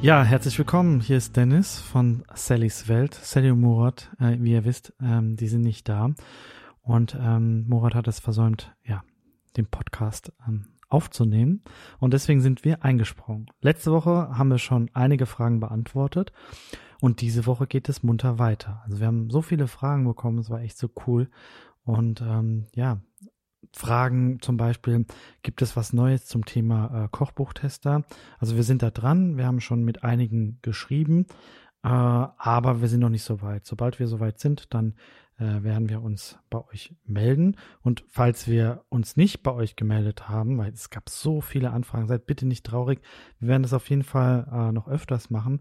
Ja, herzlich willkommen. Hier ist Dennis von Sallys Welt. Sally und Murat, äh, wie ihr wisst, ähm, die sind nicht da. Und ähm, Murat hat es versäumt, ja, den Podcast ähm, aufzunehmen. Und deswegen sind wir eingesprungen. Letzte Woche haben wir schon einige Fragen beantwortet. Und diese Woche geht es munter weiter. Also wir haben so viele Fragen bekommen, es war echt so cool. Und ähm, ja, Fragen zum Beispiel, gibt es was Neues zum Thema äh, Kochbuchtester? Also wir sind da dran, wir haben schon mit einigen geschrieben, äh, aber wir sind noch nicht so weit. Sobald wir so weit sind, dann äh, werden wir uns bei euch melden. Und falls wir uns nicht bei euch gemeldet haben, weil es gab so viele Anfragen, seid bitte nicht traurig. Wir werden das auf jeden Fall äh, noch öfters machen.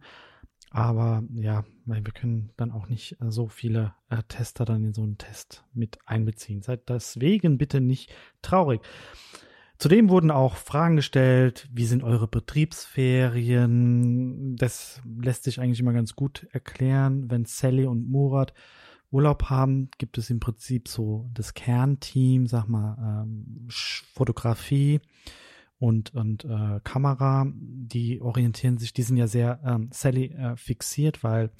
Aber ja, wir können dann auch nicht äh, so viele äh, Tester dann in so einen Test mit einbeziehen. Seid deswegen bitte nicht traurig. Zudem wurden auch Fragen gestellt, wie sind eure Betriebsferien? Das lässt sich eigentlich immer ganz gut erklären. Wenn Sally und Murat Urlaub haben, gibt es im Prinzip so das Kernteam, sag mal, ähm, Fotografie, und, und äh, Kamera, die orientieren sich, die sind ja sehr ähm, Sally äh, fixiert, weil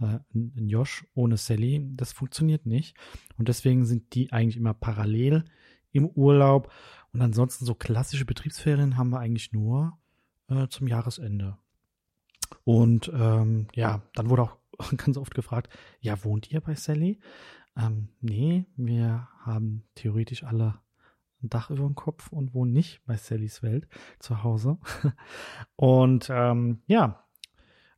äh, ein Josh ohne Sally, das funktioniert nicht. Und deswegen sind die eigentlich immer parallel im Urlaub. Und ansonsten so klassische Betriebsferien haben wir eigentlich nur äh, zum Jahresende. Und ähm, ja, dann wurde auch ganz oft gefragt, ja, wohnt ihr bei Sally? Ähm, nee, wir haben theoretisch alle ein Dach über dem Kopf und wohne nicht bei Sallys Welt zu Hause. Und ähm, ja,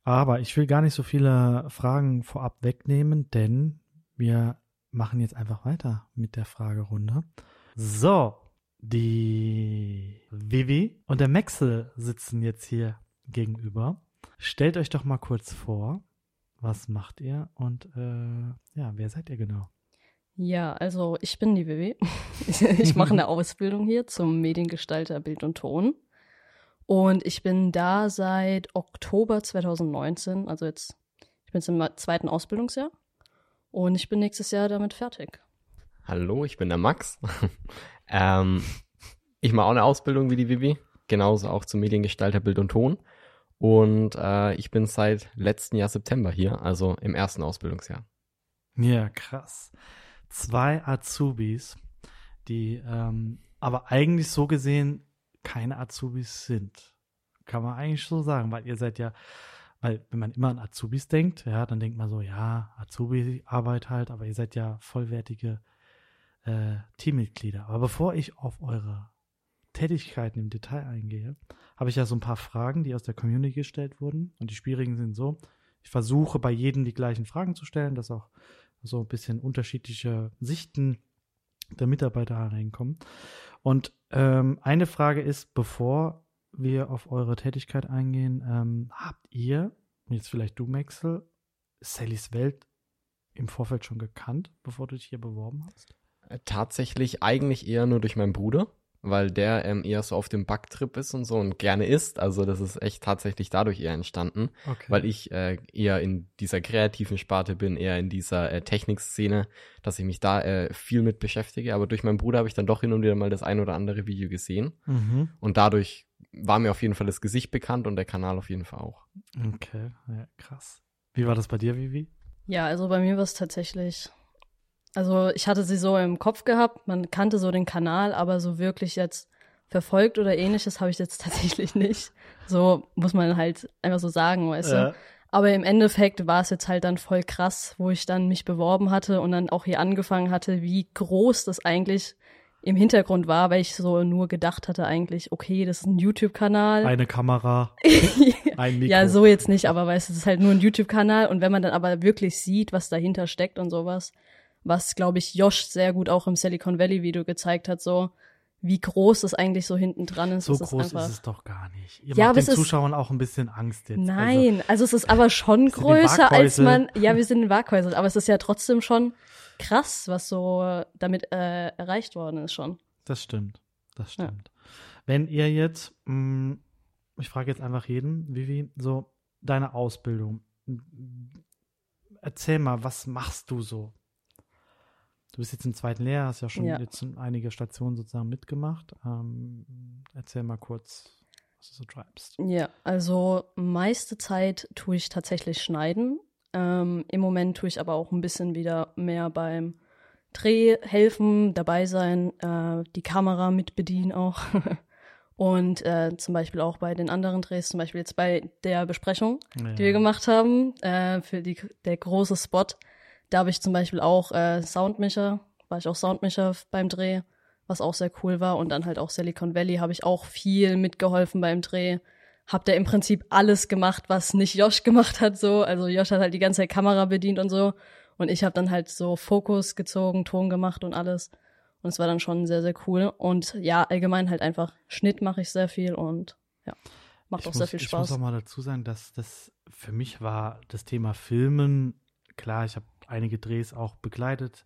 aber ich will gar nicht so viele Fragen vorab wegnehmen, denn wir machen jetzt einfach weiter mit der Fragerunde. So, die Vivi und der Maxel sitzen jetzt hier gegenüber. Stellt euch doch mal kurz vor, was macht ihr und äh, ja, wer seid ihr genau? Ja, also ich bin die Vivi. ich mache eine Ausbildung hier zum Mediengestalter Bild und Ton. Und ich bin da seit Oktober 2019, also jetzt, ich bin jetzt im zweiten Ausbildungsjahr. Und ich bin nächstes Jahr damit fertig. Hallo, ich bin der Max. ähm, ich mache auch eine Ausbildung wie die Vivi, genauso auch zum Mediengestalter Bild und Ton. Und äh, ich bin seit letzten Jahr September hier, also im ersten Ausbildungsjahr. Ja, krass zwei Azubis, die ähm, aber eigentlich so gesehen keine Azubis sind. Kann man eigentlich so sagen, weil ihr seid ja, weil wenn man immer an Azubis denkt, ja, dann denkt man so, ja, Azubi-Arbeit halt, aber ihr seid ja vollwertige äh, Teammitglieder. Aber bevor ich auf eure Tätigkeiten im Detail eingehe, habe ich ja so ein paar Fragen, die aus der Community gestellt wurden. Und die schwierigen sind so, ich versuche bei jedem die gleichen Fragen zu stellen, dass auch so ein bisschen unterschiedliche Sichten der Mitarbeiter reinkommen. Und ähm, eine Frage ist, bevor wir auf eure Tätigkeit eingehen, ähm, habt ihr, jetzt vielleicht du, Maxel, Sallys Welt im Vorfeld schon gekannt, bevor du dich hier beworben hast? Äh, tatsächlich eigentlich eher nur durch meinen Bruder weil der ähm, eher so auf dem Backtrip ist und so und gerne isst. Also das ist echt tatsächlich dadurch eher entstanden, okay. weil ich äh, eher in dieser kreativen Sparte bin, eher in dieser äh, Technikszene, dass ich mich da äh, viel mit beschäftige. Aber durch meinen Bruder habe ich dann doch hin und wieder mal das ein oder andere Video gesehen mhm. und dadurch war mir auf jeden Fall das Gesicht bekannt und der Kanal auf jeden Fall auch. Okay, ja, krass. Wie war das bei dir, Vivi? Ja, also bei mir war es tatsächlich also ich hatte sie so im Kopf gehabt, man kannte so den Kanal, aber so wirklich jetzt verfolgt oder ähnliches habe ich jetzt tatsächlich nicht. So muss man halt einfach so sagen, weißt ja. du. Aber im Endeffekt war es jetzt halt dann voll krass, wo ich dann mich beworben hatte und dann auch hier angefangen hatte, wie groß das eigentlich im Hintergrund war, weil ich so nur gedacht hatte eigentlich, okay, das ist ein YouTube-Kanal. Eine Kamera, ein Mikro. Ja, so jetzt nicht, aber weißt du, es ist halt nur ein YouTube-Kanal und wenn man dann aber wirklich sieht, was dahinter steckt und sowas, was, glaube ich, Josh sehr gut auch im Silicon Valley Video gezeigt hat, so wie groß es eigentlich so hinten dran ist. So ist groß ist es doch gar nicht. Ihr ja, macht den Zuschauern auch ein bisschen Angst jetzt. Nein, also, also es ist aber schon größer, als man, ja, wir sind in Waghäusern, aber es ist ja trotzdem schon krass, was so damit äh, erreicht worden ist schon. Das stimmt, das stimmt. Ja. Wenn ihr jetzt, mh, mm, ich frage jetzt einfach jeden, Vivi, so deine Ausbildung, erzähl mal, was machst du so? Du bist jetzt im zweiten Lehrjahr, hast ja schon ja. jetzt einige Stationen sozusagen mitgemacht. Ähm, erzähl mal kurz. was du so treibst. Ja, also meiste Zeit tue ich tatsächlich schneiden. Ähm, Im Moment tue ich aber auch ein bisschen wieder mehr beim Dreh helfen, dabei sein, äh, die Kamera mit bedienen auch. Und äh, zum Beispiel auch bei den anderen Drehs, zum Beispiel jetzt bei der Besprechung, ja. die wir gemacht haben, äh, für die, der große Spot, da habe ich zum Beispiel auch äh, Soundmischer, war ich auch Soundmischer beim Dreh, was auch sehr cool war. Und dann halt auch Silicon Valley habe ich auch viel mitgeholfen beim Dreh. Hab da im Prinzip alles gemacht, was nicht Josh gemacht hat, so. Also Josh hat halt die ganze Zeit Kamera bedient und so. Und ich habe dann halt so Fokus gezogen, Ton gemacht und alles. Und es war dann schon sehr, sehr cool. Und ja, allgemein halt einfach Schnitt mache ich sehr viel und ja, macht ich auch muss, sehr viel Spaß. Ich muss auch mal dazu sagen, dass das für mich war das Thema Filmen, klar, ich habe einige Drehs auch begleitet,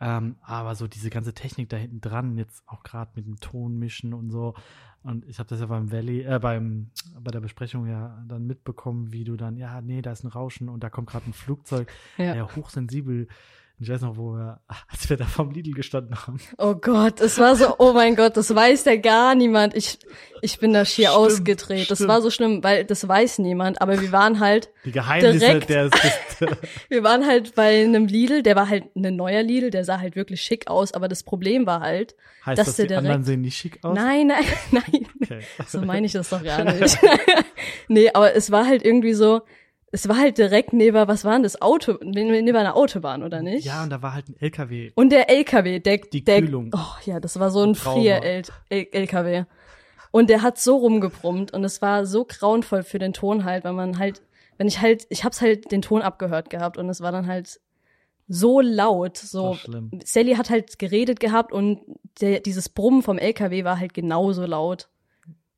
ähm, aber so diese ganze Technik da hinten dran, jetzt auch gerade mit dem Ton mischen und so. Und ich habe das ja beim Valley, äh, beim, bei der Besprechung ja dann mitbekommen, wie du dann, ja, nee, da ist ein Rauschen und da kommt gerade ein Flugzeug, ja. der hochsensibel ich weiß noch, wo wir, als wir da vom Lidl gestanden haben. Oh Gott, es war so, oh mein Gott, das weiß ja gar niemand. Ich, ich bin da schier stimmt, ausgedreht. Stimmt. Das war so schlimm, weil das weiß niemand, aber wir waren halt. Die Geheimnisse direkt, der ist, Wir waren halt bei einem Lidl, der war halt ein neuer Lidl, der sah halt wirklich schick aus, aber das Problem war halt, heißt dass das, der die direkt, anderen sehen nicht schick aus? Nein, nein, nein. Okay. So meine ich das doch gar nicht. nee, aber es war halt irgendwie so, es war halt direkt neben, was war denn das Auto, neben einer Autobahn, oder nicht? Ja, und da war halt ein LKW. Und der LKW, der, die der, Kühlung. Oh ja, das war so ein Frier-LKW. Und der hat so rumgebrummt und es war so grauenvoll für den Ton halt, weil man halt, wenn ich halt, ich hab's halt den Ton abgehört gehabt und es war dann halt so laut, so. Sally hat halt geredet gehabt und der, dieses Brummen vom LKW war halt genauso laut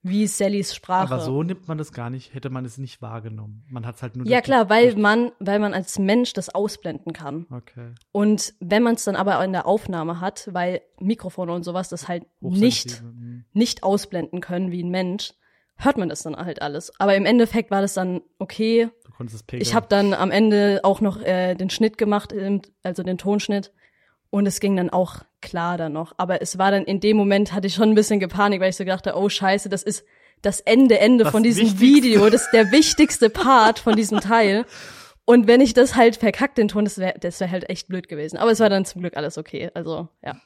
wie Sallys Sprache. Aber so nimmt man das gar nicht, hätte man es nicht wahrgenommen. Man hat es halt nur. Ja klar, weil man, weil man als Mensch das ausblenden kann. Okay. Und wenn man es dann aber in der Aufnahme hat, weil Mikrofone und sowas das halt nicht, mhm. nicht ausblenden können wie ein Mensch, hört man das dann halt alles. Aber im Endeffekt war das dann okay. Du konntest es pegeln. Ich habe dann am Ende auch noch äh, den Schnitt gemacht, also den Tonschnitt. Und es ging dann auch klar dann noch. Aber es war dann in dem Moment hatte ich schon ein bisschen gepanik, weil ich so gedachte, oh Scheiße, das ist das Ende, Ende das von diesem Wichtigste. Video. Das ist der wichtigste Part von diesem Teil. Und wenn ich das halt verkackt den Ton, das wäre das wär halt echt blöd gewesen. Aber es war dann zum Glück alles okay. Also, ja.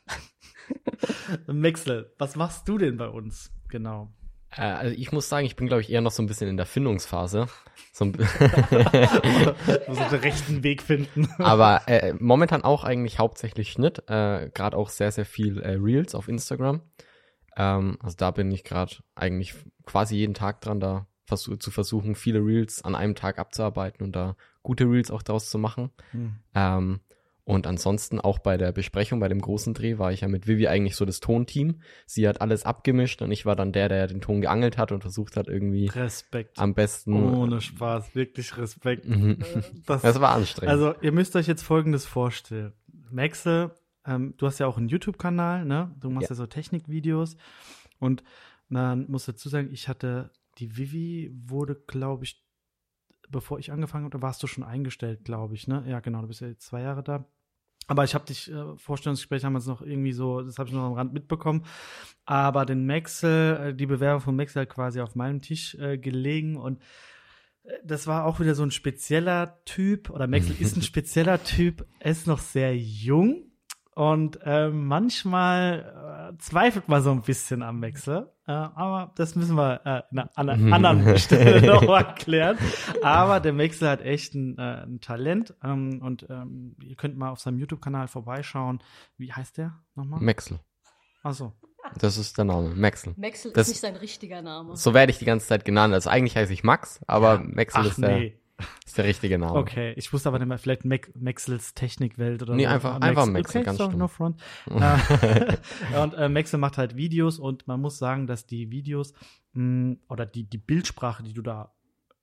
Maxel, was machst du denn bei uns? Genau. Äh, also ich muss sagen, ich bin, glaube ich, eher noch so ein bisschen in der Findungsphase. So muss den rechten Weg finden. Aber äh, momentan auch eigentlich hauptsächlich Schnitt. Äh, gerade auch sehr, sehr viel äh, Reels auf Instagram. Ähm, also da bin ich gerade eigentlich quasi jeden Tag dran, da vers zu versuchen, viele Reels an einem Tag abzuarbeiten und da gute Reels auch daraus zu machen. Hm. Ähm, und ansonsten auch bei der Besprechung, bei dem großen Dreh, war ich ja mit Vivi eigentlich so das Tonteam. Sie hat alles abgemischt und ich war dann der, der den Ton geangelt hat und versucht hat, irgendwie Respekt. am besten. Ohne Spaß, wirklich Respekt. Mhm. Das, das, war anstrengend. Also, ihr müsst euch jetzt folgendes vorstellen. Maxe, ähm, du hast ja auch einen YouTube-Kanal, ne? Du machst ja, ja so Technikvideos. Und man muss dazu sagen, ich hatte, die Vivi wurde, glaube ich, bevor ich angefangen habe, warst du schon eingestellt, glaube ich, ne? Ja, genau, du bist ja jetzt zwei Jahre da. Aber ich habe dich, äh, Vorstellungsgespräch haben wir es noch irgendwie so, das habe ich noch am Rand mitbekommen. Aber den Maxel, äh, die Bewerbung von Maxel hat quasi auf meinem Tisch äh, gelegen und äh, das war auch wieder so ein spezieller Typ, oder Maxel ist ein spezieller Typ, er ist noch sehr jung und äh, manchmal äh, zweifelt man so ein bisschen am Wechsel. Äh, aber das müssen wir äh, an einer anderen Stelle noch erklären. Aber der Wechsel hat echt ein, äh, ein Talent. Ähm, und ähm, ihr könnt mal auf seinem YouTube-Kanal vorbeischauen. Wie heißt der nochmal? Maxel. Ach so. Das ist der Name, Maxel. Maxel das, ist nicht sein richtiger Name. So werde ich die ganze Zeit genannt. Also eigentlich heiße ich Max, aber ja. Maxel ist der. Nee. Ist der richtige Name. Okay, ich wusste aber nicht mehr, vielleicht Mac Maxels Technikwelt oder nee, so. einfach, Max, einfach Maxel, okay, ganz so, no front. Äh, und äh, Maxel macht halt Videos und man muss sagen, dass die Videos mh, oder die, die Bildsprache, die du da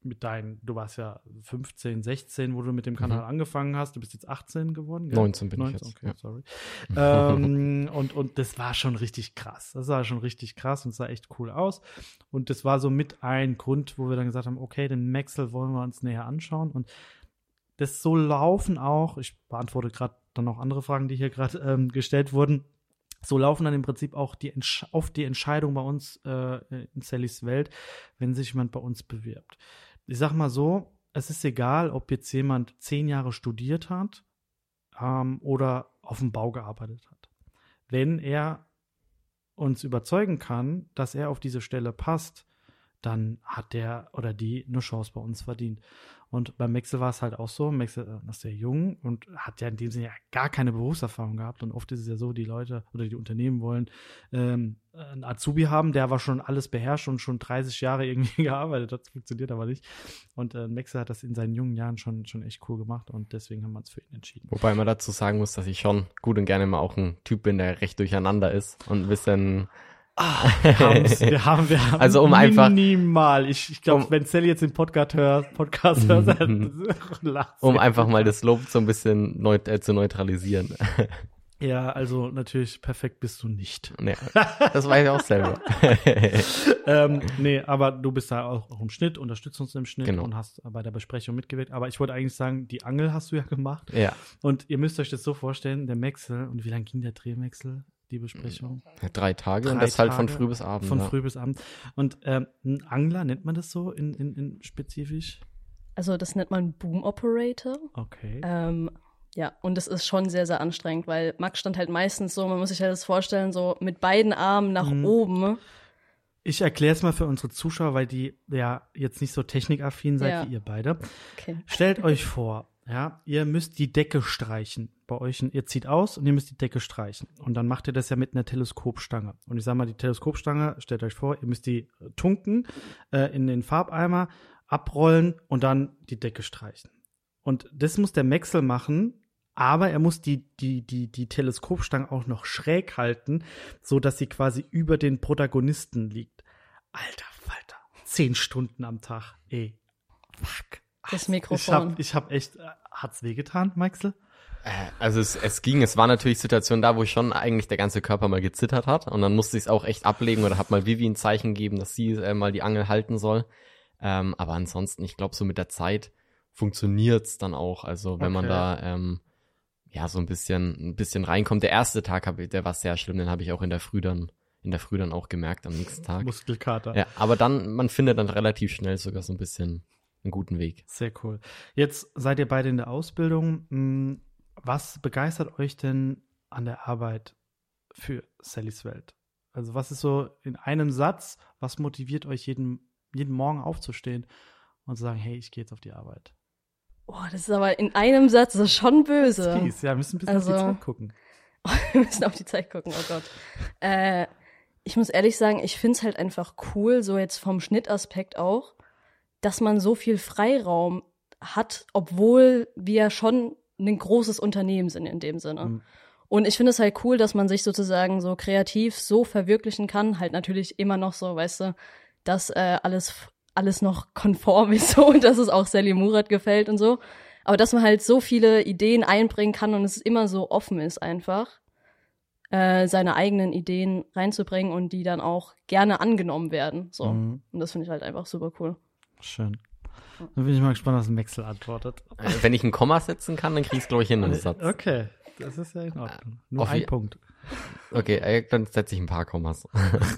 mit deinen, du warst ja 15, 16, wo du mit dem Kanal mhm. angefangen hast. Du bist jetzt 18 geworden? Gell? 19 bin 19, ich jetzt. Okay, ja. sorry. ähm, und, und das war schon richtig krass. Das sah schon richtig krass und sah echt cool aus. Und das war so mit ein Grund, wo wir dann gesagt haben, okay, den Maxel wollen wir uns näher anschauen. Und das so laufen auch, ich beantworte gerade dann noch andere Fragen, die hier gerade ähm, gestellt wurden. So laufen dann im Prinzip auch die auf die Entscheidung bei uns äh, in Sallys Welt, wenn sich jemand bei uns bewirbt. Ich sag mal so, es ist egal, ob jetzt jemand zehn Jahre studiert hat ähm, oder auf dem Bau gearbeitet hat. Wenn er uns überzeugen kann, dass er auf diese Stelle passt, dann hat der oder die eine Chance bei uns verdient. Und beim Maxel war es halt auch so. Maxel äh, ist sehr jung und hat ja in dem Sinne ja gar keine Berufserfahrung gehabt. Und oft ist es ja so, die Leute oder die Unternehmen wollen ähm, einen Azubi haben, der aber schon alles beherrscht und schon 30 Jahre irgendwie gearbeitet hat. Das funktioniert aber nicht. Und äh, Maxel hat das in seinen jungen Jahren schon, schon echt cool gemacht und deswegen haben wir uns für ihn entschieden. Wobei man dazu sagen muss, dass ich schon gut und gerne mal auch ein Typ bin, der recht durcheinander ist und ein bisschen Ah, wir, wir haben, wir haben also um einfach minimal. Ich, ich glaube, um, wenn Sally jetzt den Podcast hört, Podcast hört, um einfach mal das Lob so ein bisschen neut äh, zu neutralisieren. Ja, also natürlich perfekt bist du nicht. Nee, das weiß ich auch selber. ähm, nee, aber du bist da auch, auch im Schnitt, unterstützt uns im Schnitt genau. und hast bei der Besprechung mitgewirkt. Aber ich wollte eigentlich sagen, die Angel hast du ja gemacht. Ja. Und ihr müsst euch das so vorstellen, der Maxel, und wie lang ging der Drehwechsel? Die Besprechung. Ja, drei Tage drei und das Tage halt von früh bis abend. Von ja. früh bis abend. Und ähm, ein Angler, nennt man das so in, in, in spezifisch? Also das nennt man Boom Operator. Okay. Ähm, ja, und es ist schon sehr, sehr anstrengend, weil Max stand halt meistens so, man muss sich halt das vorstellen, so mit beiden Armen nach mhm. oben. Ich erkläre es mal für unsere Zuschauer, weil die ja jetzt nicht so technikaffin seid ja. wie ihr beide. Okay. Stellt euch vor, ja, ihr müsst die Decke streichen. Bei euch, ihr zieht aus und ihr müsst die Decke streichen. Und dann macht ihr das ja mit einer Teleskopstange. Und ich sage mal, die Teleskopstange, stellt euch vor, ihr müsst die äh, tunken äh, in den Farbeimer, abrollen und dann die Decke streichen. Und das muss der Maxel machen, aber er muss die, die, die, die Teleskopstange auch noch schräg halten, so dass sie quasi über den Protagonisten liegt. Alter Falter. Zehn Stunden am Tag. Ey. Fuck. Das Mikrofon. Ich hab, ich hab echt, äh, hat's wehgetan, Maxel? Äh, also es, es ging, es war natürlich Situation da, wo schon eigentlich der ganze Körper mal gezittert hat und dann musste ich es auch echt ablegen oder hab mal Vivi ein Zeichen gegeben, dass sie äh, mal die Angel halten soll. Ähm, aber ansonsten, ich glaube, so mit der Zeit funktioniert's dann auch. Also wenn okay. man da ähm, ja so ein bisschen ein bisschen reinkommt. Der erste Tag, hab ich, der war sehr schlimm, den habe ich auch in der Früh dann in der Früh dann auch gemerkt am nächsten Tag. Muskelkater. Ja, aber dann man findet dann relativ schnell sogar so ein bisschen einen guten Weg. Sehr cool. Jetzt seid ihr beide in der Ausbildung. Hm, was begeistert euch denn an der Arbeit für Sallys Welt? Also was ist so in einem Satz, was motiviert euch jeden, jeden Morgen aufzustehen und zu sagen, hey, ich gehe jetzt auf die Arbeit? Boah, das ist aber in einem Satz, das ist schon böse. Fies. Ja, wir müssen ein bisschen also, auf die also Zeit gucken. wir müssen auf die Zeit gucken, oh Gott. Äh, ich muss ehrlich sagen, ich finde es halt einfach cool, so jetzt vom Schnittaspekt auch, dass man so viel Freiraum hat, obwohl wir schon ein großes Unternehmen sind in dem Sinne. Mhm. Und ich finde es halt cool, dass man sich sozusagen so kreativ so verwirklichen kann. Halt natürlich immer noch so, weißt du, dass äh, alles, alles noch konform ist so und dass es auch Sally Murat gefällt und so. Aber dass man halt so viele Ideen einbringen kann und es immer so offen ist einfach, äh, seine eigenen Ideen reinzubringen und die dann auch gerne angenommen werden. So. Mhm. Und das finde ich halt einfach super cool. Schön. Dann bin ich mal gespannt, was ein Wechsel antwortet. Äh, wenn ich ein Komma setzen kann, dann kriegst ich glaube ich, hin einen Satz. Okay, das ist ja in Ordnung. Nur Auf ein Punkt. Okay, äh, dann setze ich ein paar Kommas.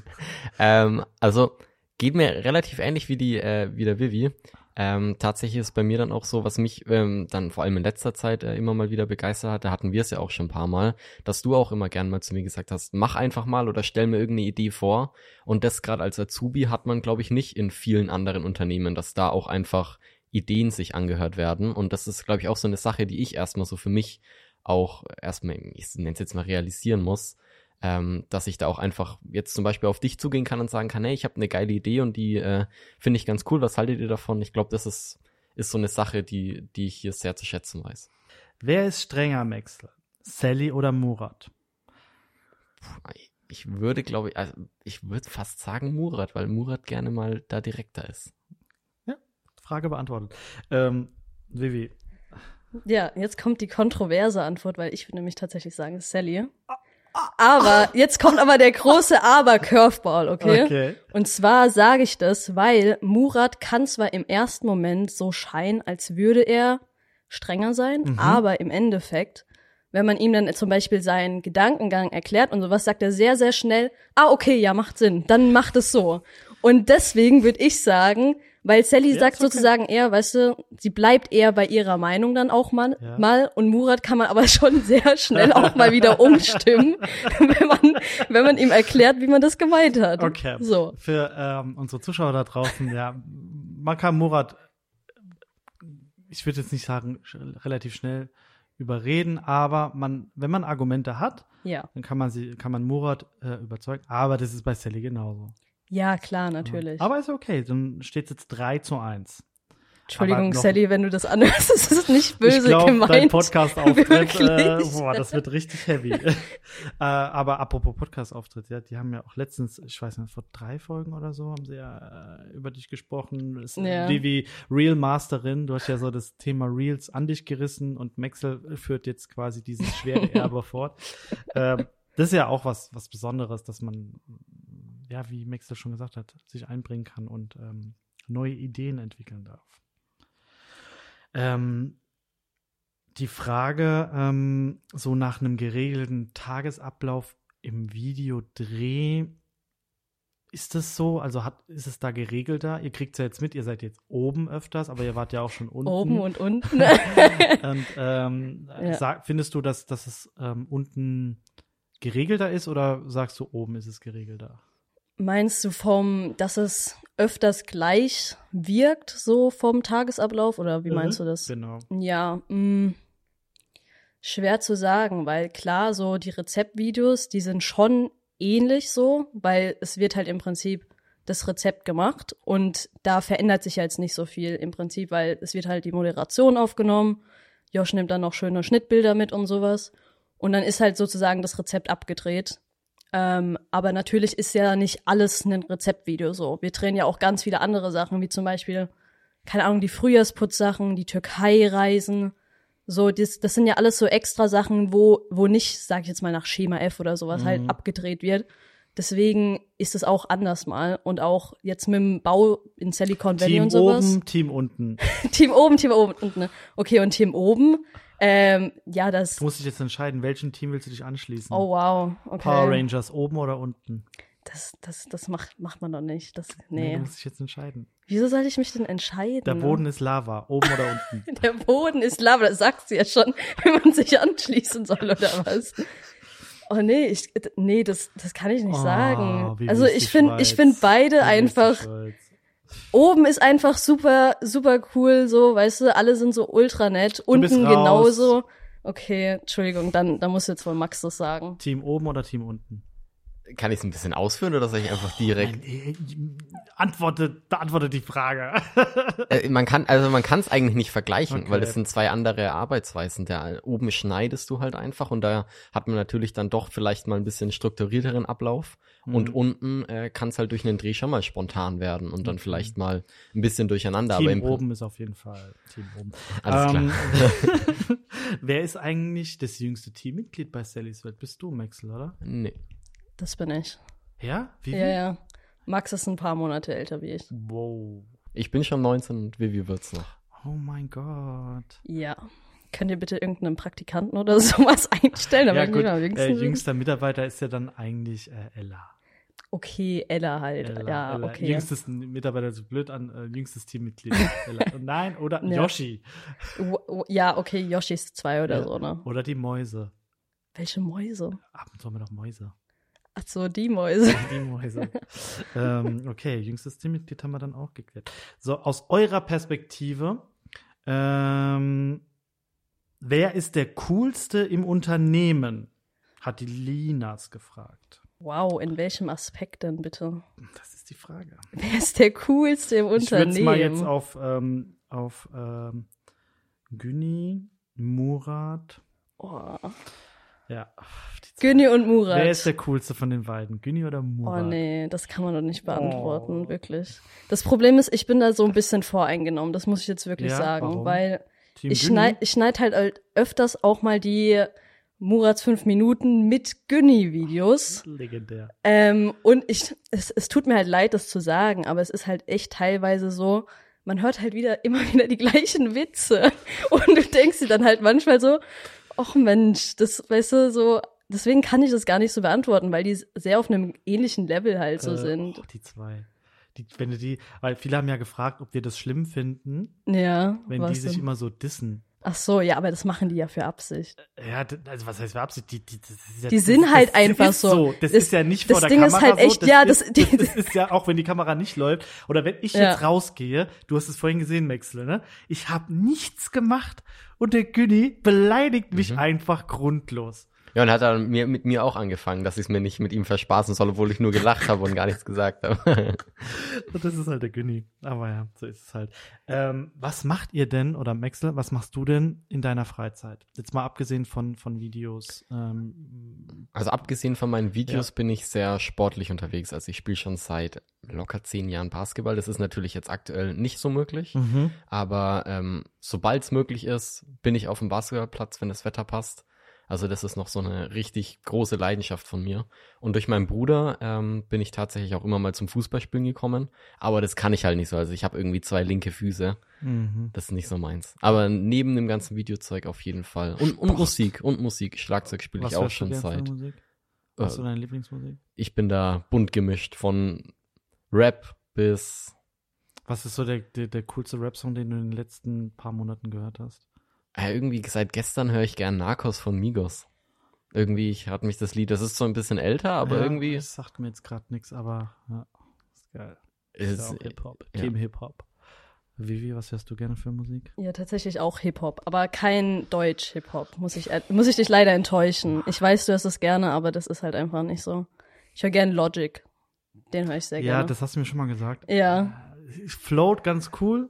ähm, also, geht mir relativ ähnlich wie die, äh, wie der Vivi. Ähm, tatsächlich ist bei mir dann auch so, was mich ähm, dann vor allem in letzter Zeit äh, immer mal wieder begeistert hat, da hatten wir es ja auch schon ein paar Mal, dass du auch immer gern mal zu mir gesagt hast, mach einfach mal oder stell mir irgendeine Idee vor. Und das gerade als Azubi hat man, glaube ich, nicht in vielen anderen Unternehmen, dass da auch einfach Ideen sich angehört werden. Und das ist, glaube ich, auch so eine Sache, die ich erstmal so für mich auch erstmal, ich nenne es jetzt mal realisieren muss, ähm, dass ich da auch einfach jetzt zum Beispiel auf dich zugehen kann und sagen kann, hey, ich habe eine geile Idee und die äh, finde ich ganz cool, was haltet ihr davon? Ich glaube, das ist, ist so eine Sache, die, die ich hier sehr zu schätzen weiß. Wer ist strenger, Maxler? Sally oder Murat? Ich würde, glaube ich, also ich würde fast sagen Murat, weil Murat gerne mal da direkter ist. Ja, Frage beantwortet. Ähm, Vivi. Ja, jetzt kommt die kontroverse Antwort, weil ich würde nämlich tatsächlich sagen Sally. Ah. Aber jetzt kommt aber der große Aber-Curveball, okay? okay? Und zwar sage ich das, weil Murat kann zwar im ersten Moment so scheinen, als würde er strenger sein, mhm. aber im Endeffekt wenn man ihm dann zum Beispiel seinen Gedankengang erklärt und sowas, sagt er sehr, sehr schnell, ah, okay, ja, macht Sinn, dann macht es so. Und deswegen würde ich sagen, weil Sally ja, sagt okay. sozusagen eher, weißt du, sie bleibt eher bei ihrer Meinung dann auch mal, ja. mal und Murat kann man aber schon sehr schnell auch mal wieder umstimmen, wenn man, wenn man ihm erklärt, wie man das gemeint hat. Okay. So. Für ähm, unsere Zuschauer da draußen, ja, man kann Murat, ich würde jetzt nicht sagen, relativ schnell überreden, aber man, wenn man Argumente hat, ja. dann kann man sie, kann man Murat äh, überzeugen. Aber das ist bei Sally genauso. Ja, klar, natürlich. Aber ist okay, dann steht es jetzt 3 zu 1. Entschuldigung, Sally, wenn du das anhörst, das ist nicht böse ich glaub, gemeint. Dein Podcast-Auftritt, äh, boah, das wird richtig heavy. äh, aber apropos Podcast-Auftritt, ja, die haben ja auch letztens, ich weiß nicht, vor drei Folgen oder so, haben sie ja äh, über dich gesprochen. Das, ja. Wie, wie Real Masterin, du hast ja so das Thema Reels an dich gerissen und Maxel führt jetzt quasi dieses schwere Erbe fort. Ähm, das ist ja auch was, was Besonderes, dass man ja, wie Maxel schon gesagt hat, sich einbringen kann und ähm, neue Ideen entwickeln darf. Ähm, die Frage, ähm, so nach einem geregelten Tagesablauf im Videodreh, ist das so? Also hat, ist es da geregelter? Ihr kriegt es ja jetzt mit, ihr seid jetzt oben öfters, aber ihr wart ja auch schon unten. Oben und unten. und ähm, ja. sag, findest du, dass, dass es ähm, unten geregelter ist oder sagst du, oben ist es geregelter? Meinst du vom, dass es öfters gleich wirkt, so vom Tagesablauf? Oder wie mhm, meinst du das? Genau. Ja, mh, mm, schwer zu sagen, weil klar, so die Rezeptvideos, die sind schon ähnlich so, weil es wird halt im Prinzip das Rezept gemacht und da verändert sich jetzt nicht so viel im Prinzip, weil es wird halt die Moderation aufgenommen. Josh nimmt dann noch schöne Schnittbilder mit und sowas. Und dann ist halt sozusagen das Rezept abgedreht. Ähm, aber natürlich ist ja nicht alles ein Rezeptvideo so. Wir drehen ja auch ganz viele andere Sachen, wie zum Beispiel, keine Ahnung, die Frühjahrsputzsachen, die Türkei-Reisen. So, das, das sind ja alles so extra Sachen, wo, wo nicht, sag ich jetzt mal, nach Schema F oder sowas halt mhm. halt abgedreht wird. Deswegen ist es auch anders mal. Und auch jetzt mit dem Bau in Silicon Valley Team und sowas. Team oben, Team unten. Team oben, Team oben, unten. Ne? Okay, und Team oben ähm, ja, das. Du musst dich jetzt entscheiden, welchem Team willst du dich anschließen? Oh wow, okay. Power Rangers oben oder unten? Das, das, das macht, macht man doch nicht. Das, nee. nee. Du musst dich jetzt entscheiden. Wieso soll ich mich denn entscheiden? Der Boden ist Lava, oben oder unten? Der Boden ist Lava, das sagt sie ja schon, wenn man sich anschließen soll oder was. Oh nee, ich, nee, das, das kann ich nicht oh, sagen. Also ich finde, ich finde beide einfach Oben ist einfach super, super cool, so, weißt du, alle sind so ultra nett. Unten genauso. Okay, Entschuldigung, dann, dann muss jetzt wohl Max das sagen. Team oben oder Team unten? Kann ich es ein bisschen ausführen oder soll ich einfach direkt? Nein, antworte, beantworte die Frage. äh, man kann, also man kann es eigentlich nicht vergleichen, okay. weil das sind zwei andere Arbeitsweisen. Der oben schneidest du halt einfach und da hat man natürlich dann doch vielleicht mal ein bisschen strukturierteren Ablauf. Mhm. Und unten äh, kann es halt durch einen Dreh schon mal spontan werden und dann mhm. vielleicht mal ein bisschen durcheinander. Team aber oben ist auf jeden Fall Team oben. Alles ähm, klar. wer ist eigentlich das jüngste Teammitglied bei Sallys Welt? Bist du, Maxel, oder? Nee. Das bin ich. Ja? Wie Ja, ja. Max ist ein paar Monate älter wie ich. Wow. Ich bin schon 19 und Vivi wird's noch. Oh mein Gott. Ja. Könnt ihr bitte irgendeinen Praktikanten oder sowas einstellen? ja, gut. Äh, jüngster Mitarbeiter ist ja dann eigentlich äh, Ella. Okay, Ella halt. Ella, ja, Ella. okay. Jüngstes Mitarbeiter, so blöd an, äh, jüngstes Teammitglied. Nein, oder ja. Yoshi. Ja, okay, Yoshi ist zwei oder ja. so, ne? Oder die Mäuse. Welche Mäuse? Ab und zu haben wir noch Mäuse. Ach so, die Mäuse. Die Mäuse. ähm, okay, jüngstes Teammitglied haben wir dann auch geklärt. So, aus eurer Perspektive, ähm, wer ist der coolste im Unternehmen? Hat die Linas gefragt. Wow, in welchem Aspekt denn bitte? Das ist die Frage. Wer ist der coolste im Unternehmen? Ich mal jetzt auf, ähm, auf ähm, Günni, Murat. Oh. Ja. Günni und Murat. Wer ist der coolste von den beiden? Günni oder Murat? Oh nee, das kann man doch nicht beantworten, oh. wirklich. Das Problem ist, ich bin da so ein bisschen voreingenommen, das muss ich jetzt wirklich ja, sagen, warum? weil Team ich schneide schneid halt öfters auch mal die Murats 5 Minuten mit Günni-Videos. Legendär. Ähm, und ich, es, es tut mir halt leid, das zu sagen, aber es ist halt echt teilweise so, man hört halt wieder immer wieder die gleichen Witze. Und du denkst dir dann halt manchmal so, Och Mensch, das, weißt du, so, deswegen kann ich das gar nicht so beantworten, weil die sehr auf einem ähnlichen Level halt so äh, sind. Oh, die zwei. Die, wenn du die, weil viele haben ja gefragt, ob wir das schlimm finden, Ja. wenn die sich denn? immer so dissen. Ach so, ja, aber das machen die ja für Absicht. Ja, d- also was heißt für Absicht? Die, die, das ist ja, Die sind das, halt das einfach ist so. Das, Das- ist ja nicht das vor der Ding ist Kamera halt echt- so. ja, ist, das- das, das ist ja auch, wenn die Kamera nicht läuft. Oder wenn ich Ja. jetzt rausgehe, du hast es vorhin gesehen, Maxle, ne? Ich habe nichts gemacht und der Günni beleidigt mich Mhm. einfach grundlos. Ja, und hat dann mir, mit mir auch angefangen, dass ich es mir nicht mit ihm verspaßen soll, obwohl ich nur gelacht habe und gar nichts gesagt habe. Das ist halt der Günni. Aber ja, so ist es halt. Ähm, was macht ihr denn, oder Maxle, was machst du denn in deiner Freizeit? Jetzt mal abgesehen von, von Videos. Ähm, Also abgesehen von meinen Videos bin ich sehr sportlich unterwegs. Also ich spiele schon seit locker zehn Jahren Basketball. Das ist natürlich jetzt aktuell nicht so möglich. mhm. Aber ähm, sobald es möglich ist, bin ich auf dem Basketballplatz, wenn das Wetter passt. Also das ist noch so eine richtig große Leidenschaft von mir. Und durch meinen Bruder ähm, bin ich tatsächlich auch immer mal zum Fußballspielen gekommen. Aber das kann ich halt nicht so. Also ich habe irgendwie zwei linke Füße. Mhm. Das ist nicht so meins. Aber neben dem ganzen Videozeug auf jeden Fall. Und, und Musik. Und Musik. Schlagzeug spiele ich auch schon seit. Musik? Was ist Äh, deine Lieblingsmusik? ich bin da bunt gemischt. Von Rap bis Was ist so der, der, der coolste Rap-Song, den du in den letzten paar Monaten gehört hast? Ja, irgendwie seit gestern höre ich gern Narcos von Migos. Irgendwie ich hat mich das Lied, das ist so ein bisschen älter, aber ja, irgendwie Das sagt mir jetzt gerade nichts, aber ja, ist geil. ist, Ist ja auch Hip-Hop. ja. Team Hip-Hop. Vivi, was hörst du gerne für Musik? Ja, tatsächlich auch Hip-Hop, aber kein Deutsch-Hip-Hop, muss ich, äh, muss ich dich leider enttäuschen. Ich weiß, du hörst es gerne, aber das ist halt einfach nicht so. Ich höre gerne Logic. Den höre ich sehr Ja, gerne. das hast du mir schon mal gesagt. Ja. Äh, Float ganz cool,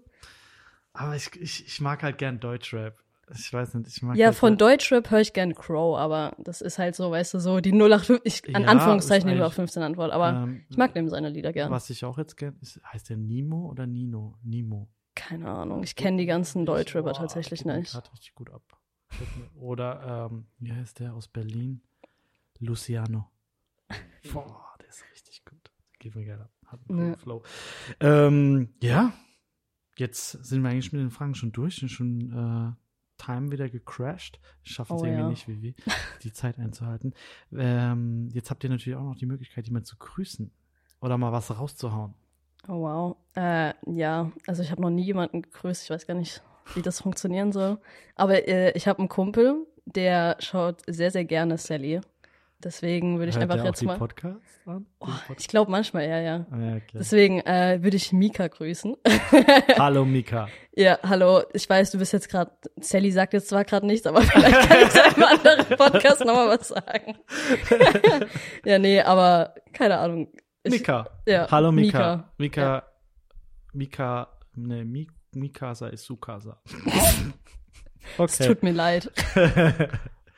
aber ich, ich, ich mag halt gern Deutschrap. Ich weiß nicht, ich mag Ja, halt von so- Deutschrap höre ich gerne Crow, aber das ist halt so, weißt du, so die 0815, ich, an Ja, Anführungszeichen die eigentlich- 0815 Antwort, aber ähm, ich mag dem seine Lieder gerne. Was ich auch jetzt gern, ist, heißt der Nimo oder Nino? Nimo. Keine Ahnung, ich kenne die ganzen Deutschrapper Boah, tatsächlich nicht. grad richtig gut ab. Oder, ähm, wie heißt der aus Berlin? Luciano. Boah, der ist richtig gut. Geht mir gerne ab. Hat einen Ja. Flow. Ähm, ja, jetzt sind wir eigentlich mit den Fragen schon durch und schon äh, Time wieder gecrashed. Schaffen es Oh, irgendwie ja. nicht, wie die Zeit einzuhalten. Ähm, jetzt habt ihr natürlich auch noch die Möglichkeit, jemanden zu grüßen oder mal was rauszuhauen. Oh wow. Äh, ja, also ich habe noch nie jemanden gegrüßt. Ich weiß gar nicht, wie das funktionieren soll. Aber äh, ich habe einen Kumpel, der schaut sehr, sehr gerne Sally. Deswegen würde ich Hört einfach jetzt die mal. Podcasts an? Oh, Den ich glaube manchmal, ja, ja. Ah, ja, okay. Deswegen äh, würde ich Mika grüßen. Hallo Mika. ja, hallo. Ich weiß, du bist jetzt gerade. Sally sagt jetzt zwar gerade nichts, aber vielleicht kann ich in einem anderen Podcast nochmal was sagen. ja, nee, aber keine Ahnung. Ich, Mika. Ja, Hallo Mika. Mika. Mika. Mika. Ne, Mi, Mikasa ist Sukasa. Es okay. tut mir leid.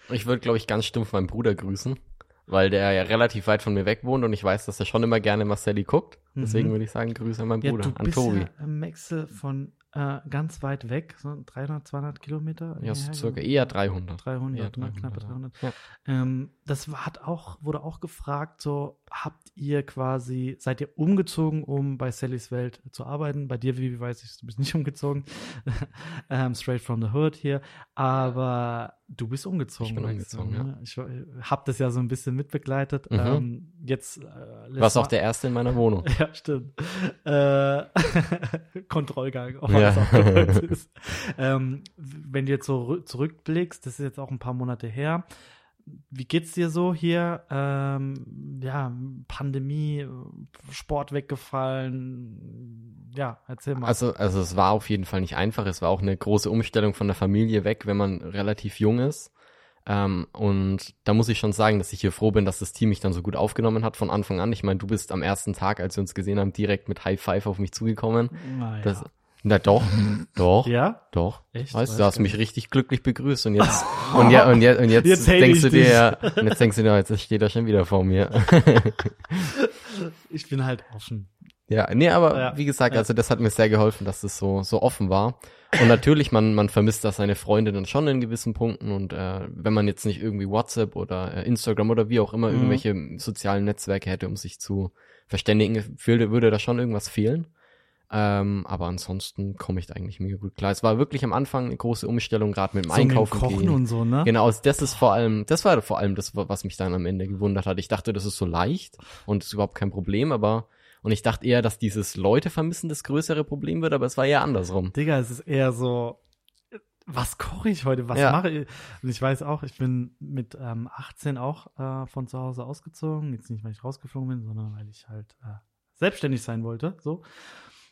Ich würde, glaube ich, ganz stumpf meinen Bruder grüßen, weil der ja relativ weit von mir weg wohnt und ich weiß, dass er schon immer gerne Marcelli guckt. Deswegen Mhm. würde ich sagen, Grüße an meinen ja, Bruder, an Tobi. ja Wechsel von äh, ganz weit weg, so 300, 200 Kilometer. Ja, so circa eher 300. 300, Eher ne, 300, knappe ja. 300. Ja. Ähm, das hat auch, wurde auch gefragt, so, habt ihr quasi, seid ihr umgezogen, um bei Sallys Welt zu arbeiten? Bei dir, wie weiß ich, du bist nicht umgezogen. ähm, straight from the hood hier. Aber du bist umgezogen. Ich bin umgezogen, ne? Ich äh, hab das ja so ein bisschen mitbegleitet. Mhm. Ähm, jetzt, äh, Warst auch der Erste in meiner Wohnung. ja, stimmt. Äh, Kontrollgang, Ja. korrekt ist. Ähm, wenn du jetzt so rü- zurückblickst, das ist jetzt auch ein paar Monate her. Wie geht's dir so hier? Ähm, ja, Pandemie, Sport weggefallen. Ja, erzähl mal. Also, also es war auf jeden Fall nicht einfach. Es war auch eine große Umstellung von der Familie weg, wenn man relativ jung ist. Ähm, und da muss ich schon sagen, dass ich hier froh bin, dass das Team mich dann so gut aufgenommen hat von Anfang an. Ich meine, du bist am ersten Tag, als wir uns gesehen haben, direkt mit High Five auf mich zugekommen. naja. Das, na doch, doch, ja? doch. Echt? Weißt Weiß du, du hast mich nicht. richtig glücklich begrüßt und jetzt und ja und, ja, und jetzt, Jetzt denkst du dir ja, und jetzt denkst du dir, jetzt steht er schon wieder vor mir. Ich bin halt offen. Ja, nee, aber Ja, wie gesagt, ja. also das hat mir sehr geholfen, dass das so so offen war. Und natürlich, man man vermisst da seine Freunde dann schon in gewissen Punkten und äh, wenn man jetzt nicht irgendwie WhatsApp oder äh, Instagram oder wie auch immer Mhm. irgendwelche sozialen Netzwerke hätte, um sich zu verständigen, würde, würde da schon irgendwas fehlen. Ähm, aber ansonsten komme ich da eigentlich mega gut klar. Es war wirklich am Anfang eine große Umstellung, gerade mit dem So mit dem Einkaufen Kochen gehen. und so, ne? Genau, also das ist vor allem, das war vor allem das, was mich dann am Ende gewundert hat. Ich dachte, das ist so leicht und ist überhaupt kein Problem, aber und ich dachte eher, dass dieses Leute vermissen das größere Problem wird, aber es war eher andersrum. Digga, es ist eher so, was koche ich heute? Was Ja. mache ich? Und ich weiß auch, ich bin mit ähm, 18 auch äh, von zu Hause ausgezogen. Jetzt nicht, weil ich rausgeflogen bin, sondern weil ich halt äh, selbstständig sein wollte. So,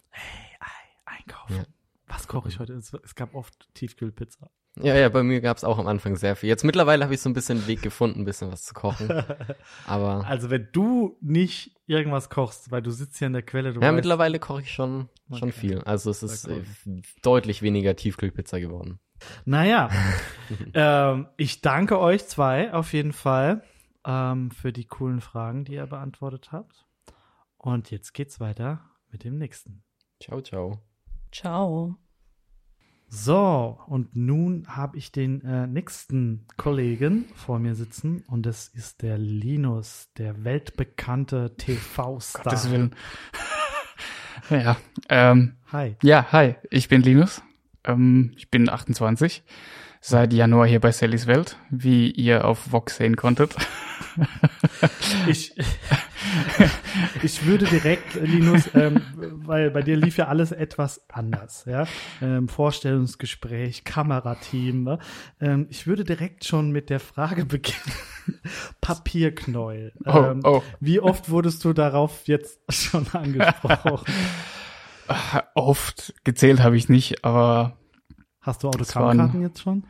hey, Ei, einkaufen. Ja. Was koche ich heute? Es, es gab oft Tiefkühlpizza. Ja, ja, bei mir gab es auch am Anfang sehr viel. Jetzt mittlerweile habe ich so ein bisschen einen Weg gefunden, ein bisschen was zu kochen. Aber Also wenn du nicht irgendwas kochst, weil du sitzt hier an der Quelle, du ja, weißt, mittlerweile koche ich schon, schon Okay. viel. Also es ist Sehr äh, cool. deutlich weniger Tiefkühlpizza geworden. Naja, ähm, ich danke euch zwei auf jeden Fall ähm, für die coolen Fragen, die ihr beantwortet habt. Und jetzt geht's weiter mit dem nächsten. Ciao, ciao. Ciao. So, und nun habe ich den äh, nächsten Kollegen vor mir sitzen und das ist der Linus, der weltbekannte Gottes TV-Star. Willen. ja, ähm, Hi. ja, hi, ich bin Linus. Ähm, ich bin 28. Seit Januar hier bei Sallys Welt, wie ihr auf Vox sehen konntet. Ich, ich würde direkt, Linus, ähm, weil bei dir lief ja alles etwas anders, ja. Ähm, Vorstellungsgespräch, Kamerateam. Ne? Ähm, ich würde direkt schon mit der Frage beginnen. Papierknäuel. Oh, Ähm, oh. Wie oft wurdest du darauf jetzt schon angesprochen? Oft gezählt habe ich nicht, aber Hast du Autogrammkarten jetzt schon?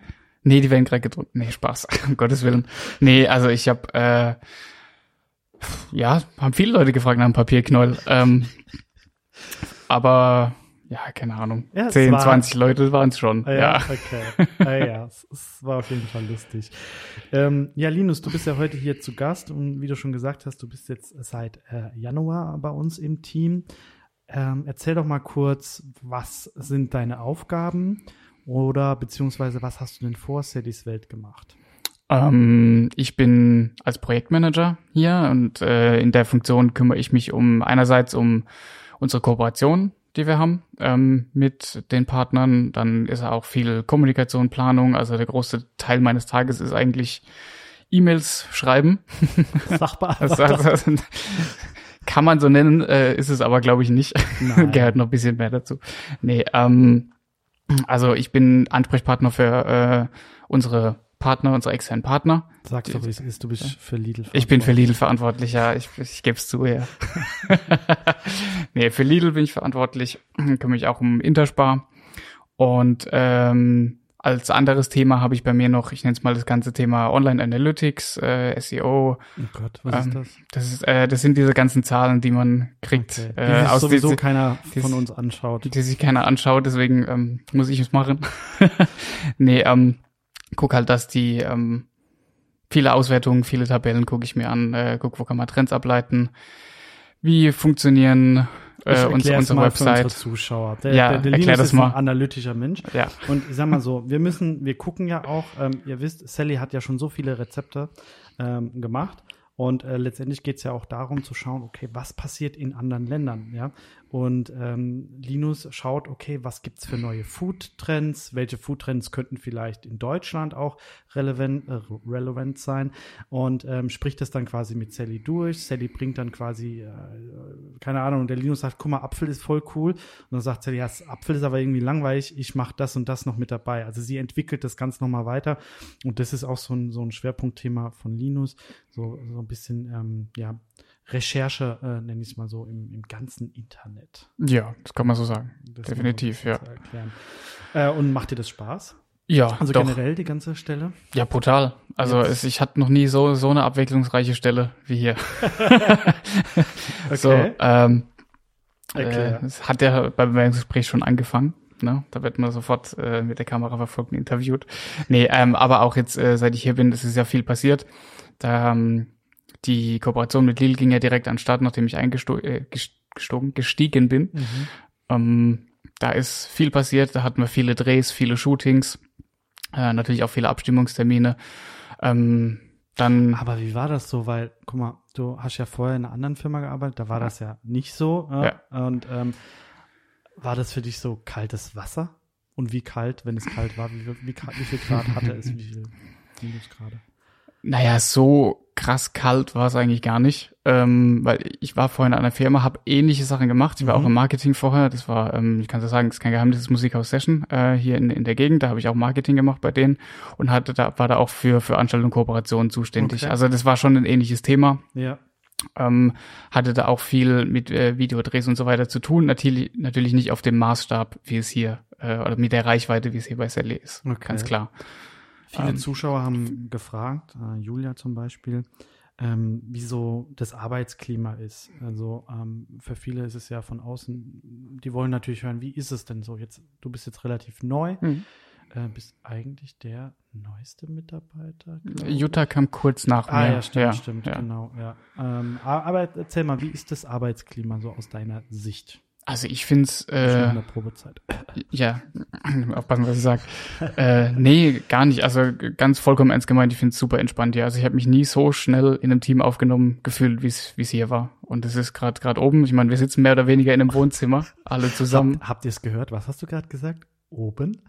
nee, die werden gerade gedruckt. Nee, Spaß, um Gottes Willen. Nee, also ich habe, äh, ja, haben viele Leute gefragt nach einem Papierknäuel. Ähm, aber, ja, keine Ahnung. Ja, es 10, war- 20 Leute waren es schon. Ah, ja. okay. Ah, ja, es, es war auf jeden Fall lustig. Ähm, ja, Linus, du bist ja heute hier zu Gast und wie du schon gesagt hast, du bist jetzt seit äh, Januar bei uns im Team. Ähm, erzähl doch mal kurz, was sind deine Aufgaben oder beziehungsweise was hast du denn vor Sallys Welt gemacht? Ähm, ich bin als Projektmanager hier und äh, in der Funktion kümmere ich mich um einerseits um unsere Kooperation, die wir haben ähm, mit den Partnern. Dann ist auch viel Kommunikation, Planung. Also der große Teil meines Tages ist eigentlich E-Mails schreiben. Sachbearbeiter? das, kann man so nennen, äh, ist es aber glaube ich nicht. Gehört noch ein bisschen mehr dazu. Nee, ähm, also ich bin Ansprechpartner für äh, unsere Partner, unsere externen Partner. Sag doch, wie es ist, du bist für Lidl. Ich bin für Lidl verantwortlich, ja, ich, ich gebe es zu, ja. nee, für Lidl bin ich verantwortlich, kümmere mich auch um Interspar. Und ähm, als anderes Thema habe ich bei mir noch, ich nenne es mal das ganze Thema Online Analytics, äh, SEO. Oh Gott, was ist Ähm, das? Das, ist, äh, das sind diese ganzen Zahlen, die man kriegt, Okay. äh, Die sich aus sowieso diese- keiner dies- von uns anschaut. die, die sich keiner anschaut, deswegen ähm, muss ich es machen. nee, ähm, guck halt, dass die ähm, viele Auswertungen, viele Tabellen gucke ich mir an, äh, guck, wo kann man Trends ableiten, wie funktionieren äh, uns, unsere mal für Website. unsere Zuschauer. Der, Ja, der, der erklär Linus das ist ein mal. analytischer Mensch. Ja, Und ich sag mal so, wir müssen, wir gucken ja auch, ähm, ihr wisst, Sally hat ja schon so viele Rezepte ähm, gemacht. Und äh, letztendlich geht's ja auch darum zu schauen, okay, was passiert in anderen Ländern, ja. Und ähm, Linus schaut, okay, was gibt's für neue Food-Trends, welche Food-Trends könnten vielleicht in Deutschland auch relevant, äh, relevant sein und ähm, spricht das dann quasi mit Sally durch. Sally bringt dann quasi, äh, keine Ahnung, der Linus sagt, guck mal, Apfel ist voll cool. Und dann sagt Sally, ja, Apfel ist aber irgendwie langweilig, ich mache das und das noch mit dabei. Also sie entwickelt das Ganze nochmal weiter und das ist auch so ein, so ein Schwerpunktthema von Linus, so, so ein bisschen, ähm, ja, Recherche, äh, nenne ich es mal so, im, im ganzen Internet. ja, das kann man so sagen. Das Definitiv, erklären. Äh, und macht dir das Spaß? Ja, Also doch. generell die ganze Stelle? Ja, brutal. Also es, ich hatte noch nie so so eine abwechslungsreiche Stelle wie hier. So, Okay. ähm, Erklär. Äh, es hat ja beim Bewerbungsgespräch schon angefangen. Ne? Da wird man sofort äh, mit der Kamera verfolgt und interviewt. Nee, ähm, aber auch jetzt, äh, seit ich hier bin, ist es ja viel passiert. Da, ähm, die Kooperation mit Lil ging ja direkt an den Start, nachdem ich eingestogen, äh, gestogen, gestiegen bin. Mhm. Ähm, da ist viel passiert, da hatten wir viele Drehs, viele Shootings, äh, natürlich auch viele Abstimmungstermine. Ähm, dann Aber wie war das so? Weil, guck mal, du hast ja vorher in einer anderen Firma gearbeitet, da war das ja nicht so. Äh? Und ähm, War das für dich so kaltes Wasser? Und wie kalt, wenn es kalt war, wie, wie, wie viel Grad hatte es, wie viel Minusgrade? Naja, so krass kalt war es eigentlich gar nicht, ähm, weil ich war vorhin an einer Firma, habe ähnliche Sachen gemacht. Ich war mhm. auch im Marketing vorher. Das war, ähm, ich kann so sagen, das ist kein Geheimnis, das Musikhaus Session äh, hier in, in der Gegend. Da habe ich auch Marketing gemacht bei denen und hatte da war da auch für für Anstellung und Kooperation zuständig. Okay. Also das war schon ein ähnliches Thema. Ja. Ähm, hatte da auch viel mit äh, Videodrehs und so weiter zu tun. Natürlich, natürlich nicht auf dem Maßstab, wie es hier, äh, oder mit der Reichweite, wie es hier bei Sally ist. Okay. Ganz klar. Viele ähm, Zuschauer haben gefragt, äh, Julia zum Beispiel, ähm, wie so das Arbeitsklima ist. Also ähm, für viele ist es ja von außen, die wollen natürlich hören, wie ist es denn so? Jetzt, du bist jetzt relativ neu, mhm. äh, bist eigentlich der neueste Mitarbeiter. Jutta kam kurz nach ah, mir. Ah ja, stimmt, ja, stimmt, ja. genau. Ja. Ähm, aber erzähl mal, wie ist das Arbeitsklima so aus deiner Sicht? Also ich finde es äh, in der Probezeit. Ja, aufpassen, was ich sage. äh, nee, gar nicht. Also ganz vollkommen ernst gemeint, ich finde es super entspannt hier. Also ich habe mich nie so schnell in einem Team aufgenommen gefühlt, wie es hier war. Und es ist gerade gerade oben. Ich meine, wir sitzen mehr oder weniger in einem Wohnzimmer, alle zusammen. Hab, habt ihr es gehört? Was hast du gerade gesagt? Oben?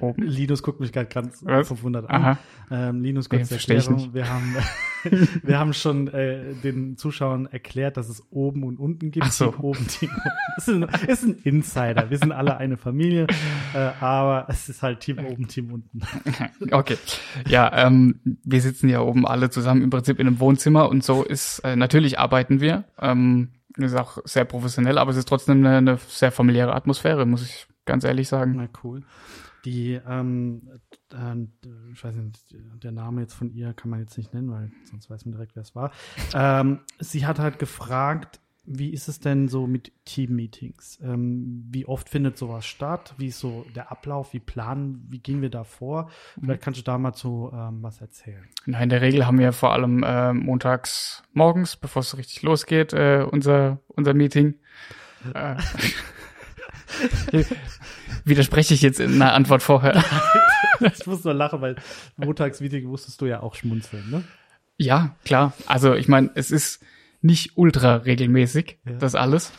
Oben. Linus guckt mich gerade ganz verwundert an. Ähm, Linus, kurz nee, Erklärung. Wir haben, wir haben schon äh, den Zuschauern erklärt, dass es oben und unten gibt. Ach so. Team oben, Team unten. Ist, ein, ist ein Insider. Wir sind alle eine Familie, äh, aber es ist halt Team oben, Team unten. Okay. Ja, ähm, wir sitzen ja oben alle zusammen im Prinzip in einem Wohnzimmer und so ist, äh, natürlich arbeiten wir. Ähm, ist auch sehr professionell, aber es ist trotzdem eine, eine sehr familiäre Atmosphäre, muss ich ganz ehrlich sagen. Na cool. Die, ähm, äh, ich weiß nicht, der Name jetzt von ihr kann man jetzt nicht nennen, weil sonst weiß man direkt, wer es war. Ähm, sie hat halt gefragt, wie ist es denn so mit Team-Meetings? Ähm, wie oft findet sowas statt? Wie ist so der Ablauf? Wie planen? Wie gehen wir da vor? Vielleicht kannst du da mal zu ähm, was erzählen. Na, in der Regel haben wir vor allem äh, montags morgens, bevor es richtig losgeht, äh, unser, unser Meeting. Äh, Widerspreche ich jetzt in einer Antwort vorher? ich muss nur lachen, weil Montagsmeeting musstest du ja auch schmunzeln, ne? Ja, klar. Also ich meine, es ist nicht ultra regelmäßig, ja. das alles.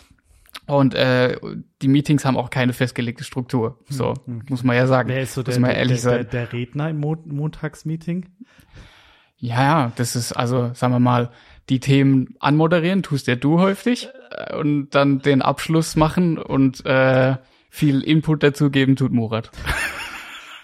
Und äh, die Meetings haben auch keine festgelegte Struktur. So, okay. Hm, hm. muss man ja sagen. Wer ist so der, der, der, der, Redner im Mo Montagsmeeting? Ja, ja, das ist also, sagen wir mal, die Themen anmoderieren, tust ja du häufig äh, und dann den Abschluss machen und äh, viel Input dazu geben tut Murat.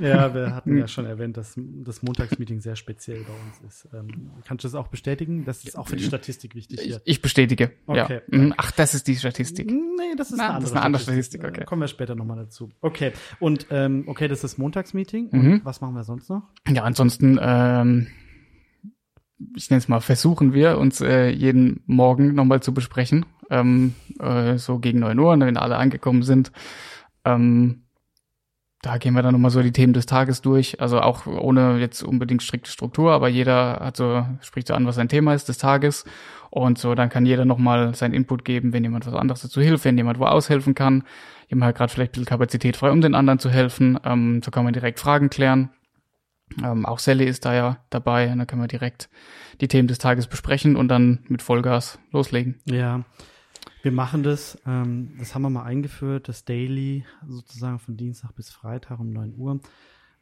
ja, wir hatten ja schon erwähnt, dass das Montagsmeeting sehr speziell bei uns ist. Ähm, kannst du das auch bestätigen? Das ist auch für die Statistik wichtig hier. Ich, ich bestätige. Okay. Ja. Mhm. Ach, das ist die Statistik. Nee, das ist, Na, eine, andere das ist eine andere Statistik. Okay. Kommen wir später nochmal dazu. Okay. Und ähm, okay, das ist das Montagsmeeting. Und mhm. was machen wir sonst noch? Ja, ansonsten ähm, ich nenne es mal, versuchen wir uns äh, jeden Morgen nochmal zu besprechen, ähm, äh, so gegen neun Uhr, wenn alle angekommen sind. Ähm, da gehen wir dann nochmal so die Themen des Tages durch, also auch ohne jetzt unbedingt strikte Struktur, aber jeder hat so, spricht so an, was sein Thema ist des Tages. Und so, dann kann jeder nochmal seinen Input geben, wenn jemand was anderes dazu hilft, wenn jemand wo aushelfen kann, jemand hat gerade vielleicht ein bisschen Kapazität frei, um den anderen zu helfen, ähm, so kann man direkt Fragen klären ähm, auch Sally ist da ja dabei und dann können wir direkt die Themen des Tages besprechen und dann mit Vollgas loslegen. Ja, wir machen das, ähm, das haben wir mal eingeführt, das Daily sozusagen von Dienstag bis Freitag um 9 Uhr,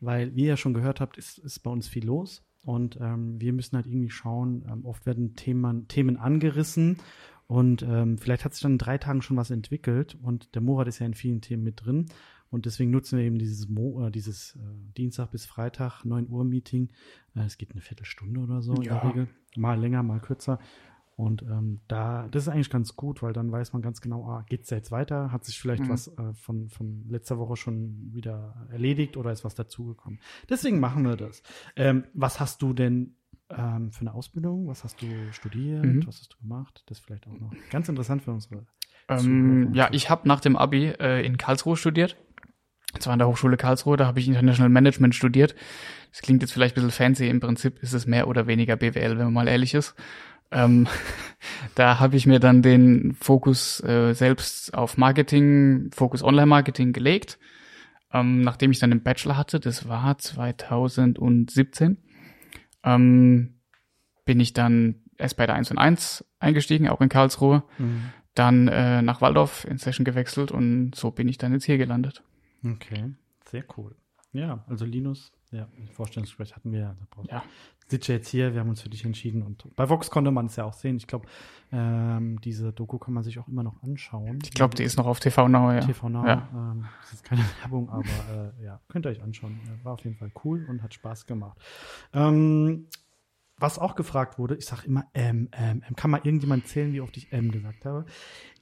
weil, wie ihr schon gehört habt, ist, ist bei uns viel los und ähm, wir müssen halt irgendwie schauen, ähm, oft werden Themen, Themen angerissen und ähm, vielleicht hat sich dann in drei Tagen schon was entwickelt und der Murat ist ja in vielen Themen mit drin und deswegen nutzen wir eben dieses, Mo äh, dieses äh, Dienstag bis Freitag 9 Uhr Meeting. Äh, es geht eine Viertelstunde oder so ja. in der Regel. Mal länger, mal kürzer. Und ähm, da, das ist eigentlich ganz gut, weil dann weiß man ganz genau, ah, geht's jetzt weiter? Hat sich vielleicht mhm. was äh, von, von letzter Woche schon wieder erledigt oder ist was dazugekommen? Deswegen machen wir das. Ähm, was hast du denn ähm, für eine Ausbildung? Was hast du studiert? Mhm. Was hast du gemacht? Das ist vielleicht auch noch ganz interessant für unsere. Ähm, ja, ich habe nach dem Abi äh, in Karlsruhe studiert zwar an der Hochschule Karlsruhe, da habe ich International Management studiert. Das klingt jetzt vielleicht ein bisschen fancy, im Prinzip ist es mehr oder weniger BWL, wenn man mal ehrlich ist. Ähm, da habe ich mir dann den Fokus äh, selbst auf Marketing, Fokus Online-Marketing gelegt. Ähm, nachdem ich dann den Bachelor hatte, das war 2017, ähm, bin ich dann erst bei der 1 und 1 eingestiegen, auch in Karlsruhe. Mhm. dann äh, nach Waldorf in Session gewechselt und so bin ich dann jetzt hier gelandet. Okay, sehr cool. Ja, also Linus, ja, Vorstellungsgespräch hatten wir ja. ja. Sitze jetzt hier, wir haben uns für dich entschieden und bei Vox konnte man es ja auch sehen. Ich glaube, ähm, diese Doku kann man sich auch immer noch anschauen. Ich glaube, die ist noch auf TV Now, ja. TV Now, ja. Ähm, das ist keine Werbung, aber äh, ja, könnt ihr euch anschauen. War auf jeden Fall cool und hat Spaß gemacht. Ähm, was auch gefragt wurde, ich sage immer M, M, M. Kann mal irgendjemand zählen, wie oft ich M gesagt habe?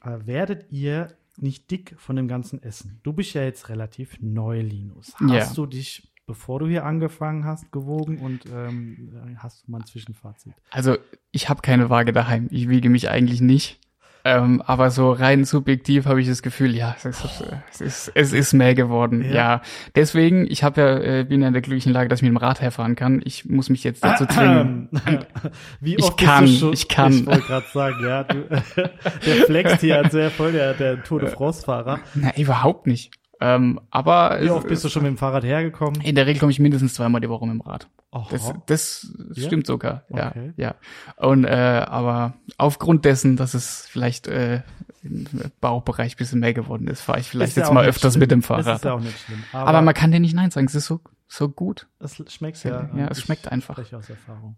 Äh, werdet ihr nicht dick von dem ganzen Essen? Du bist ja jetzt relativ neu, Linus. Hast ja. du dich, bevor du hier angefangen hast, gewogen und ähm, hast du mal ein Zwischenfazit? Also ich habe keine Waage daheim. Ich wiege mich eigentlich nicht. Ähm, aber so rein subjektiv habe ich das Gefühl, ja, es ist, es ist, es ist mehr geworden. Ja. ja. Deswegen, ich habe ja, äh, bin ja in der glücklichen Lage, dass ich mit dem Rad herfahren kann. Ich muss mich jetzt dazu zwingen. Wie oft ich kann, schon, ich kann. Ich wollte gerade sagen, ja, du, der flext hier als wäre voll der, der Tour de France-Fahrer. Na, überhaupt nicht. Ähm, aber Wie oft bist du schon mit dem Fahrrad hergekommen? In der Regel komme ich mindestens zweimal die Woche mit dem Rad. Aha. Das, das ja? stimmt sogar, ja, okay. ja. Und äh, aber aufgrund dessen, dass es vielleicht äh, im Bauchbereich bisschen mehr geworden ist, fahre ich vielleicht jetzt mal öfters schlimm. mit dem Fahrrad. Das ist ja auch nicht schlimm. Aber, aber man kann dir nicht nein sagen, es ist so so gut. Es schmeckt ja. Ja, es schmeckt einfach. aus Erfahrung.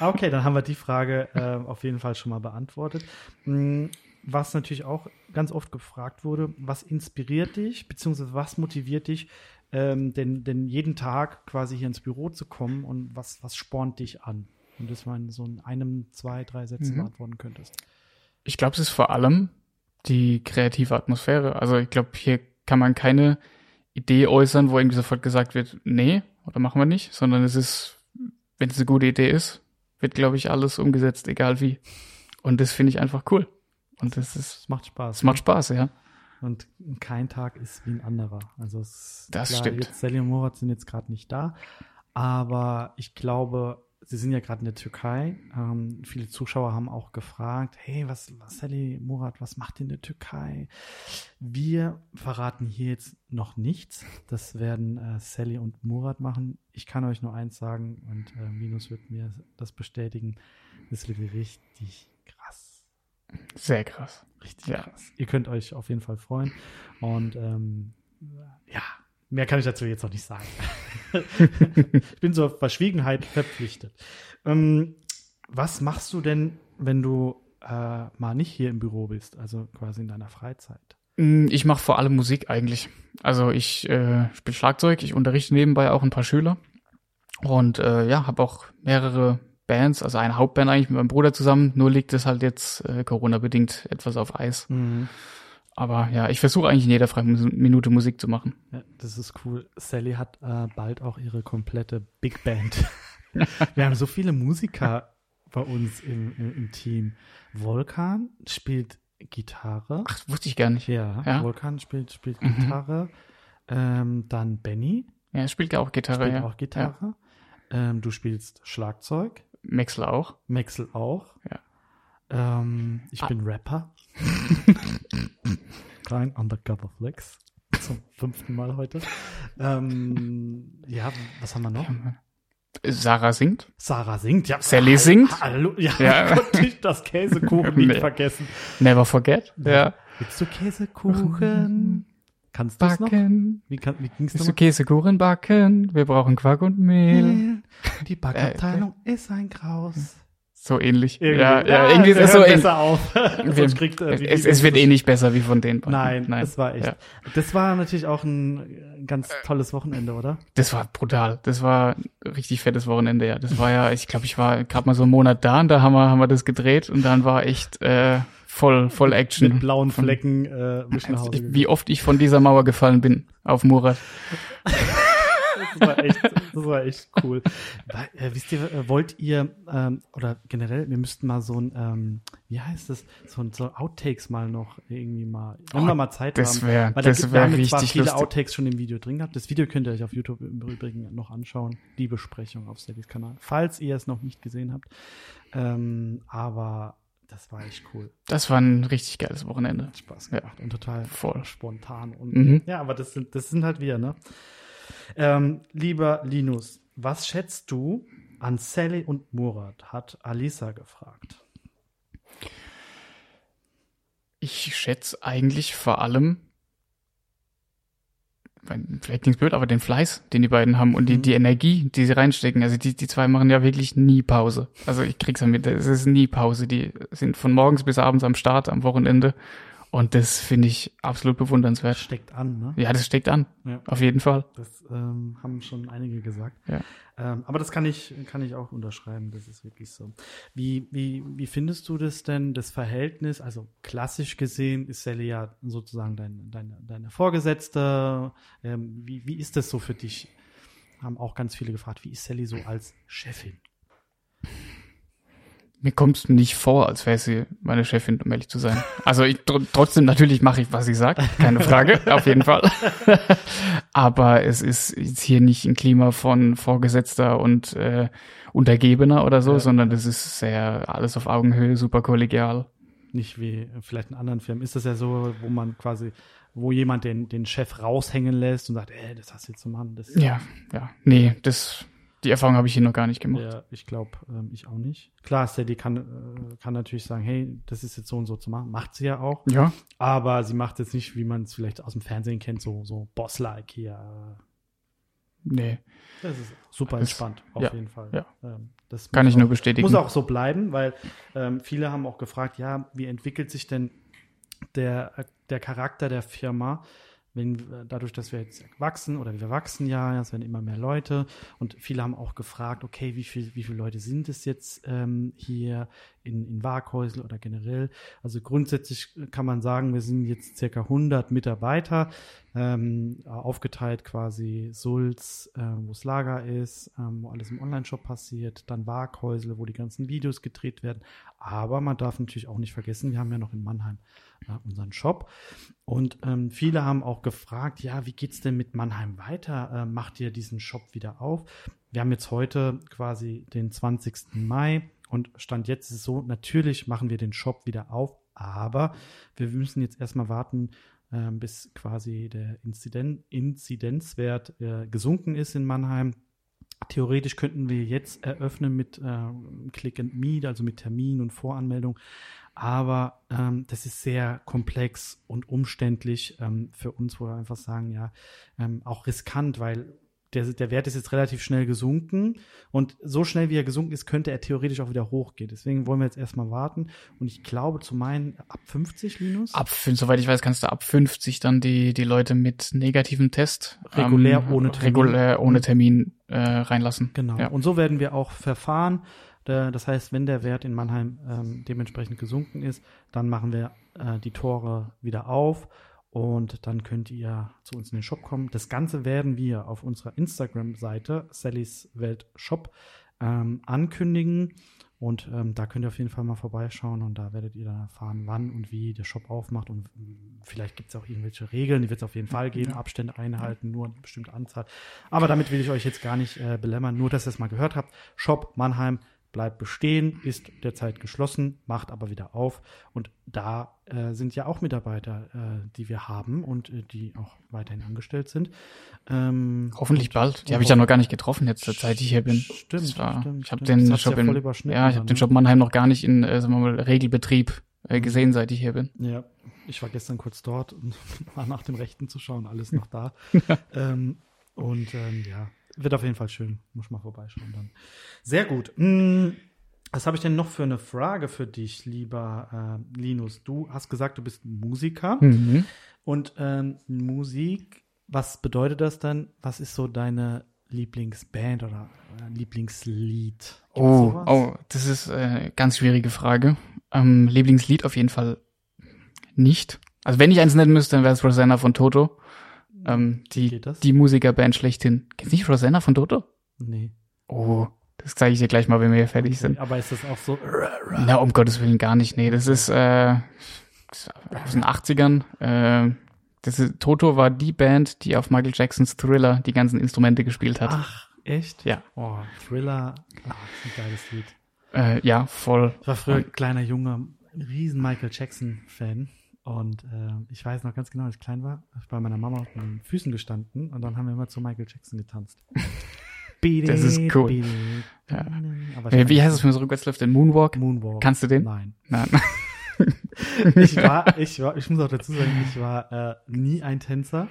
Okay, dann haben wir die Frage äh, auf jeden Fall schon mal beantwortet. Was natürlich auch ganz oft gefragt wurde, was inspiriert dich, beziehungsweise was motiviert dich, ähm, denn, denn jeden Tag quasi hier ins Büro zu kommen und was, was spornt dich an? Und das man so in einem, zwei, drei Sätzen mhm. beantworten könntest. Ich glaube, es ist vor allem die kreative Atmosphäre. Also ich glaube, hier kann man keine Idee äußern, wo irgendwie sofort gesagt wird, nee, oder machen wir nicht, sondern es ist, wenn es eine gute Idee ist, wird, glaube ich, alles umgesetzt, egal wie. Und das finde ich einfach cool. Und das ist. Es macht Spaß. Es macht Spaß, ja. Und kein Tag ist wie ein anderer. Also es das klar, stimmt. Jetzt Sally und Morat sind jetzt gerade nicht da, aber ich glaube, sie sind ja gerade in der Türkei. Ähm, viele Zuschauer haben auch gefragt, hey, was, was Sally Murat, was macht ihr in der Türkei? Wir verraten hier jetzt noch nichts. Das werden äh, Sally und Murat machen. Ich kann euch nur eins sagen und äh, Minus wird mir das bestätigen. Das wird richtig sehr krass. Richtig ja. krass. Ihr könnt euch auf jeden Fall freuen. Und ähm, ja, mehr kann ich dazu jetzt noch nicht sagen. ich bin zur Verschwiegenheit verpflichtet. Ähm, was machst du denn, wenn du äh, mal nicht hier im Büro bist, also quasi in deiner Freizeit? Mm, ich mache vor allem Musik eigentlich. Also ich äh, spiele Schlagzeug, ich unterrichte nebenbei auch ein paar Schüler und äh, ja, habe auch mehrere Bands, also eine Hauptband eigentlich mit meinem Bruder zusammen, nur liegt es halt jetzt äh, Corona-bedingt etwas auf Eis. Mhm. Aber ja, ich versuche eigentlich in jeder freien Minute Musik zu machen. Ja, das ist cool. Sally hat äh, bald auch ihre komplette Big Band. Wir haben so viele Musiker bei uns im, im, im, Team. Volkan spielt Gitarre. Ach, wusste ich gar nicht. Ja, ja. Volkan spielt, spielt mhm. Gitarre. Ähm, dann Benny. Ja, er spielt ja auch Gitarre. Spielt ja. auch Gitarre. Ja. Ähm, du spielst Schlagzeug. Maxel auch. Maxel auch. Ja. Ähm, ich ah. bin Rapper. Klein Undercover Flex. Zum fünften Mal heute. Ähm, ja, was haben wir noch? Sarah singt. Sarah singt, ja. Sally singt. Hallo, ja, ja. konnte ich das Käsekuchen nicht vergessen. Never forget. Ja. Willst du Käsekuchen? Kannst du backen. Wie, kann, wie ging's noch? Käsekuchen backen. Wir brauchen Quark und Mehl. Die Backabteilung äh, ist ein Graus. So ähnlich. Irgendwie. Ja, ja, ja, irgendwie ist es so besser auf. wir, kriegt, äh, es, es wird eh nicht besser wie von denen. Nein, Nein, das war echt. Ja. Das war natürlich auch ein ganz tolles Wochenende, oder? Das war brutal. Das war ein richtig fettes Wochenende, ja. Das war ja, ich glaube, ich war gerade mal so einen Monat da und da haben wir, haben wir das gedreht und dann war echt äh, voll, voll Action. Mit blauen Flecken äh, bis nach Hause. Wie oft ich von dieser Mauer gefallen bin auf Murat. das war echt, das war echt cool. Äh, wisst ihr, äh, wollt ihr, ähm, oder generell, wir müssten mal so ein, ähm, wie heißt das, so, ein, so Outtakes mal noch irgendwie mal, wenn oh, wir mal Zeit das wär, haben. Weil das wäre richtig zwar viele lustig. Outtakes schon im Video drin gehabt. Das Video könnt ihr euch auf YouTube im Übrigen noch anschauen. Die Besprechung auf Sallys Kanal. Falls ihr es noch nicht gesehen habt. Ähm, aber das war echt cool. Das war ein richtig geiles Wochenende. Hat Spaß gemacht ja. und total voll spontan. Und, mhm. Ja, aber das sind, das sind halt wir, ne? Ähm, lieber Linus, was schätzt du an Sally und Murat? Hat Alisa gefragt. Ich schätze eigentlich vor allem, vielleicht klingt blöd, aber den Fleiß, den die beiden haben und die, mhm. die Energie, die sie reinstecken. Also die, die zwei machen ja wirklich nie Pause. Also ich krieg's ja mit, es ist nie Pause. Die sind von morgens bis abends am Start, am Wochenende und das finde ich absolut bewundernswert. Das steckt an, ne? Ja, das steckt an. Ja. Auf jeden Fall. Das ähm, haben schon einige gesagt. Ja. Ähm, aber das kann ich, kann ich auch unterschreiben. Das ist wirklich so. Wie, wie, wie findest du das denn, das Verhältnis? Also klassisch gesehen ist Sally ja sozusagen dein, deine, deine Vorgesetzte. Ähm, wie, wie ist das so für dich? Haben auch ganz viele gefragt, wie ist Sally so als Chefin? Mir kommt es nicht vor, als wäre sie meine Chefin, um ehrlich zu sein. Also ich, tr trotzdem natürlich mache ich, was sie sagt, keine Frage, auf jeden Fall. Aber es ist jetzt hier nicht ein Klima von Vorgesetzter und äh, Untergebener oder so, ja. sondern das ist sehr alles auf Augenhöhe, super kollegial. Nicht wie vielleicht in anderen Firmen. Ist das ja so, wo man quasi wo jemand den, den Chef raushängen lässt und sagt, ey, das hast du jetzt zu machen. Das ja, ja. Nee, das die Erfahrung habe ich hier noch gar nicht gemacht. Ja, ich glaube, ähm, ich auch nicht. Klar, Sadie kann, äh, kann natürlich sagen, hey, das ist jetzt so und so zu machen. Macht sie ja auch. Ja. Aber sie macht jetzt nicht, wie man es vielleicht aus dem Fernsehen kennt, so, so Boss-like hier. Nee. Das ist super entspannt, auf ja, jeden Fall. Ja. Ähm, das kann ich auch, nur bestätigen. Muss auch so bleiben, weil ähm, viele haben auch gefragt, ja, wie entwickelt sich denn der, der Charakter der Firma? Wenn, dadurch, dass wir jetzt wachsen oder wir wachsen ja, es werden immer mehr Leute und viele haben auch gefragt, okay, wie viel, wie viele Leute sind es jetzt ähm, hier in, in Waghäusel oder generell? Also grundsätzlich kann man sagen, wir sind jetzt circa 100 Mitarbeiter, ähm, aufgeteilt quasi Sulz, äh, wo das Lager ist, ähm, wo alles im Online-Shop passiert, dann Waghäusel, wo die ganzen Videos gedreht werden. Aber man darf natürlich auch nicht vergessen, wir haben ja noch in Mannheim äh, unseren Shop. Und ähm, viele haben auch gefragt, ja, wie geht's denn mit Mannheim weiter? Äh, macht ihr diesen Shop wieder auf? Wir haben jetzt heute quasi den 20. Mai und Stand jetzt ist es so, natürlich machen wir den Shop wieder auf, aber wir müssen jetzt erstmal warten, äh, bis quasi der Inziden Inzidenzwert äh, gesunken ist in Mannheim. Theoretisch könnten wir jetzt eröffnen mit äh, Click and Meet, also mit Termin und Voranmeldung aber ähm, das ist sehr komplex und umständlich ähm, für uns, wo wir einfach sagen, ja, ähm, auch riskant, weil der, der Wert ist jetzt relativ schnell gesunken und so schnell wie er gesunken ist, könnte er theoretisch auch wieder hochgehen. Deswegen wollen wir jetzt erstmal warten und ich glaube zu meinen ab 50 Linus. Ab soweit ich weiß, kannst du ab 50 dann die die Leute mit negativem Test regulär ähm, ohne Termin, regulär ohne Termin äh, reinlassen. Genau. Ja. Und so werden wir auch verfahren. Das heißt, wenn der Wert in Mannheim ähm, dementsprechend gesunken ist, dann machen wir äh, die Tore wieder auf und dann könnt ihr zu uns in den Shop kommen. Das Ganze werden wir auf unserer Instagram-Seite Sallys Welt Shop ähm, ankündigen. Und ähm, da könnt ihr auf jeden Fall mal vorbeischauen und da werdet ihr dann erfahren, wann und wie der Shop aufmacht. Und vielleicht gibt es auch irgendwelche Regeln, die wird es auf jeden Fall geben, Abstände einhalten, nur eine bestimmte Anzahl. Aber damit will ich euch jetzt gar nicht äh, belämmern, nur dass ihr es mal gehört habt. Shop Mannheim bleibt bestehen, ist derzeit geschlossen, macht aber wieder auf. Und da äh, sind ja auch Mitarbeiter, äh, die wir haben und äh, die auch weiterhin angestellt sind. Ähm, Hoffentlich bald. Die habe ich ja noch gar nicht getroffen jetzt, seit ich hier bin. Stimmt, war, stimmt Ich habe den Job ja in, ja, ich habe den Job Mannheim noch gar nicht in, äh, sagen wir mal, Regelbetrieb äh, gesehen, seit ich hier bin. Ja, ich war gestern kurz dort und war nach dem Rechten zu schauen, alles noch da. ähm, und ähm, ja, wird auf jeden Fall schön. Muss mal vorbeischauen dann. Sehr gut. Hm, was habe ich denn noch für eine Frage für dich, lieber äh, Linus? Du hast gesagt, du bist Musiker. Mhm. Und ähm, Musik, was bedeutet das dann? Was ist so deine Lieblingsband oder äh, Lieblingslied? Oh, oh, das ist eine ganz schwierige Frage. Ähm, Lieblingslied auf jeden Fall nicht. Also wenn ich eins nennen müsste, dann wäre es Rosanna von Toto. Ähm, die, die Musikerband schlechthin. Kennst du nicht Rosanna von Toto? Nee. Oh, das zeige ich dir gleich mal, wenn wir hier fertig okay, sind. Aber ist das auch so? Na, um Gottes Willen gar nicht. Nee, das ist äh, aus den 80ern. Äh, das ist, Toto war die Band, die auf Michael Jacksons Thriller die ganzen Instrumente gespielt hat. Ach, echt? Ja. Oh, Thriller, ach, ein geiles Lied. Äh, ja, voll. Ich war früher ein kleiner Junge, riesen Michael Jackson Fan. Und äh, ich weiß noch ganz genau, als ich klein war, ich bei meiner Mama auf den Füßen gestanden und dann haben wir immer zu Michael Jackson getanzt. das ist cool. Ja. wie heißt es, wenn man so rückwärts läuft? Den Moonwalk? Moonwalk. Kannst du den? Nein. Nein. ich war, ich war, ich muss auch dazu sagen, ich war äh, nie ein Tänzer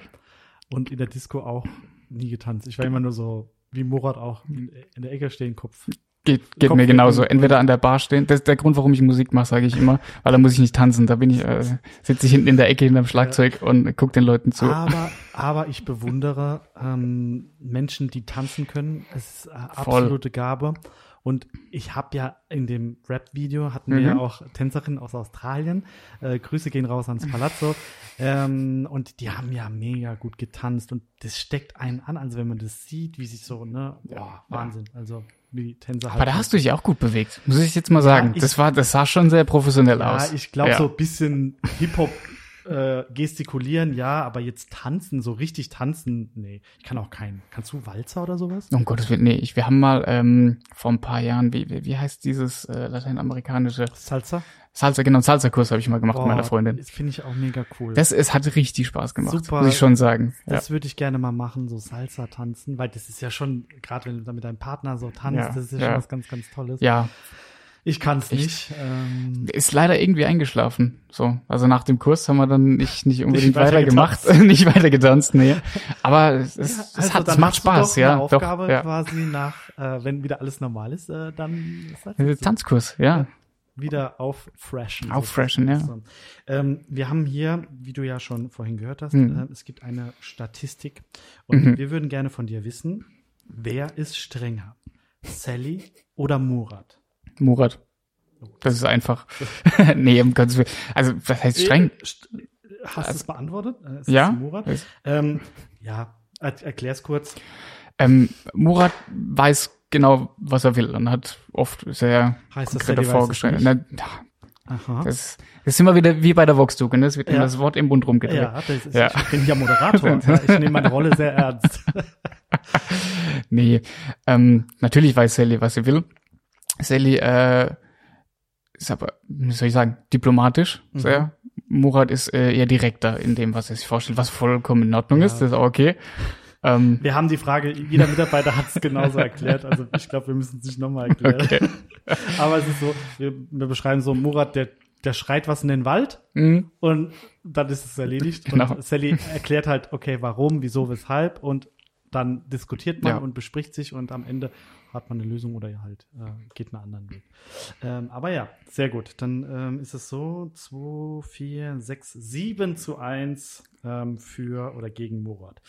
und in der Disco auch nie getanzt. Ich war immer nur so, wie Murat auch, in, in der Ecke stehen, Kopf Geht, geht mir genauso. Entweder an der Bar stehen, das ist der Grund, warum ich Musik mache, sage ich immer, weil da muss ich nicht tanzen. Da bin ich, äh, sitze ich hinten in der Ecke hinterm Schlagzeug ja. und guck den Leuten zu. Aber, aber ich bewundere ähm, Menschen, die tanzen können. Es ist eine absolute Voll. Gabe. Und ich habe ja in dem Rap-Video hatten wir mhm. ja auch Tänzerinnen aus Australien. Äh, Grüße gehen raus ans Palazzo. Ähm, und die haben ja mega gut getanzt und das steckt einen an. Also wenn man das sieht, wie sich so, ne, boah, Wahnsinn. Also wie Tänzer Aber da hast du dich auch gut bewegt, muss ich jetzt mal sagen. Ja, ich, das war, das sah schon sehr professionell ja, aus. Ich glaube, ja. so ein bisschen Hip-Hop äh, gestikulieren, ja, aber jetzt tanzen, so richtig tanzen, nee. Ich kann auch keinen. Kannst du Walzer oder sowas? Gottes Willen, nee. Ich, wir haben mal ähm, vor ein paar Jahren, wie, wie, wie heißt dieses äh, lateinamerikanische? Salsa? Salsa, genau, Salsa-Kurs habe ich mal gemacht Boah, mit meiner Freundin. Das finde ich auch mega cool. Das, es hat richtig Spaß gemacht, Super, muss ich schon sagen. Das ja. würde ich gerne mal machen, so Salsa tanzen, weil das ist ja schon, gerade wenn du da mit deinem Partner so tanzt, ja, das ist ja, ja, schon was ganz, ganz Tolles. Ja, ich kann es nicht. Ähm, ist leider irgendwie eingeschlafen. So, also nach dem Kurs haben wir dann nicht nicht unbedingt nicht weitergemacht, nicht weiter getanzt, nee. Aber es, ist, ja, also es, hat, es macht Spaß, doch ja. Eine Aufgabe doch, ja. quasi nach, äh, wenn wieder alles normal ist, äh, dann ist. Tanzkurs, ja. Wieder auffreshen. Auffreshen, ja. Ähm, wir haben hier, wie du ja schon vorhin gehört hast, mhm. äh, es gibt eine Statistik und mhm. wir würden gerne von dir wissen, wer ist strenger? Sally oder Murat? Murat. Das ist einfach. nee, um Gottes Willen. Also, was heißt streng? Äh, hast du es beantwortet? Ist ja. Murat? Ähm, ja, er, erklär's kurz. Ähm, Murat weiß genau, was er will und hat oft sehr heißt konkrete vorgestellt. Aha. Das, das ist immer wieder wie bei der Vox-Duke, ne? Es wird ja. immer das Wort im Mund rumgedreht. Ja, das ist, ja. ich bin ja Moderator. ich nehme meine Rolle sehr ernst. nee, ähm, natürlich weiß Sally, was sie will. Sally äh, ist aber, wie soll ich sagen, diplomatisch mhm. sehr. Murat ist äh, eher direkter in dem, was er sich vorstellt, was vollkommen in Ordnung ja. ist, das ist auch okay. Ähm, wir haben die Frage, jeder Mitarbeiter hat es genauso erklärt, also ich glaube, wir müssen es nicht nochmal erklären. Okay. aber es ist so, wir, wir, beschreiben so, Murat, der, der schreit was in den Wald mhm. und dann ist es erledigt. Genau. Und Sally erklärt halt, okay, warum, wieso, weshalb und dann diskutiert man ja. und bespricht sich und am Ende hat man eine Lösung oder halt äh, geht einen anderen Weg. Ähm, aber ja, sehr gut. Dann ähm, ist es so 2, 4, 6, 7 zu 1 ähm, für oder gegen Murat.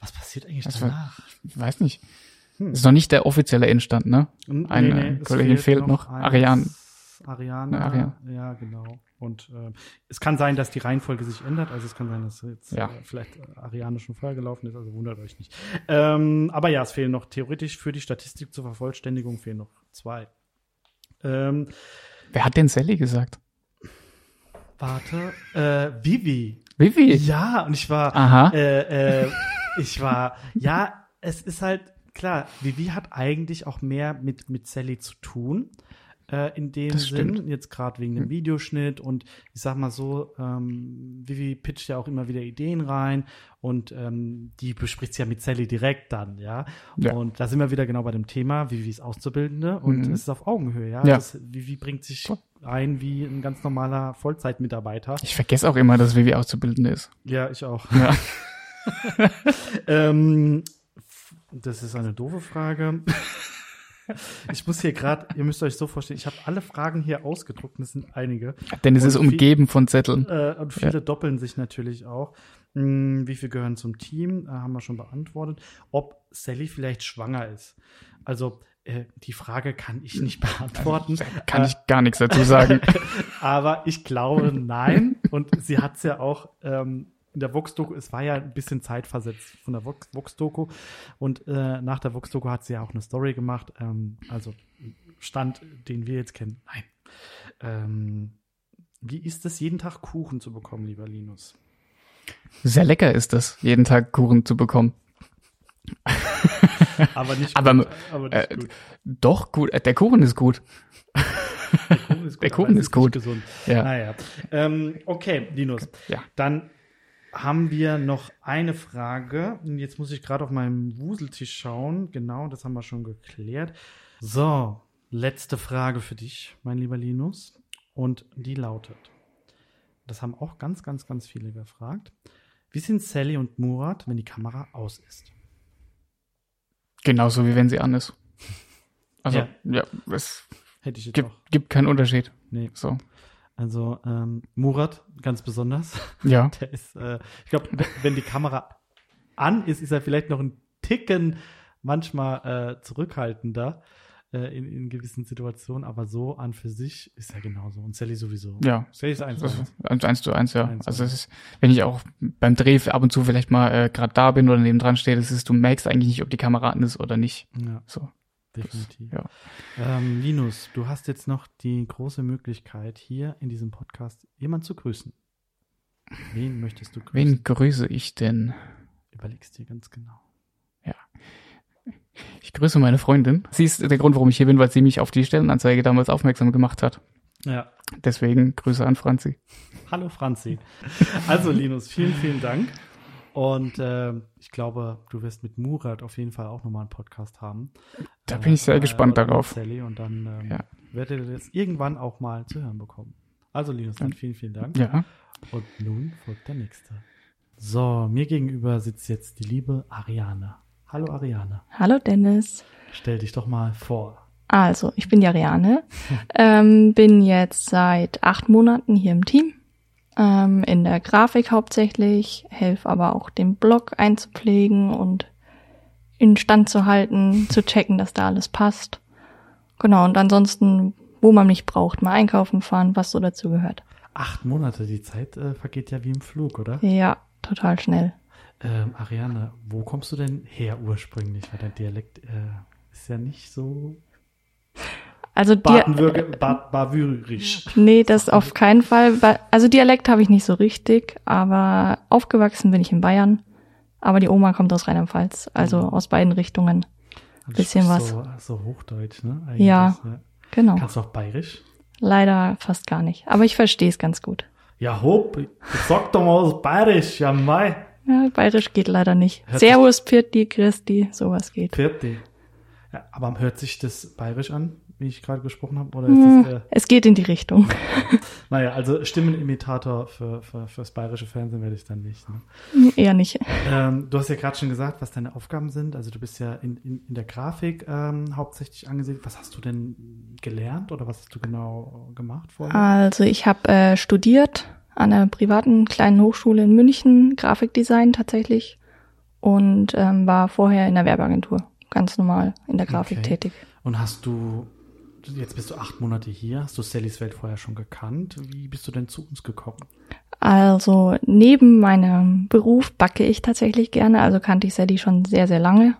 Was passiert eigentlich das danach? War, ich weiß nicht. Hm. ist noch nicht der offizielle Endstand, ne? Eine nee, nee, Kollegin fehlt, fehlt noch. Ariane. Ariane. Ariane. Ja, genau. Und äh, es kann sein, dass die Reihenfolge sich ändert. Also es kann sein, dass jetzt ja. äh, vielleicht Ariane schon vorher gelaufen ist. Also wundert euch nicht. Ähm, aber ja, es fehlen noch theoretisch für die Statistik zur Vervollständigung fehlen noch zwei. Ähm, Wer hat denn Sally gesagt? Warte, äh, Vivi. Vivi? Ja, und ich war, Aha. Äh, äh, ich war, ja, es ist halt klar. Vivi hat eigentlich auch mehr mit mit Sally zu tun äh, in dem das Sinn, stimmt. jetzt gerade wegen dem hm. Videoschnitt und ich sag mal so, ähm, Vivi pitcht ja auch immer wieder Ideen rein und ähm, die bespricht sie ja mit Sally direkt dann, ja? ja. Und da sind wir wieder genau bei dem Thema, Vivi ist Auszubildende und mhm. es ist auf Augenhöhe, ja. ja. Das, Vivi bringt sich ein wie ein ganz normaler Vollzeitmitarbeiter. Ich vergesse auch immer, dass Vivi Auszubildende ist. Ja, ich auch. Ja. ähm, das ist eine doofe Frage. Ich muss hier gerade, ihr müsst euch so vorstellen, ich habe alle Fragen hier ausgedruckt, das sind einige. Denn es und ist umgeben viel, von Zetteln. Äh, und viele ja. doppeln sich natürlich auch. Hm, wie viel gehören zum Team? Äh, haben wir schon beantwortet. Ob Sally vielleicht schwanger ist. Also äh, die Frage kann ich nicht beantworten. Kann äh, ich gar nichts dazu sagen. Aber ich glaube nein. Und sie hat es ja auch ähm, in der Vox-Doku, es war ja ein bisschen zeitversetzt von der Vox-Doku und äh, nach der Vox-Doku hat sie ja auch eine Story gemacht, ähm, also Stand, den wir jetzt kennen. Nein. Ähm, wie ist es, jeden Tag Kuchen zu bekommen, lieber Linus? Sehr lecker ist es, jeden Tag Kuchen zu bekommen. aber nicht, aber, gut, aber nicht äh, gut. Doch gut, äh, der Kuchen ist gut. Der Kuchen ist gut. Der Kuchen ist, ist gut. Gesund. Ja. Naja. Ähm, okay, Linus. Ja. Dann haben wir noch eine Frage. Jetzt muss ich gerade auf meinem Wuseltisch schauen. Genau, das haben wir schon geklärt. So, letzte Frage für dich, mein lieber Linus. Und die lautet: das haben auch ganz, ganz, ganz viele gefragt. Wie sind Sally und Murat, wenn die Kamera aus ist? Genauso wie wenn sie an ist. Also, ja, ja es Hätte ich jetzt gibt, auch. gibt keinen Unterschied. Nee. So. Also ähm, Murat ganz besonders. Ja. Der ist, äh, ich glaube, wenn die Kamera an ist, ist er vielleicht noch ein Ticken manchmal äh, zurückhaltender äh, in, in gewissen Situationen, aber so an für sich ist er genauso. Und Sally sowieso. Ja. Sally ist eins. Ist eins, eins zu eins, ja. Eins zu also ist, wenn ich auch beim Dreh ab und zu vielleicht mal äh, gerade da bin oder neben dran stehe, das ist, du merkst eigentlich nicht, ob die Kamera an ist oder nicht. Ja, So. Definitiv. ja. Ähm, Linus, du hast jetzt noch die große Möglichkeit, hier in diesem Podcast jemand zu grüßen. Wen möchtest du grüßen? Wen grüße ich denn? Überlegst dir ganz genau. Ich grüße meine Freundin. Sie ist der Grund, warum ich hier bin, weil sie mich auf die Stellenanzeige damals aufmerksam gemacht hat. Ja. Deswegen Grüße an Franzi. Hallo Franzi. Also Linus, vielen, vielen Dank. Und äh, ich glaube, du wirst mit Murat auf jeden Fall auch nochmal einen Podcast haben. Da bin ich sehr Äh, gespannt darauf. Sally und dann ähm, Ja. werdet ihr das irgendwann auch mal zu hören bekommen. Also Linus, dann vielen, vielen Dank. Ja. Und nun folgt der nächste. So, mir gegenüber sitzt jetzt die liebe Ariane. Hallo Ariane. Hallo Dennis. Stell dich doch mal vor. Also, ich bin die Ariane, ähm, bin jetzt seit acht Monaten hier im Team, ähm, in der Grafik hauptsächlich, helfe aber auch den Blog einzupflegen und instand zu halten, zu checken, dass da alles passt. Genau, und ansonsten, wo man mich braucht, mal einkaufen fahren, was so dazu gehört. Acht Monate, die Zeit äh, vergeht ja wie im Flug, oder? Ja, total schnell. Ähm, Ariane, wo kommst du denn her ursprünglich? Weil dein Dialekt äh, ist ja nicht so Also ba bavürisch. Nee, das auf keinen Fall. Also Dialekt habe ich nicht so richtig, aber aufgewachsen bin ich in Bayern. Aber die Oma kommt aus Rheinland-Pfalz, also aus beiden Richtungen. Du Bisschen was. So, so Hochdeutsch, ne? Eigentlich, Ja. Genau. Kannst du auch bayerisch? Leider fast gar nicht. Aber ich verstehe es ganz gut. Ja, hopp, sag doch mal was bayerisch, ja mei. Ja, Bayerisch geht leider nicht. Hört Servus, Pirti, Christi, sowas geht. Vierte. Ja, aber hört sich das bayerisch an, wie ich gerade gesprochen habe? Oder Hm, das, äh, es geht in die Richtung. naja, also Stimmenimitator für, für, fürs bayerische Fernsehen werde ich dann nicht. Ne? Eher nicht. Ähm, du hast ja gerade schon gesagt, was deine Aufgaben sind. Also du bist ja in, in, in der Grafik ähm, hauptsächlich angesiedelt. Was hast du denn gelernt oder was hast du genau gemacht vorher? Also ich habe äh, studiert an einer privaten kleinen Hochschule in München, Grafikdesign tatsächlich. Und ähm, war vorher in der Werbeagentur, ganz normal in der Grafik Okay. tätig. Und hast du, jetzt bist du acht Monate hier, hast du Sallys Welt vorher schon gekannt? Wie bist du denn zu uns gekommen? Also neben meinem Beruf backe ich tatsächlich gerne, also kannte ich Sally schon sehr, sehr lange.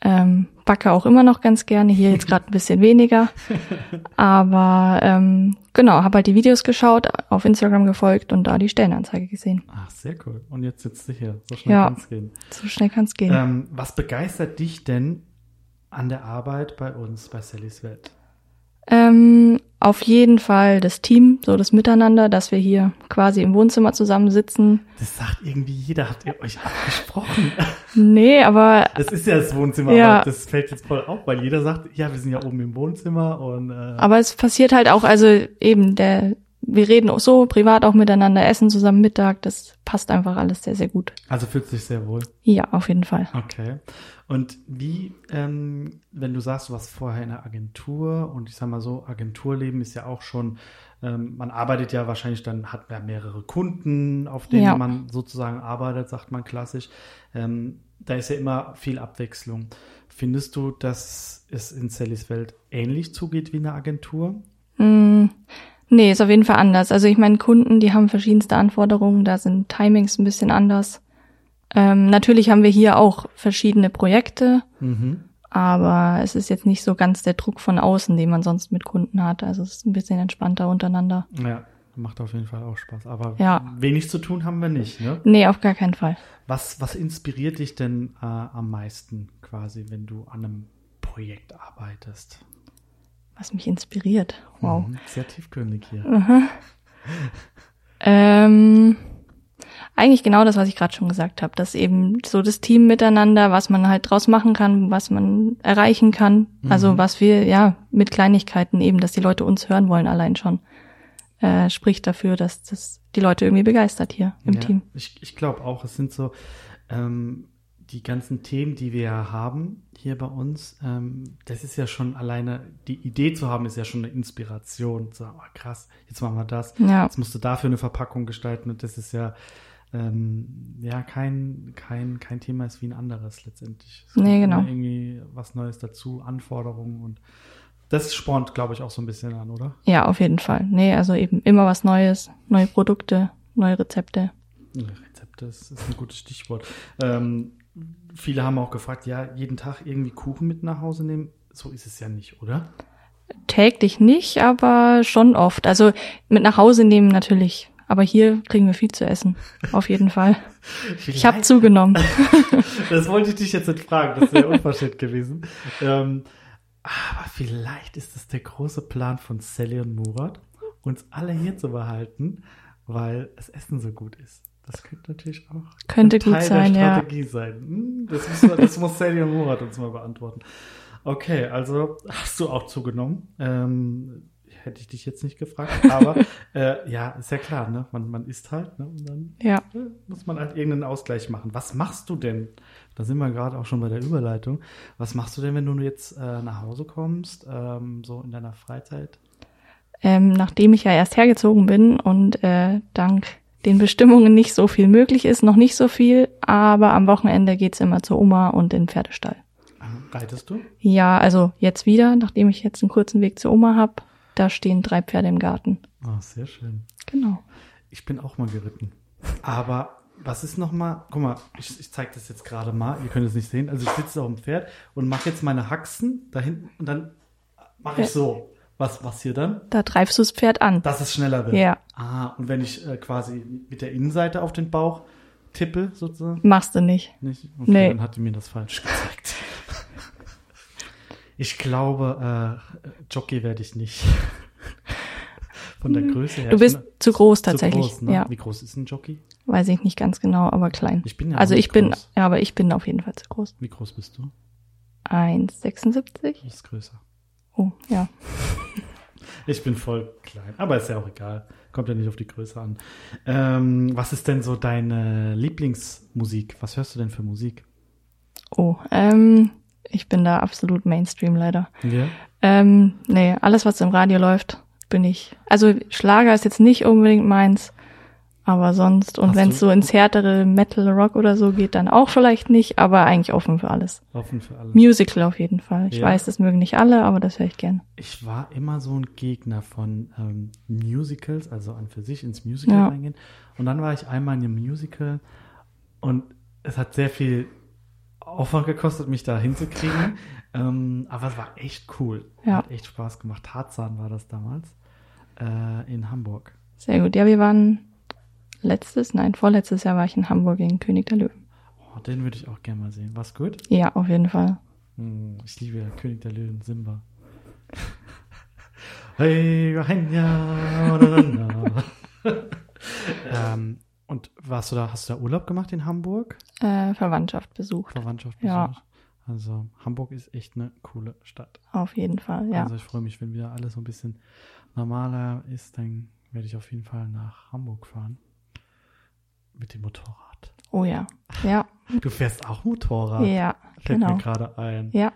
Ähm, backe auch immer noch ganz gerne, hier jetzt gerade ein bisschen weniger. Aber ähm, genau, habe halt die Videos geschaut, auf Instagram gefolgt und da die Stellenanzeige gesehen. Ach, sehr cool. Und jetzt sitzt du hier. So schnell Ja. kann's gehen. So schnell kann es gehen. Ähm, was begeistert dich denn an der Arbeit bei uns, bei Sallys Welt? Ähm, auf jeden Fall das Team, so das Miteinander, dass wir hier quasi im Wohnzimmer zusammensitzen. Das sagt irgendwie jeder. Habt ihr euch abgesprochen? Nee, aber Das ist ja das Wohnzimmer, Ja. aber das fällt jetzt voll auf, weil jeder sagt, ja, wir sind ja oben im Wohnzimmer und äh, Aber es passiert halt auch, also eben der, wir reden auch so privat auch miteinander, essen zusammen Mittag, das passt einfach alles sehr, sehr gut. also fühlt sich sehr wohl. Ja, auf jeden Fall. Okay. Und wie, ähm, wenn du sagst, du warst vorher in der Agentur und ich sag mal so, Agenturleben ist ja auch schon, ähm, man arbeitet ja wahrscheinlich dann, hat ja mehrere Kunden, auf denen Ja. man sozusagen arbeitet, sagt man klassisch. Ähm, da ist ja immer viel Abwechslung. Findest du, dass es in Sallys Welt ähnlich zugeht wie in der Agentur? Mm, nee, ist auf jeden Fall anders. Also ich meine, Kunden, die haben verschiedenste Anforderungen, da sind Timings ein bisschen anders. Ähm, natürlich haben wir hier auch verschiedene Projekte, Mhm. aber es ist jetzt nicht so ganz der Druck von außen, den man sonst mit Kunden hat. Also es ist ein bisschen entspannter untereinander. Ja, macht auf jeden Fall auch Spaß. Aber Ja. wenig zu tun haben wir nicht, ne? Nee, auf gar keinen Fall. Was, was inspiriert dich denn äh, am meisten quasi, wenn du an einem Projekt arbeitest? Was mich inspiriert. Wow. Mhm, sehr tiefgründig hier. Ähm, eigentlich genau das, was ich gerade schon gesagt habe, dass eben so das Team miteinander, was man halt draus machen kann, was man erreichen kann, also was wir ja mit Kleinigkeiten eben, dass die Leute uns hören wollen allein schon, äh, spricht dafür, dass das die Leute irgendwie begeistert hier im ja, Team. Ich, ich glaube auch, es sind so ähm, die ganzen Themen, die wir haben hier bei uns, ähm, das ist ja schon alleine, die Idee zu haben, ist ja schon eine Inspiration. So, oh, krass, jetzt machen wir das. Ja. Jetzt musst du dafür eine Verpackung gestalten und das ist ja ähm, ja kein, kein, kein Thema ist wie ein anderes letztendlich. Es nee, genau. Irgendwie was Neues dazu, Anforderungen und das spornt, glaube ich, auch so ein bisschen an, oder? Ja, auf jeden Fall. Nee, also eben immer was Neues, neue Produkte, neue Rezepte. Rezepte ist, ist ein gutes Stichwort. Ähm, viele haben auch gefragt, ja, jeden Tag irgendwie Kuchen mit nach Hause nehmen. So ist es ja nicht, oder? Täglich nicht, aber schon oft. Also mit nach Hause nehmen natürlich. Aber hier kriegen wir viel zu essen. Auf jeden Fall. ich habe zugenommen. das wollte ich dich jetzt nicht fragen. Das wäre unverschämt gewesen. Ähm, aber vielleicht ist es der große Plan von Sally und Murat, uns alle hier zu behalten, weil das Essen so gut ist. Das könnte natürlich auch könnte Teil gut sein, der Strategie ja. sein. Hm, das, muss, das muss Sally und Murat uns mal beantworten. Okay, also hast du auch zugenommen. Ähm, hätte ich dich jetzt nicht gefragt, aber äh, ja, ist ja klar, ne? Man, man isst halt, ne? Und dann ja. äh, muss man halt irgendeinen Ausgleich machen. Was machst du denn? Da sind wir gerade auch schon bei der Überleitung. Was machst du denn, wenn du jetzt äh, nach Hause kommst, ähm, so in deiner Freizeit? Ähm, nachdem ich ja erst hergezogen bin und äh, dank den Bestimmungen nicht so viel möglich ist, noch nicht so viel, aber am Wochenende geht's immer zur Oma und in den Pferdestall. Reitest du? Ja, also jetzt wieder, nachdem ich jetzt einen kurzen Weg zur Oma habe, da stehen drei Pferde im Garten. Ah, oh, sehr schön. Genau. Ich bin auch mal geritten. Aber was ist nochmal? Guck mal, ich, ich zeige das jetzt gerade mal. Ihr könnt es nicht sehen. Also ich sitze auf dem Pferd und mache jetzt meine Haxen da hinten und dann mache ich so. Was, hier dann? Da treibst du das Pferd an. Dass es schneller wird. Ja. Ah, und wenn ich äh, quasi mit der Innenseite auf den Bauch tippe, sozusagen? Machst du nicht. Nicht? Okay, nee. dann hat die mir das falsch gezeigt. Ich glaube, äh, Jockey werde ich nicht. Von der Größe her. Du bist zu groß tatsächlich. Zu groß, ne? ja. Wie groß ist ein Jockey? Weiß ich nicht ganz genau, aber klein. Ich bin ja Also ich bin, groß. ja, aber ich bin auf jeden Fall zu groß. Wie groß bist du? 1,76. Das ist größer. Oh, ja. Ich bin voll klein, aber ist ja auch egal. Kommt ja nicht auf die Größe an. Ähm, was ist denn so deine Lieblingsmusik? Was hörst du denn für Musik? Oh, ähm, ich bin da absolut Mainstream leider. Ja. Ähm, nee, alles, was im Radio läuft, bin ich. Also Schlager ist jetzt nicht unbedingt meins. Aber sonst, und wenn es so ins härtere Metal Rock oder so geht, dann auch vielleicht nicht, aber eigentlich offen für alles. Offen für alles. Musical auf jeden Fall. Ich ja. weiß, das mögen nicht alle, aber das höre ich gern. Ich war immer so ein Gegner von ähm, Musicals, also an für sich ins Musical ja. reingehen. Und dann war ich einmal in einem Musical und es hat sehr viel Aufwand gekostet, mich da hinzukriegen. ähm, aber es war echt cool. Ja. Hat echt Spaß gemacht. Tarzan war das damals äh, in Hamburg. Sehr gut. Ja, wir waren letztes, nein, vorletztes Jahr war ich in Hamburg gegen König der Löwen. Oh, den würde ich auch gerne mal sehen. War's gut? Ja, auf jeden Fall. Hm, ich liebe ja König der Löwen, Simba. hey, ähm, und warst du da, hast du da Urlaub gemacht in Hamburg? Äh, Verwandtschaft besucht. Verwandtschaft besucht. Ja. Also Hamburg ist echt eine coole Stadt. Auf jeden Fall, ja. Also ich freue mich, wenn wieder alles so ein bisschen normaler ist, dann werde ich auf jeden Fall nach Hamburg fahren. Mit dem Motorrad. Oh ja. Ja. Du fährst auch Motorrad. Ja. Fällt genau. mir gerade ein. Ja.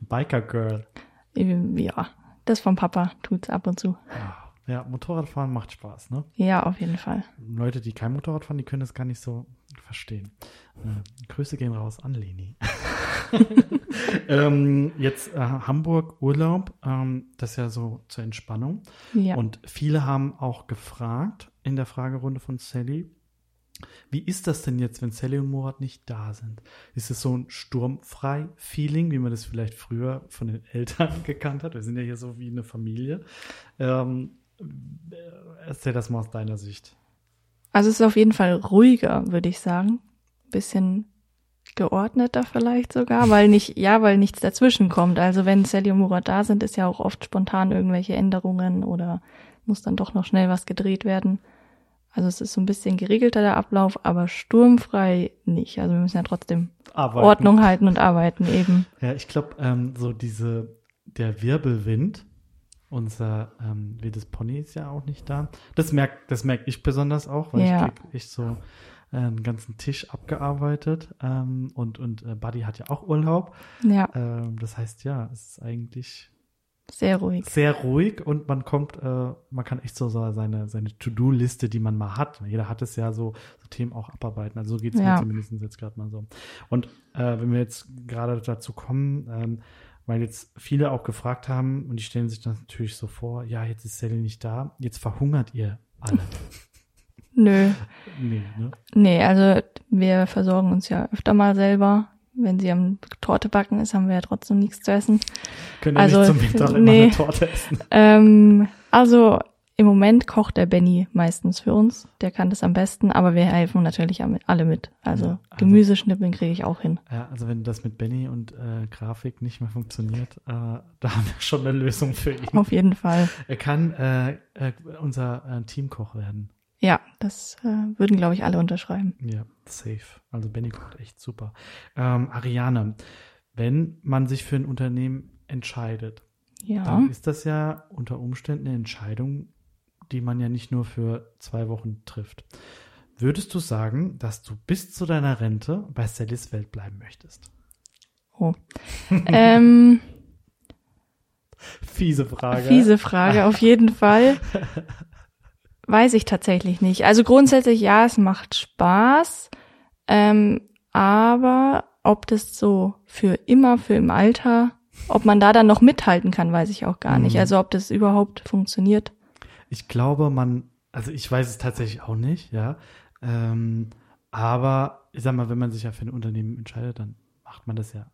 Biker Girl. Ja. Das vom Papa tut's ab und zu. Ja, Motorradfahren macht Spaß, ne? Ja, auf jeden Fall. Leute, die kein Motorrad fahren, die können das gar nicht so verstehen. Äh, Grüße gehen raus an Leni. ähm, jetzt äh, Hamburg Urlaub, ähm, das ist ja so zur Entspannung. Ja. Und viele haben auch gefragt in der Fragerunde von Sally, wie ist das denn jetzt, wenn Sally und Murat nicht da sind? Ist es so ein sturmfrei-Feeling, wie man das vielleicht früher von den Eltern gekannt hat? Wir sind ja hier so wie eine Familie. Ähm, erzähl das mal aus deiner Sicht. Also es ist auf jeden Fall ruhiger, würde ich sagen. Bisschen geordneter vielleicht sogar, weil nicht, ja, weil nichts dazwischen kommt. Also wenn Sally und Murat da sind, ist ja auch oft spontan irgendwelche Änderungen oder muss dann doch noch schnell was gedreht werden. Also es ist so ein bisschen geregelter der Ablauf, aber sturmfrei nicht. Also wir müssen ja trotzdem arbeiten. Ordnung halten und arbeiten eben. Ja, ich glaube, ähm, so diese, der Wirbelwind, unser ähm, wildes Pony ist ja auch nicht da. Das merkt, das merke ich besonders auch, weil Ja. ich krieg ich so äh, einen ganzen Tisch abgearbeitet ähm, und und äh, Buddy hat ja auch Urlaub. Ja, Ähm, das heißt ja, es ist eigentlich sehr ruhig. sehr ruhig und man kommt, äh, man kann echt so, seine, seine To-Do-Liste, die man mal hat. Jeder hat es ja so, so Themen auch abarbeiten. Also so geht es Ja. mir zumindest jetzt gerade mal so. Und äh, wenn wir jetzt gerade dazu kommen, ähm, weil jetzt viele auch gefragt haben und die stellen sich das natürlich so vor, ja, jetzt ist Sally nicht da, jetzt verhungert ihr alle. Nö. nee, ne? Nee, also wir versorgen uns ja öfter mal selber. Wenn sie am Torte backen ist, haben wir ja trotzdem nichts zu essen. Können Also, nicht zum Mittag immer nee. eine Torte essen? Ähm, also im Moment kocht der Benny meistens für uns. Der kann das am besten, aber wir helfen natürlich alle mit. Also, Ja, also- Gemüseschnippeln kriege ich auch hin. Ja, also wenn das mit Benny und äh, Grafik nicht mehr funktioniert, äh, da haben wir schon eine Lösung für ihn. Auf jeden Fall. Er kann äh, äh, unser äh, Teamkoch werden. Ja, das äh, würden, glaube ich, alle unterschreiben. Ja, safe. Also Benny kocht echt super. Ähm, Ariane, wenn man sich für ein Unternehmen entscheidet, Ja. dann ist das ja unter Umständen eine Entscheidung, die man ja nicht nur für zwei Wochen trifft. Würdest du sagen, dass du bis zu deiner Rente bei Sallys Welt bleiben möchtest? Oh. ähm, Fiese Frage. fiese Frage, auf jeden Fall. Weiß ich tatsächlich nicht. Also grundsätzlich ja, es macht Spaß. Ähm, aber ob das so für immer, für im Alter, ob man da dann noch mithalten kann, weiß ich auch gar nicht. Mhm. Also ob das überhaupt funktioniert. Ich glaube, man, also ich weiß es tatsächlich auch nicht, ja. Ähm, aber ich sag mal, wenn man sich ja für ein Unternehmen entscheidet, dann macht man das ja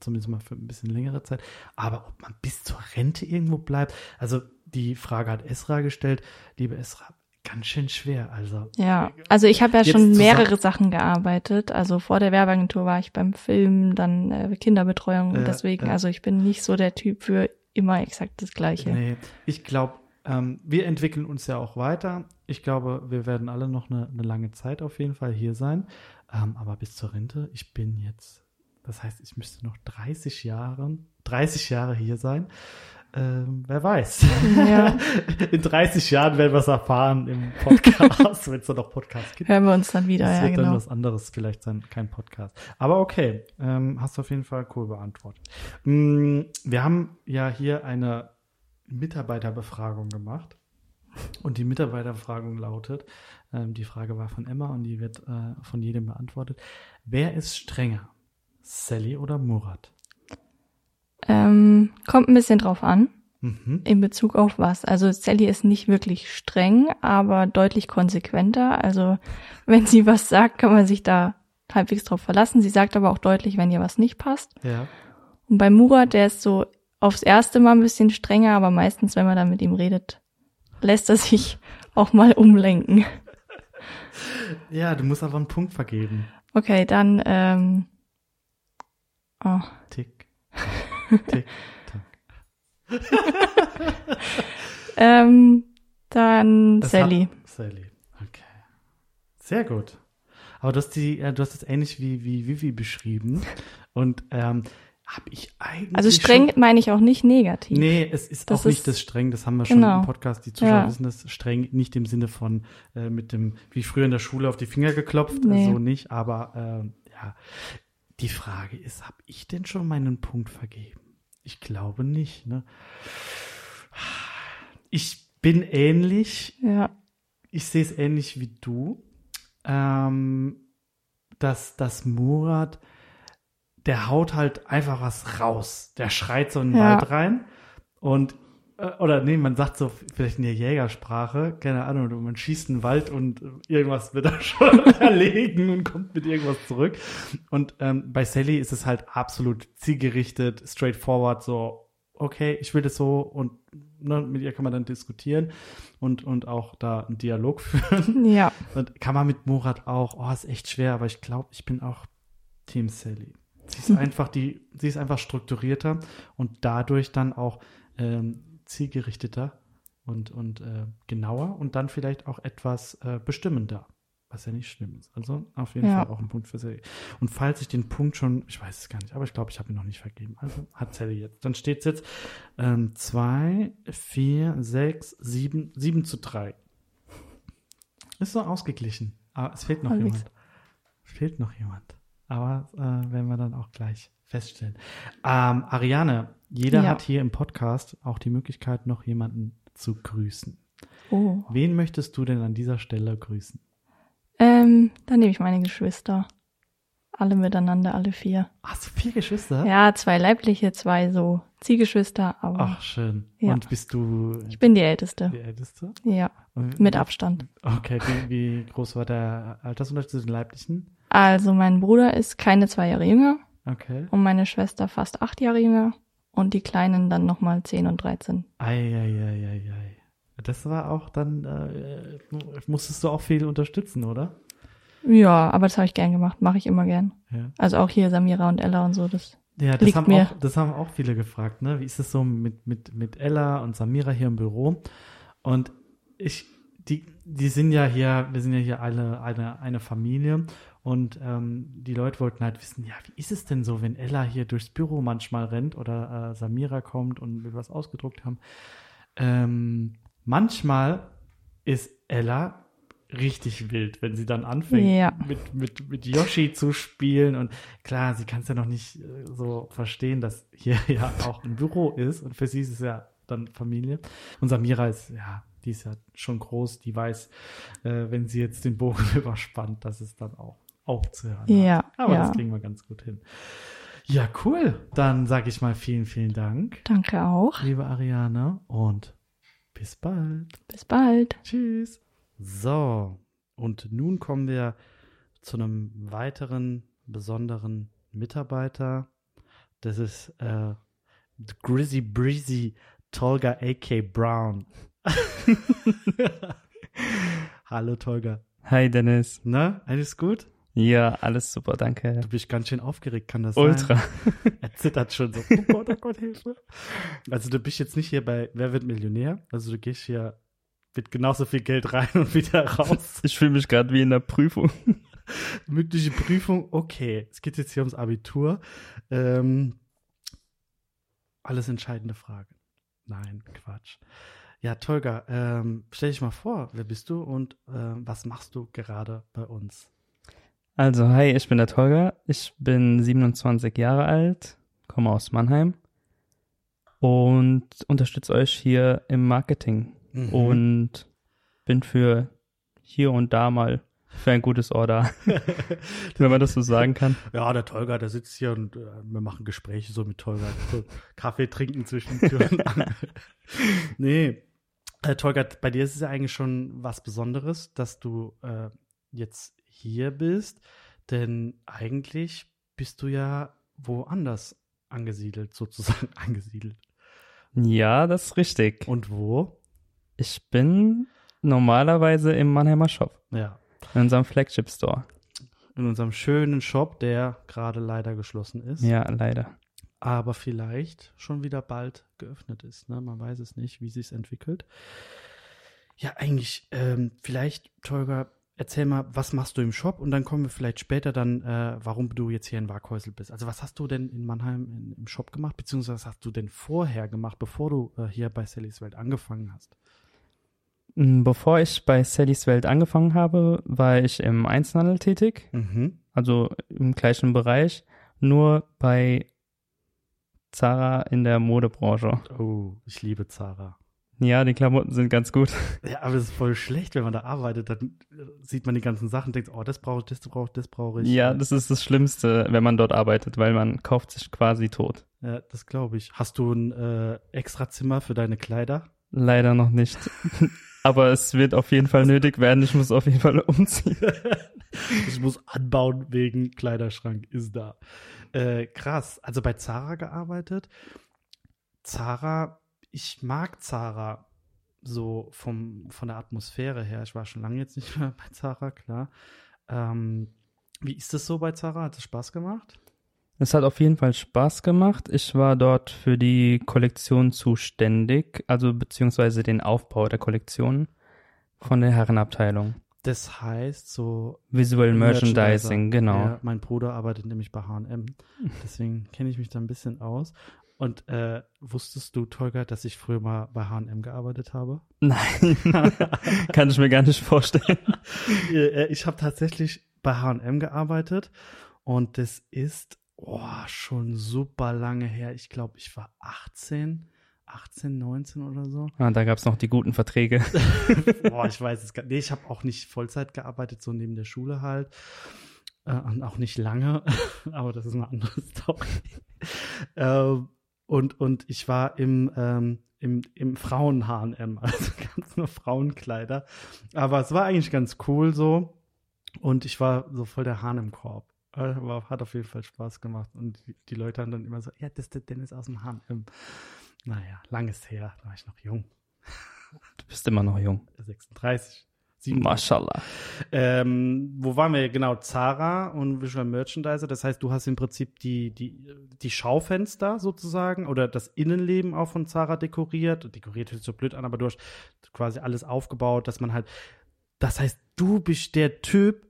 zumindest mal für ein bisschen längere Zeit. Aber ob man bis zur Rente irgendwo bleibt, also die Frage hat Esra gestellt, liebe Esra, ganz schön schwer. Also Ja, also ich habe ja schon mehrere Sachen gearbeitet. Also vor der Werbeagentur war ich beim Film, dann äh, Kinderbetreuung und Äh, deswegen, äh. also ich bin nicht so der Typ für immer exakt das Gleiche. Nee, ich glaube, ähm, wir entwickeln uns ja auch weiter. Ich glaube, wir werden alle noch eine, eine lange Zeit auf jeden Fall hier sein. Ähm, aber bis zur Rente, ich bin jetzt, das heißt, ich müsste noch 30 Jahre, 30 Jahre hier sein. Ähm, wer weiß. Ja. In 30 Jahren werden wir es erfahren im Podcast, wenn es da noch Podcasts gibt. Hören wir uns dann wieder, Das ja wird dann genau. was anderes vielleicht sein, kein Podcast. Aber okay, ähm, hast du auf jeden Fall cool beantwortet. Mm, wir haben ja hier eine Mitarbeiterbefragung gemacht. Und die Mitarbeiterbefragung lautet, ähm, die Frage war von Emma und die wird äh, von jedem beantwortet. Wer ist strenger? Sally oder Murat? Ähm, kommt ein bisschen drauf an, Mhm. in Bezug auf was. Also Sally ist nicht wirklich streng, aber deutlich konsequenter. Also wenn sie was sagt, kann man sich da halbwegs drauf verlassen. Sie sagt aber auch deutlich, wenn ihr was nicht passt. Ja. Und bei Murat, der ist so aufs erste Mal ein bisschen strenger, aber meistens, wenn man dann mit ihm redet, lässt er sich auch mal umlenken. Ja, du musst aber einen Punkt vergeben. Okay, dann, ähm, oh, Tick. Tick. Tack. ähm, dann Das Sally. Sally. Okay. Sehr gut. Aber du hast die, äh, du hast das ähnlich wie, wie Vivi beschrieben. Und ähm, habe ich eigentlich. Also streng Schon, meine ich auch nicht negativ. nee, es ist Das auch nicht ist- das streng. Das haben wir schon Genau. im Podcast. Die Zuschauer Ja. wissen das streng nicht im Sinne von äh, mit dem, wie früher in der Schule auf die Finger geklopft. Nee. So nicht. Aber ähm, ja, die Frage ist, habe ich denn schon meinen Punkt vergeben? Ich glaube nicht. Ne? Ich bin ähnlich Ja, ich sehe es ähnlich wie du, ähm, dass, dass Murat, der haut halt einfach was raus. Der schreit so in den Ja. Wald rein und äh, oder nee, man sagt so vielleicht in der Jägersprache, keine Ahnung, man schießt in den Wald und irgendwas wird da schon erlegen und kommt mit irgendwas zurück. Und ähm, bei Sally ist es halt absolut zielgerichtet, straightforward, so, okay, ich will das so und ne, mit ihr kann man dann diskutieren und, und auch da einen Dialog führen. ja, Und kann man mit Murat auch, oh, ist echt schwer, aber ich glaube, ich bin auch Team Sally. Sie ist einfach die, sie ist einfach strukturierter und dadurch dann auch ähm, zielgerichteter und, und äh, genauer und dann vielleicht auch etwas äh, bestimmender. was ja nicht schlimm ist. Also auf jeden ja. Fall auch ein Punkt für Sally. Und falls ich den Punkt schon, ich weiß es gar nicht, aber ich glaube, ich habe ihn noch nicht vergeben. Also hat Sally jetzt. Dann steht es jetzt ähm, zwei, vier, sechs, sieben, sieben zu drei. Ist so ausgeglichen. Aber es fehlt noch Alex. jemand. Fehlt noch jemand. Aber äh, werden wir dann auch gleich feststellen. Ähm, Ariane, jeder ja. hat hier im Podcast auch die Möglichkeit, noch jemanden zu grüßen. Oh. Wen möchtest du denn an dieser Stelle grüßen? Ähm, dann nehme ich meine Geschwister. Alle miteinander, alle vier. Hast du vier Geschwister? Ja, zwei leibliche, zwei so Ziehgeschwister, aber. Ach, schön. Ja. Und bist du. Ich bin die Älteste. Die Älteste? Ja. Und, mit Abstand. Okay, wie, wie groß war der Altersunterschied zu den leiblichen? Also, mein Bruder ist keine zwei Jahre jünger. Okay. Und meine Schwester fast acht Jahre jünger. Und die Kleinen dann nochmal zehn und dreizehn. Eieieiei. Das war auch dann, äh, musstest du auch viel unterstützen, oder? Ja, aber das habe ich gern gemacht, mache ich immer gern. Ja. Also auch hier Samira und Ella und so, das ja, das liegt haben mir. auch, das haben auch viele gefragt, ne? Wie ist es so mit mit mit Ella und Samira hier im Büro? Und ich, die die sind ja hier, wir sind ja hier alle eine eine Familie und ähm, die Leute wollten halt wissen, ja, wie ist es denn so, wenn Ella hier durchs Büro manchmal rennt oder äh, Samira kommt und will was ausgedruckt haben? Ähm, manchmal ist Ella richtig wild, wenn sie dann anfängt, ja. mit, mit, mit Yoshi zu spielen. Und klar, sie kann es ja noch nicht äh, so verstehen, dass hier ja auch ein Büro ist. Und für sie ist es ja dann Familie. Und Samira ist, ja, die ist ja schon groß, die weiß, äh, wenn sie jetzt den Bogen überspannt, dass es dann auch aufzuhören. Ja. Hat. Aber ja. das kriegen wir ganz gut hin. Ja, cool. Dann sage ich mal vielen, vielen Dank. Danke auch. Liebe Ariane und bis bald. Bis bald. Tschüss. So, und nun kommen wir zu einem weiteren besonderen Mitarbeiter. Das ist äh, Grizzy Breezy Tolga A.K. Brown. Hallo Tolga. Hi Dennis. Na, alles gut? Ja, alles super, danke. Du bist ganz schön aufgeregt, kann das Ultra. sein? Ultra. er zittert schon so. Oh Gott, oh Gott, Hilfe. Also du bist jetzt nicht hier bei Wer wird Millionär? Also du gehst hier wird genauso viel Geld rein und wieder raus. Ich fühle mich gerade wie in der Prüfung. Mündliche Prüfung, okay. Es geht jetzt hier ums Abitur. Ähm, alles entscheidende Fragen. Nein, Quatsch. Ja, Tolga, ähm, stell dich mal vor, wer bist du und äh, was machst du gerade bei uns? Also, hi, ich bin der Tolga. Ich bin 27 Jahre alt, komme aus Mannheim und unterstütze euch hier im Marketing mhm. und bin für hier und da mal für ein gutes Order, wenn man das so sagen kann. Ja, der Tolga, der sitzt hier und äh, wir machen Gespräche so mit Tolga. So Kaffee trinken zwischen Türen. nee, äh, Tolga, bei dir ist es ja eigentlich schon was Besonderes, dass du äh, jetzt hier bist, denn eigentlich bist du ja woanders angesiedelt, sozusagen angesiedelt. Ja, das ist richtig. Und wo? Ich bin normalerweise im Mannheimer Shop. Ja. In unserem Flagship Store. In unserem schönen Shop, der gerade leider geschlossen ist. Ja, leider. Aber vielleicht schon wieder bald geöffnet ist. Ne? Man weiß es nicht, wie sich entwickelt. Ja, eigentlich, ähm, vielleicht, Tolga, erzähl mal, was machst du im Shop und dann kommen wir vielleicht später dann, äh, warum du jetzt hier in Waghäusel bist. Also was hast du denn in Mannheim in, im Shop gemacht, beziehungsweise was hast du denn vorher gemacht, bevor du äh, hier bei Sallys Welt angefangen hast? Mm, bevor ich bei Sallys Welt angefangen habe, war ich im Einzelhandel tätig, mhm. also im gleichen Bereich, nur bei Zara in der Modebranche. Oh, ich liebe Zara. Ja, die Klamotten sind ganz gut. Ja, aber es ist voll schlecht, wenn man da arbeitet. Dann sieht man die ganzen Sachen und denkt, oh, das brauche ich, das brauche ich, das brauche ich. Ja, das ist das Schlimmste, wenn man dort arbeitet, weil man kauft sich quasi tot. Ja, das glaube ich. Hast du ein äh, extra Zimmer für deine Kleider? Leider noch nicht. aber es wird auf jeden Fall nötig werden. Ich muss auf jeden Fall umziehen. ich muss anbauen wegen Kleiderschrank ist da. Äh, krass. Also bei Zara gearbeitet. Zara ich mag Zara so vom, von der Atmosphäre her. Ich war schon lange jetzt nicht mehr bei Zara, klar. Ähm, wie ist es so bei Zara? Hat es Spaß gemacht? Es hat auf jeden Fall Spaß gemacht. Ich war dort für die Kollektion zuständig, also beziehungsweise den Aufbau der Kollektion von der Herrenabteilung. Das heißt so Visual Merchandising, genau. Ja, mein Bruder arbeitet nämlich bei H&M, deswegen kenne ich mich da ein bisschen aus. Und äh, wusstest du, Tolga, dass ich früher mal bei H&M gearbeitet habe? Nein, kann ich mir gar nicht vorstellen. Äh, ich habe tatsächlich bei H&M gearbeitet und das ist oh, schon super lange her. Ich glaube, ich war 18 18, 19 oder so. Ah, da gab es noch die guten Verträge. Boah, ich weiß es gar nicht. Nee, ich habe auch nicht Vollzeit gearbeitet, so neben der Schule halt. Äh, und auch nicht lange, aber das ist eine andere Story. äh, und, und ich war im, ähm, im, im Frauen-HM, also ganz nur Frauenkleider. Aber es war eigentlich ganz cool so. Und ich war so voll der Hahn im Korb. Aber hat auf jeden Fall Spaß gemacht. Und die, die Leute haben dann immer so, ja, das ist der Dennis aus dem HM. Naja, langes her, da war ich noch jung. Du bist immer noch jung. 36. 37. Mashallah. Ähm, wo waren wir? Genau, Zara und Visual Merchandiser. Das heißt, du hast im Prinzip die, die, die Schaufenster sozusagen oder das Innenleben auch von Zara dekoriert. Dekoriert hört sich so blöd an, aber du hast quasi alles aufgebaut, dass man halt. Das heißt, du bist der Typ,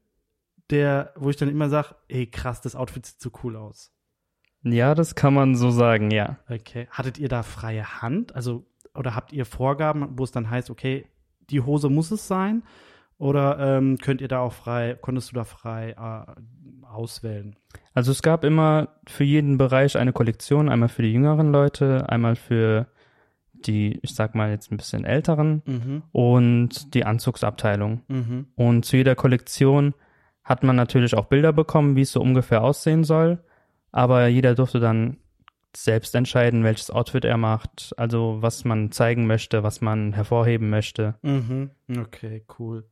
der, wo ich dann immer sage, ey krass, das Outfit sieht so cool aus. Ja, das kann man so sagen, ja. Okay. Hattet ihr da freie Hand? Also, oder habt ihr Vorgaben, wo es dann heißt, okay, die Hose muss es sein? Oder ähm, könnt ihr da auch frei, konntest du da frei äh, auswählen? Also es gab immer für jeden Bereich eine Kollektion, einmal für die jüngeren Leute, einmal für die, ich sag mal jetzt ein bisschen älteren mhm. und die Anzugsabteilung. Mhm. Und zu jeder Kollektion hat man natürlich auch Bilder bekommen, wie es so ungefähr aussehen soll aber jeder durfte dann selbst entscheiden, welches Outfit er macht, also was man zeigen möchte, was man hervorheben möchte. Mhm. Okay, cool.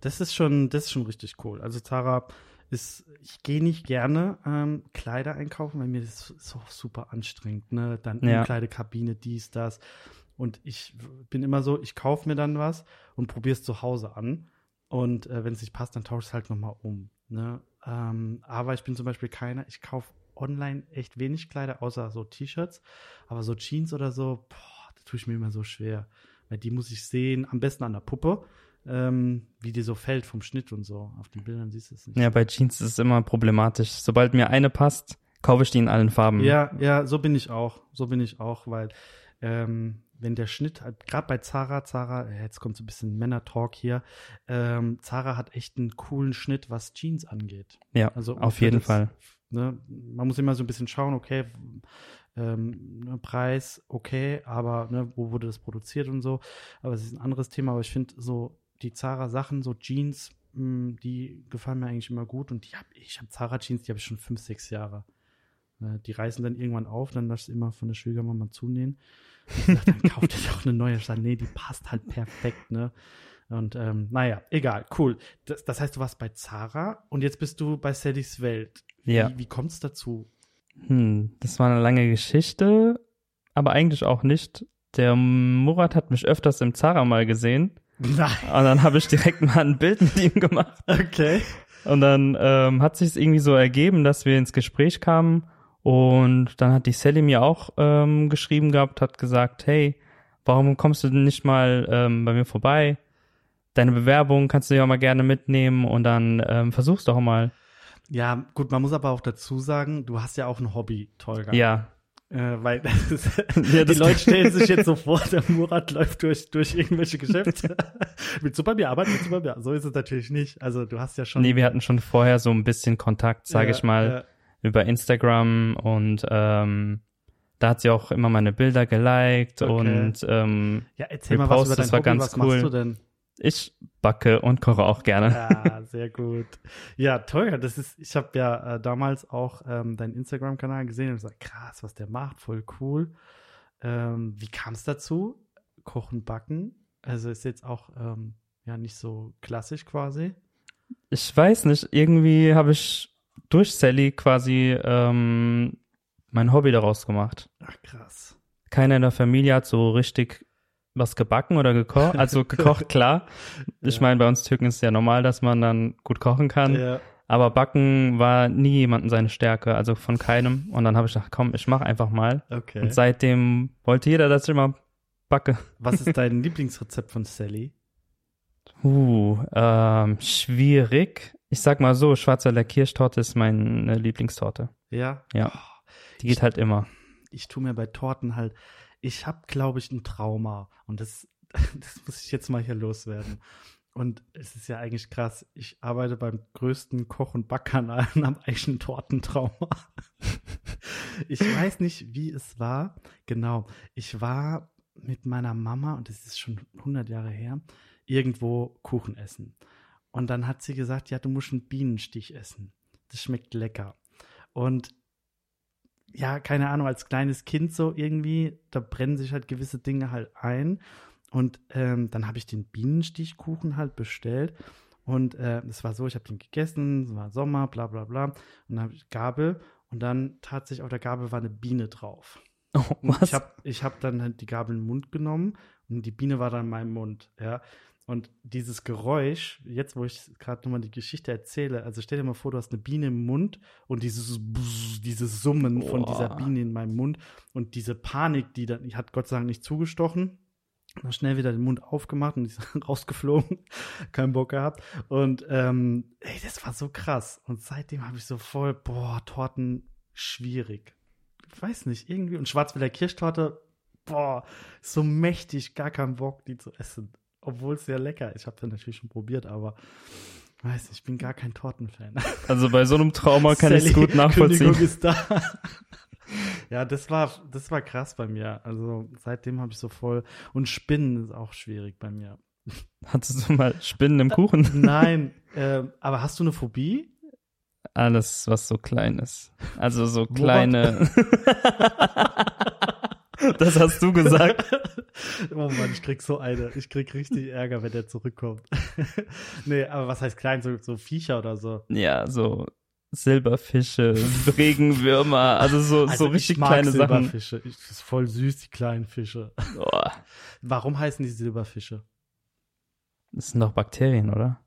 Das ist schon, das ist schon richtig cool. Also Tara ist, ich gehe nicht gerne ähm, Kleider einkaufen, weil mir das so super anstrengend, ne? Dann ja. Umkleidekabine, dies, das. Und ich bin immer so, ich kaufe mir dann was und probiere es zu Hause an. Und äh, wenn es nicht passt, dann tausche ich es halt nochmal um. Ne? Ähm, aber ich bin zum Beispiel keiner, ich kaufe online echt wenig Kleider, außer so T-Shirts. Aber so Jeans oder so, boah, da tue ich mir immer so schwer. Weil die muss ich sehen, am besten an der Puppe, ähm, wie die so fällt vom Schnitt und so. Auf den Bildern siehst du es nicht. Ja, bei Jeans ist es immer problematisch. Sobald mir eine passt, kaufe ich die in allen Farben. Ja, ja, so bin ich auch. So bin ich auch, weil ähm, wenn der Schnitt, halt, gerade bei Zara, Zara, jetzt kommt so ein bisschen Männer-Talk hier, ähm, Zara hat echt einen coolen Schnitt, was Jeans angeht. Ja, also auf jeden das, Fall. Ne, man muss immer so ein bisschen schauen, okay, ähm, ne, Preis, okay, aber ne, wo wurde das produziert und so. Aber es ist ein anderes Thema, aber ich finde so die Zara-Sachen, so Jeans, mh, hm, die gefallen mir eigentlich immer gut und hab, ich habe Zara-Jeans, die habe ich schon fünf, sechs Jahre. Ne, die reißen dann irgendwann auf, dann lass ich immer von der Schwiegermama zunähen. Sag, dann kauft ihr doch eine neue. Ich nee, die passt halt perfekt, ne? Und ähm, naja, egal, cool. Das, das heißt, du warst bei Zara und jetzt bist du bei Sallys Welt. Wie, ja. wie kommt es dazu? Hm, das war eine lange Geschichte, aber eigentlich auch nicht. Der Murat hat mich öfters im Zara mal gesehen. Nein. Und dann habe ich direkt mal ein Bild mit ihm gemacht. Okay. Und dann ähm, hat sich irgendwie so ergeben, dass wir ins Gespräch kamen. Und dann hat die Sally mir auch ähm, geschrieben gehabt, hat gesagt, hey, warum kommst du denn nicht mal ähm, bei mir vorbei? Deine Bewerbung kannst du ja mal gerne mitnehmen und dann ähm, versuch's doch mal. Ja, gut, man muss aber auch dazu sagen, du hast ja auch ein Hobby, Tolga. Ja. Äh, weil ist, ja, die Leute stellen sich jetzt so vor, der Murat läuft durch, durch irgendwelche Geschäfte. willst du bei mir arbeiten? Willst du bei mir? So ist es natürlich nicht. Also du hast ja schon. Nee, wir hatten schon vorher so ein bisschen Kontakt, sage ja, ich mal, ja. über Instagram und ähm, da hat sie auch immer meine Bilder geliked okay. und ähm, ja, erzähl mal was über dein das war Hobby, ganz was cool. machst du denn? Ich backe und koche auch gerne. Ja, sehr gut. Ja, toll. Das ist, ich habe ja äh, damals auch ähm, deinen Instagram-Kanal gesehen und gesagt, krass, was der macht, voll cool. Ähm, wie kam es dazu? Kochen, backen. Also ist jetzt auch ähm, ja nicht so klassisch quasi. Ich weiß nicht. Irgendwie habe ich durch Sally quasi ähm, mein Hobby daraus gemacht. Ach krass. Keiner in der Familie hat so richtig was gebacken oder gekocht? Also gekocht, klar. Ich ja. meine, bei uns Türken ist es ja normal, dass man dann gut kochen kann. Ja. Aber Backen war nie jemanden seine Stärke, also von keinem. Und dann habe ich gedacht, komm, ich mache einfach mal. Okay. Und seitdem wollte jeder, dass ich immer backe. Was ist dein Lieblingsrezept von Sally? Uh, ähm, schwierig. Ich sag mal so, schwarzer Kirschtorte ist meine Lieblingstorte. Ja? Ja. Die geht halt immer. Ich tue mir bei Torten halt, ich habe, glaube ich, ein Trauma. Und das, das muss ich jetzt mal hier loswerden. Und es ist ja eigentlich krass. Ich arbeite beim größten Koch- und Backkanal und habe eigentlich ein Tortentrauma. ich weiß nicht, wie es war. Genau. Ich war mit meiner Mama, und das ist schon 100 Jahre her, irgendwo Kuchen essen. Und dann hat sie gesagt, ja, du musst einen Bienenstich essen. Das schmeckt lecker. Und ja, keine Ahnung, als kleines Kind so irgendwie, da brennen sich halt gewisse Dinge halt ein. Und ähm, dann habe ich den Bienenstichkuchen halt bestellt. Und äh, es war so, ich habe den gegessen, es war Sommer, bla bla bla. Und dann habe ich Gabel und dann tatsächlich auf der Gabel war eine Biene drauf. Oh, was? ich habe ich hab dann halt die Gabel in den Mund genommen und die Biene war dann in meinem Mund, ja. Und dieses Geräusch, jetzt wo ich gerade nochmal die Geschichte erzähle, also stell dir mal vor, du hast eine Biene im Mund und dieses, dieses Summen Boah. von dieser Biene in meinem Mund und diese Panik, die dann, die hat Gott sei Dank nicht zugestochen, dann schnell wieder den Mund aufgemacht und ist rausgeflogen. Kein Bock gehabt. Und ähm, ey, das war so krass. Und seitdem habe ich so voll, boah, Torten schwierig. Ich weiß nicht, irgendwie. Und Schwarzwälder Kirschtorte, boah, so mächtig, gar keinen Bock, die zu essen. Obwohl es sehr lecker ist. Ich habe es natürlich schon probiert, aber weiß nicht, ich bin gar kein Tortenfan. Also bei so einem Trauma kann ich es gut nachvollziehen. Kündigung ist da. Ja, das war, das war krass bei mir. Also seitdem habe ich so voll. Und Spinnen ist auch schwierig bei mir. Hattest du mal Spinnen im Kuchen? Nein, äh, aber hast du eine Phobie? Alles, was so klein ist. Also so kleine. das hast du gesagt. oh Mann, ich krieg so eine. Ich krieg richtig Ärger, wenn der zurückkommt. nee, aber was heißt klein? So, so Viecher oder so? Ja, so Silberfische, Regenwürmer, also so, also so richtig kleine Silberfische. Sachen. Ich, ist voll süß, die kleinen Fische. Oh. Warum heißen die Silberfische? Das sind doch Bakterien, oder?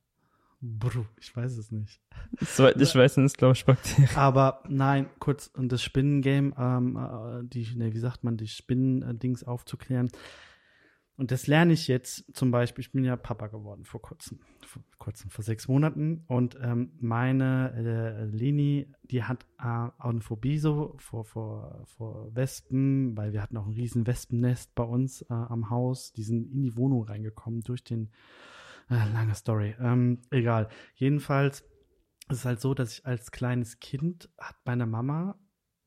Bro, ich weiß es nicht. Soweit ich weiß, sind es, glaube ich, Bakterien. Aber nein, kurz, und das Spinnengame, ähm, äh, die, ne, wie sagt man, die Spinnen-Dings aufzuklären. Und das lerne ich jetzt zum Beispiel, ich bin ja Papa geworden vor kurzem, vor kurzem, vor sechs Monaten. Und ähm, meine äh, Leni, die hat äh, auch eine Phobie so vor, vor, vor Wespen, weil wir hatten auch ein riesen Wespennest bei uns äh, am Haus. Die sind in die Wohnung reingekommen durch den, äh, lange Story, ähm, egal. Jedenfalls ist es halt so, dass ich als kleines Kind hat meine Mama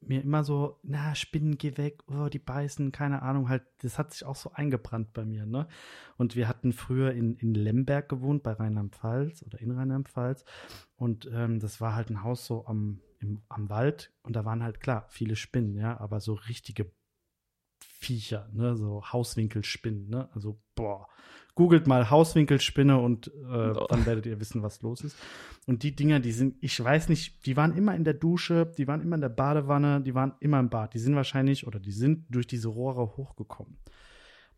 mir immer so, na, Spinnen, geh weg, oh, die beißen, keine Ahnung, halt, das hat sich auch so eingebrannt bei mir, ne? Und wir hatten früher in, in Lemberg gewohnt, bei Rheinland-Pfalz oder in Rheinland-Pfalz. Und ähm, das war halt ein Haus so am, im, am Wald und da waren halt klar viele Spinnen, ja, aber so richtige Viecher, ne, so Hauswinkelspinnen, ne? Also, boah. Googelt mal Hauswinkelspinne und äh, oh. dann werdet ihr wissen, was los ist. Und die Dinger, die sind, ich weiß nicht, die waren immer in der Dusche, die waren immer in der Badewanne, die waren immer im Bad. Die sind wahrscheinlich oder die sind durch diese Rohre hochgekommen.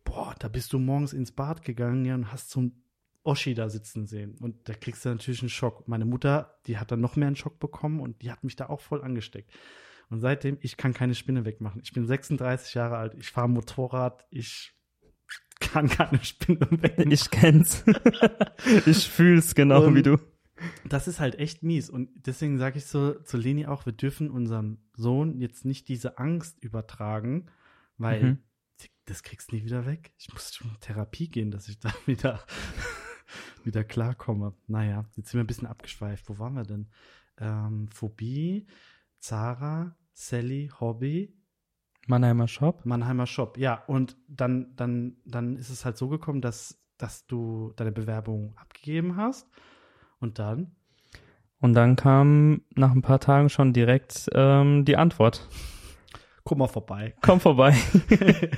Boah, da bist du morgens ins Bad gegangen ja, und hast so ein Oschi da sitzen sehen. Und da kriegst du natürlich einen Schock. Meine Mutter, die hat dann noch mehr einen Schock bekommen und die hat mich da auch voll angesteckt. Und seitdem, ich kann keine Spinne wegmachen. Ich bin 36 Jahre alt, ich fahre Motorrad, ich kann keine Spinne wegmachen. Ich kenn's. ich fühl's genau und wie du. Das ist halt echt mies. Und deswegen sage ich so zu Leni auch, wir dürfen unserem Sohn jetzt nicht diese Angst übertragen, weil mhm. das kriegst du nie wieder weg. Ich muss schon Therapie gehen, dass ich da wieder, wieder klarkomme. Naja, jetzt sind wir ein bisschen abgeschweift. Wo waren wir denn? Ähm, Phobie, Zara, Sally, Hobby. Mannheimer Shop. Mannheimer Shop, ja. Und dann, dann, dann ist es halt so gekommen, dass, dass du deine Bewerbung abgegeben hast. Und dann? Und dann kam nach ein paar Tagen schon direkt ähm, die Antwort. Komm mal vorbei. Komm vorbei.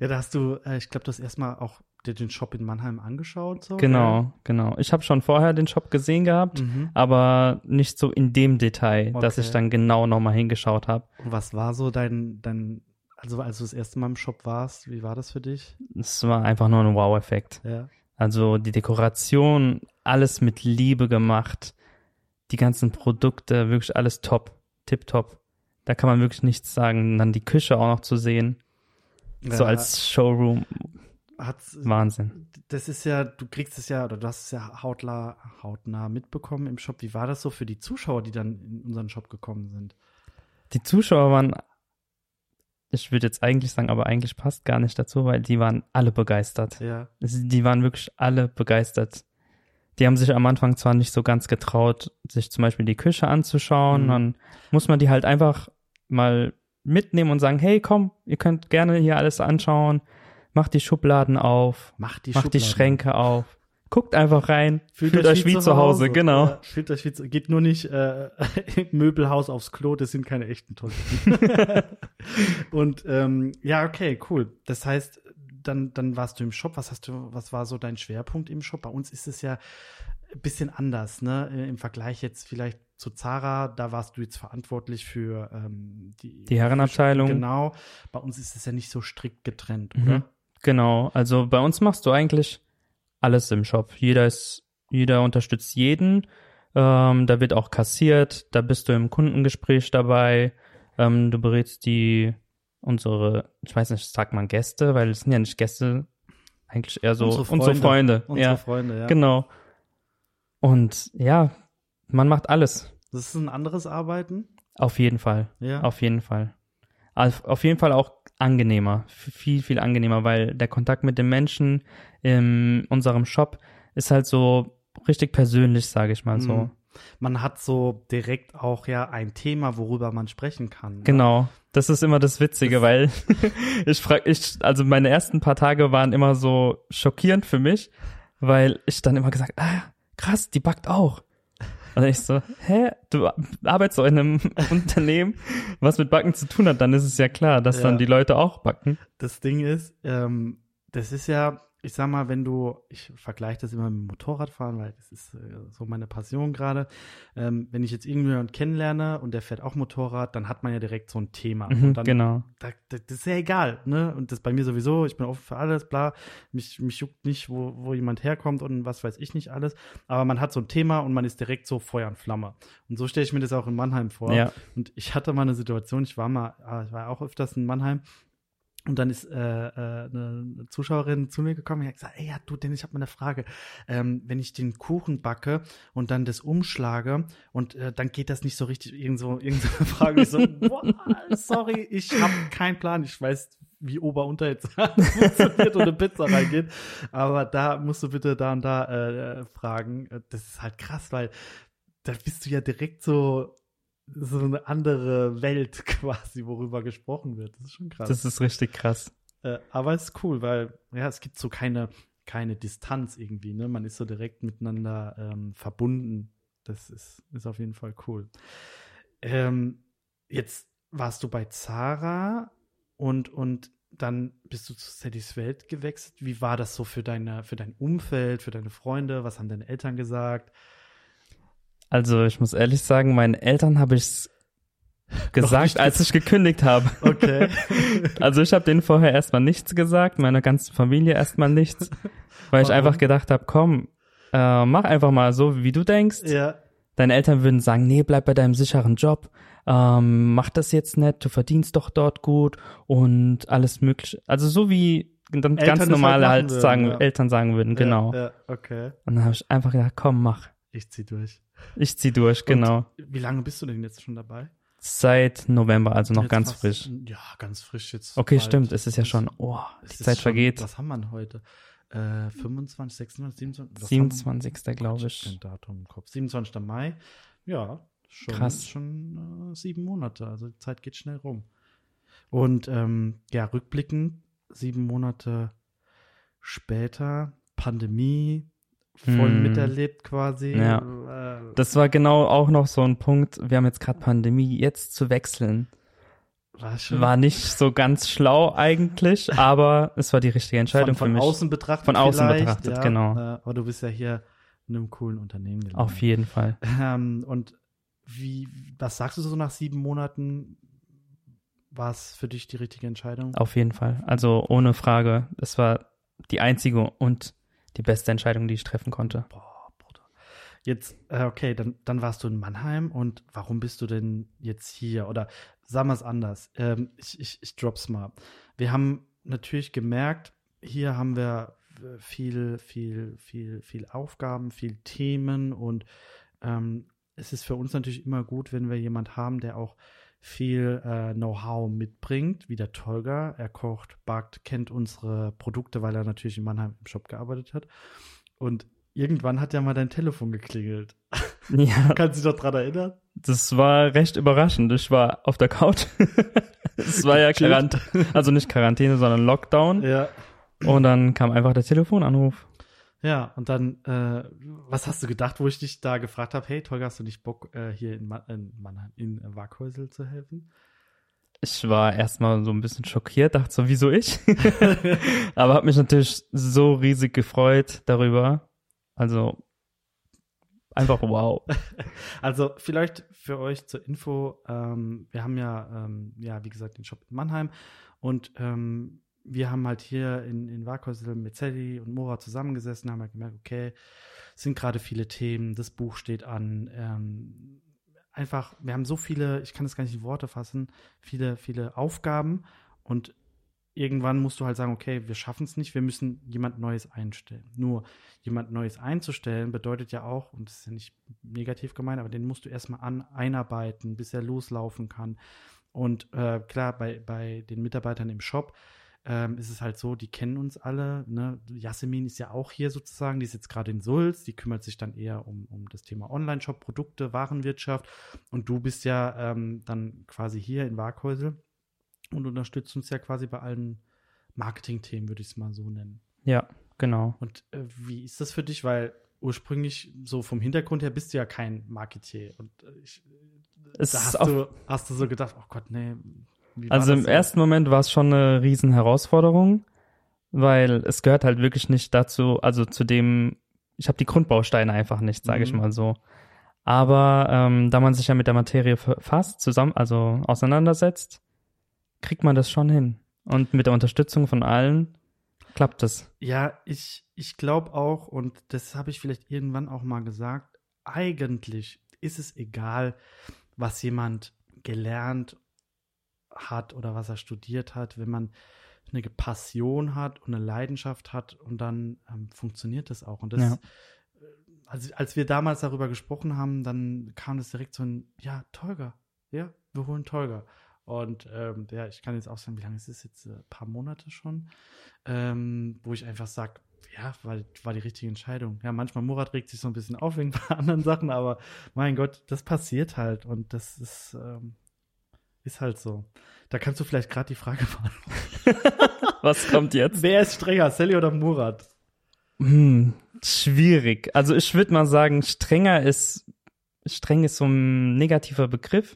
ja, da hast du, äh, ich glaube, das erstmal auch dir den Shop in Mannheim angeschaut. So, genau, ja? genau. Ich habe schon vorher den Shop gesehen gehabt, mhm. aber nicht so in dem Detail, okay. dass ich dann genau nochmal hingeschaut habe. Und was war so dein, dein, also als du das erste Mal im Shop warst, wie war das für dich? Es war einfach nur ein Wow-Effekt. Ja. Also die Dekoration, alles mit Liebe gemacht. Die ganzen Produkte, wirklich alles top, tipptopp. Da kann man wirklich nichts sagen. dann die Küche auch noch zu sehen. Ja. So als Showroom hat's, Wahnsinn. Das ist ja, du kriegst es ja, oder du hast es ja hautla, hautnah mitbekommen im Shop. Wie war das so für die Zuschauer, die dann in unseren Shop gekommen sind? Die Zuschauer waren, ich würde jetzt eigentlich sagen, aber eigentlich passt gar nicht dazu, weil die waren alle begeistert. Ja. Die waren wirklich alle begeistert. Die haben sich am Anfang zwar nicht so ganz getraut, sich zum Beispiel die Küche anzuschauen. Mhm. Dann muss man die halt einfach mal mitnehmen und sagen, hey, komm, ihr könnt gerne hier alles anschauen. Macht die Schubladen auf, Macht die, macht die. Schränke auf. Guckt einfach rein, fühlt, euch wie zu Hause, genau. Ja, fühlt euch wie zu Geht nur nicht äh, im Möbelhaus aufs Klo, das sind keine echten Toiletten. und ähm, ja, okay, cool. Das heißt, dann, dann warst du im Shop. Was hast du, was war so dein Schwerpunkt im Shop? Bei uns ist es ja ein bisschen anders, ne? Im Vergleich jetzt vielleicht zu Zara, da warst du jetzt verantwortlich für ähm, die, Die Herrenabteilung. Genau. Bei uns ist es ja nicht so strikt getrennt, Mhm. oder? Genau, also bei uns machst du eigentlich alles im Shop. Jeder ist, jeder unterstützt jeden. Ähm, da wird auch kassiert, da bist du im Kundengespräch dabei. Ähm, du berätst die unsere, ich weiß nicht, sagt man Gäste, weil es sind ja nicht Gäste, eigentlich eher so Unsere unsere Freunde. Unsere ja, Freunde, ja. genau. Und ja, man macht alles. Das ist ein anderes Arbeiten. Auf jeden Fall. Ja. Auf jeden Fall. Auf, auf jeden Fall auch angenehmer. Viel, viel angenehmer, weil der Kontakt mit den Menschen in unserem Shop ist halt so richtig persönlich, sage ich mal so. Mhm. Man hat so direkt auch ja ein Thema, worüber man sprechen kann. ne? Genau. Das ist immer das Witzige, Das- weil ich frag, ich, also meine ersten paar Tage waren immer so schockierend für mich, weil ich dann immer gesagt, ah, krass, die backt auch. Und ich so, hä, du arbeitest doch in einem Unternehmen, was mit Backen zu tun hat, dann ist es ja klar, dass Ja. dann die Leute auch backen. Das Ding ist, ähm, das ist ja, ich sag mal, wenn du, ich vergleiche das immer mit dem Motorradfahren, weil das ist äh, so meine Passion gerade. Ähm, wenn ich jetzt irgendjemanden kennenlerne und der fährt auch Motorrad, dann hat man ja direkt so ein Thema. Mhm, und dann, genau. da, da, das ist ja egal, ne? Und das bei mir sowieso, ich bin offen für alles, bla. Mich, mich juckt nicht, wo, wo jemand herkommt und was weiß ich nicht alles. Aber man hat so ein Thema und man ist direkt so Feuer und Flamme. Und so stelle ich mir das auch in Mannheim vor. Ja. Und ich hatte mal eine Situation, ich war mal, ah, ich war auch öfters in Mannheim. Und dann ist äh, äh, eine Zuschauerin zu mir gekommen und hat gesagt, ey, ja, du, Dennis, ich habe mal eine Frage. Ähm, wenn ich den Kuchen backe und dann das umschlage und äh, dann geht das nicht so richtig, irgend so, irgend so eine Frage. Ich so, boah, sorry, ich habe keinen Plan. Ich weiß, wie Ober-Unter jetzt funktioniert und eine Pizza reingeht. Aber da musst du bitte da und da äh, fragen. Das ist halt krass, weil da bist du ja direkt so so eine andere Welt quasi, worüber gesprochen wird. Das ist schon krass. Das ist richtig krass. äh, aber es ist cool, weil ja, es gibt so keine keine Distanz irgendwie, ne? Man ist so direkt miteinander ähm, verbunden. Das ist ist auf jeden Fall cool. Ähm, jetzt warst du bei Zara und und dann bist du zu Sallys Welt gewechselt. Wie war das so für deine für dein Umfeld, für deine Freunde? Was haben deine Eltern gesagt? Also ich muss ehrlich sagen, meinen Eltern habe ich gesagt, als ich gekündigt habe. Okay. Also ich habe denen vorher erstmal nichts gesagt, meiner ganzen Familie erstmal nichts, weil ich Warum? einfach gedacht habe, komm, äh, mach einfach mal so, wie du denkst. ja. Deine Eltern würden sagen, nee, bleib bei deinem sicheren Job, ähm, mach das jetzt nicht, du verdienst doch dort gut und alles mögliche. Also so wie dann Eltern ganz das normal halt halt, machen würden, sagen, ja. Eltern sagen würden, genau. Ja, ja, okay. Und dann habe ich einfach gedacht, komm, mach. Ich zieh durch. Ich zieh durch, genau. Und wie lange bist du denn jetzt schon dabei? Seit November, also noch Jetzt ganz fast- frisch. Ja, ganz frisch jetzt. Okay, bald. stimmt, es ist ja schon, oh, die Zeit schon- vergeht. Was haben wir denn heute? Äh, 25, 26, 27? Was haben wir- 27. glaube ich. kein Datum im Kopf. 27. Mai. Ja, schon, Krass. schon äh, sieben Monate. Also die Zeit geht schnell rum. Und ähm, ja, rückblickend, sieben Monate später, Pandemie, voll Hm. miterlebt quasi. Ja. Äh, Das war genau auch noch so ein Punkt. Wir haben jetzt gerade Pandemie, jetzt zu wechseln. war schon War nicht so ganz schlau eigentlich, aber es war die richtige Entscheidung von, von für mich. außen betrachtet. Von außen betrachtet, ja, genau. Äh, aber du bist ja hier in einem coolen Unternehmen gelandet. Auf jeden Fall. Ähm, und wie, was sagst du so nach sieben Monaten? War es für dich die richtige Entscheidung? Auf jeden Fall. Also ohne Frage. Es war die einzige und die beste Entscheidung, die ich treffen konnte. Boah, Bruder. Jetzt, äh, okay, dann, dann warst du in Mannheim und warum bist du denn jetzt hier? Oder sagen wir es anders. Ähm, ich, ich, ich drop's mal. Wir haben natürlich gemerkt, hier haben wir viel, viel, viel, viel Aufgaben, viel Themen und ähm, es ist für uns natürlich immer gut, wenn wir jemand haben, der auch viel äh, Know-how mitbringt, wie der Tolga. Er kocht, backt, kennt unsere Produkte, weil er natürlich in Mannheim im Shop gearbeitet hat. Und irgendwann hat ja mal dein Telefon geklingelt. Ja. Kannst du dich doch dran erinnern? Das war recht überraschend. Ich war auf der Couch. Es war ja Quarantäne, also nicht Quarantäne, sondern Lockdown. Ja. Und dann kam einfach der Telefonanruf. Ja, und dann, äh, was hast du gedacht, wo ich dich da gefragt habe, hey, Tolga, hast du nicht Bock, äh, hier in, Ma in Mannheim, in Waghäusel zu helfen? Ich war erstmal so ein bisschen schockiert, dachte so, wieso ich? Aber habe mich natürlich so riesig gefreut darüber. Also einfach wow. Also vielleicht für euch zur Info, ähm, wir haben ja, ähm, ja, wie gesagt, den Shop in Mannheim und ähm, wir haben halt hier in, in Warkhäusl mit Sally und Mora zusammengesessen, haben halt gemerkt, okay, es sind gerade viele Themen, das Buch steht an. Ähm, einfach, wir haben so viele, ich kann das gar nicht in Worte fassen, viele, viele Aufgaben und irgendwann musst du halt sagen, okay, wir schaffen es nicht, wir müssen jemand Neues einstellen. Nur jemand Neues einzustellen bedeutet ja auch, und das ist ja nicht negativ gemeint, aber den musst du erstmal an, einarbeiten, bis er loslaufen kann. Und äh, klar, bei, bei den Mitarbeitern im Shop ähm, ist es halt so, die kennen uns alle. Ne? Jasmin ist ja auch hier sozusagen, die ist jetzt gerade in Sulz, die kümmert sich dann eher um, um das Thema Online-Shop, Produkte, Warenwirtschaft. Und du bist ja ähm, dann quasi hier in Waghäusel und unterstützt uns ja quasi bei allen Marketing-Themen, würde ich es mal so nennen. Ja, genau. Und äh, wie ist das für dich? Weil ursprünglich so vom Hintergrund her bist du ja kein Marketier. Und äh, ich, es da hast du, hast du so gedacht, oh Gott, nee, also im so? ersten Moment war es schon eine riesen Herausforderung, weil es gehört halt wirklich nicht dazu, also zu dem, ich habe die Grundbausteine einfach nicht, sage mhm. ich mal so. Aber ähm, da man sich ja mit der Materie fast zusammen, also auseinandersetzt, kriegt man das schon hin. Und mit der Unterstützung von allen klappt das. Ja, ich, ich glaube auch, und das habe ich vielleicht irgendwann auch mal gesagt, eigentlich ist es egal, was jemand gelernt hat oder was er studiert hat, wenn man eine Passion hat und eine Leidenschaft hat und dann ähm, funktioniert das auch. Und das, ja. also, als wir damals darüber gesprochen haben, dann kam das direkt so ein, ja, Tolga, ja, wir holen Tolga. Und ähm, ja, ich kann jetzt auch sagen, wie lange ist es jetzt? Ein paar Monate schon, ähm, wo ich einfach sage, ja, war, war die richtige Entscheidung. Ja, manchmal Murat regt sich so ein bisschen auf wegen anderen Sachen, aber mein Gott, das passiert halt und das ist, ähm, ist halt so. Da kannst du vielleicht gerade die Frage beantworten. Was kommt jetzt? Wer ist strenger, Sally oder Murat? Hm, schwierig. Also ich würde mal sagen, strenger ist, streng ist so ein negativer Begriff.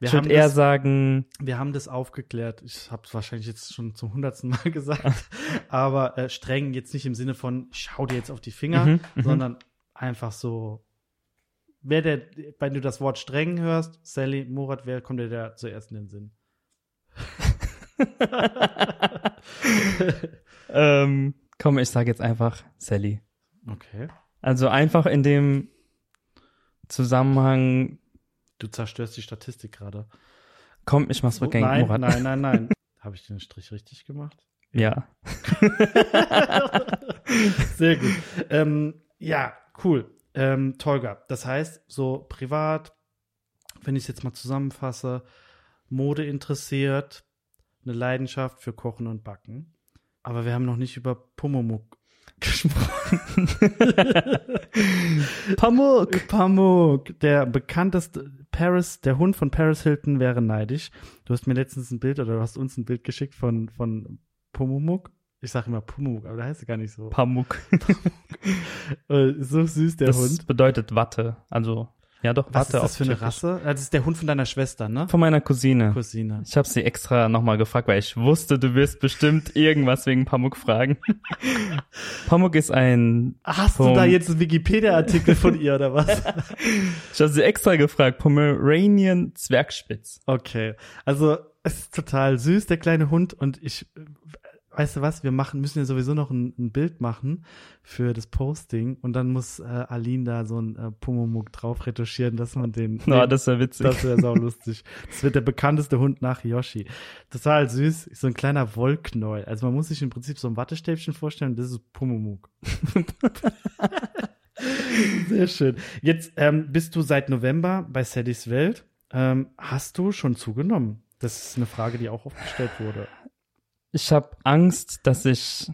Wir ich würde eher das, sagen. Wir haben das aufgeklärt. Ich habe es wahrscheinlich jetzt schon zum hundertsten Mal gesagt. aber äh, streng jetzt nicht im Sinne von, schau dir jetzt auf die Finger, mhm, mhm, sondern einfach so wer der, wenn du das Wort streng hörst, Sally, Murat, wer kommt dir da zuerst in den Sinn? ähm, komm, ich sag jetzt einfach Sally. Okay. Also einfach in dem Zusammenhang. Du zerstörst die Statistik gerade. Komm, ich mach's rückgängig, nein, Murat. Nein, nein, nein. Habe ich den Strich richtig gemacht? Ja. Sehr gut. Ähm, ja, cool ähm, Tolga. Das heißt, so privat, wenn ich es jetzt mal zusammenfasse, Mode interessiert, eine Leidenschaft für Kochen und Backen. Aber wir haben noch nicht über Pumumuk gesprochen. Pamuk. Pamuk. Der bekannteste Paris, der Hund von Paris Hilton wäre neidisch. Du hast mir letztens ein Bild oder du hast uns ein Bild geschickt von, von Pumumuk. Ich sage immer Pumuk, aber der heißt gar nicht so. Pamuk. Äh, so süß der das Hund. Das bedeutet Watte. Also, ja doch, Was Watte. Was ist das für eine Rasse? Das ist der Hund von deiner Schwester, ne? Von meiner Cousine. Cousine. Ich habe sie extra nochmal gefragt, weil ich wusste, du wirst bestimmt irgendwas wegen Pamuk fragen. Pamuk ist ein... Hast Pom du da jetzt einen Wikipedia-Artikel von ihr oder was? ich habe sie extra gefragt. Pomeranian Zwergspitz. Okay. Also, es ist total süß, der kleine Hund. Und ich weißt du was, wir machen, müssen ja sowieso noch ein, ein Bild machen für das Posting und dann muss äh, Aline da so ein äh, Pumumuk drauf retuschieren, dass man den. Na, no, das wäre witzig. Das wäre sau lustig. Das wird der bekannteste Hund nach Yoshi. Total süß, so ein kleiner Wollknäuel. Also man muss sich im Prinzip so ein Wattestäbchen vorstellen, das ist Pumumuk. Sehr schön. Jetzt ähm, bist du seit November bei Sallys Welt. Ähm, hast du schon zugenommen? Das ist eine Frage, die auch oft gestellt wurde. Ich habe Angst, dass ich,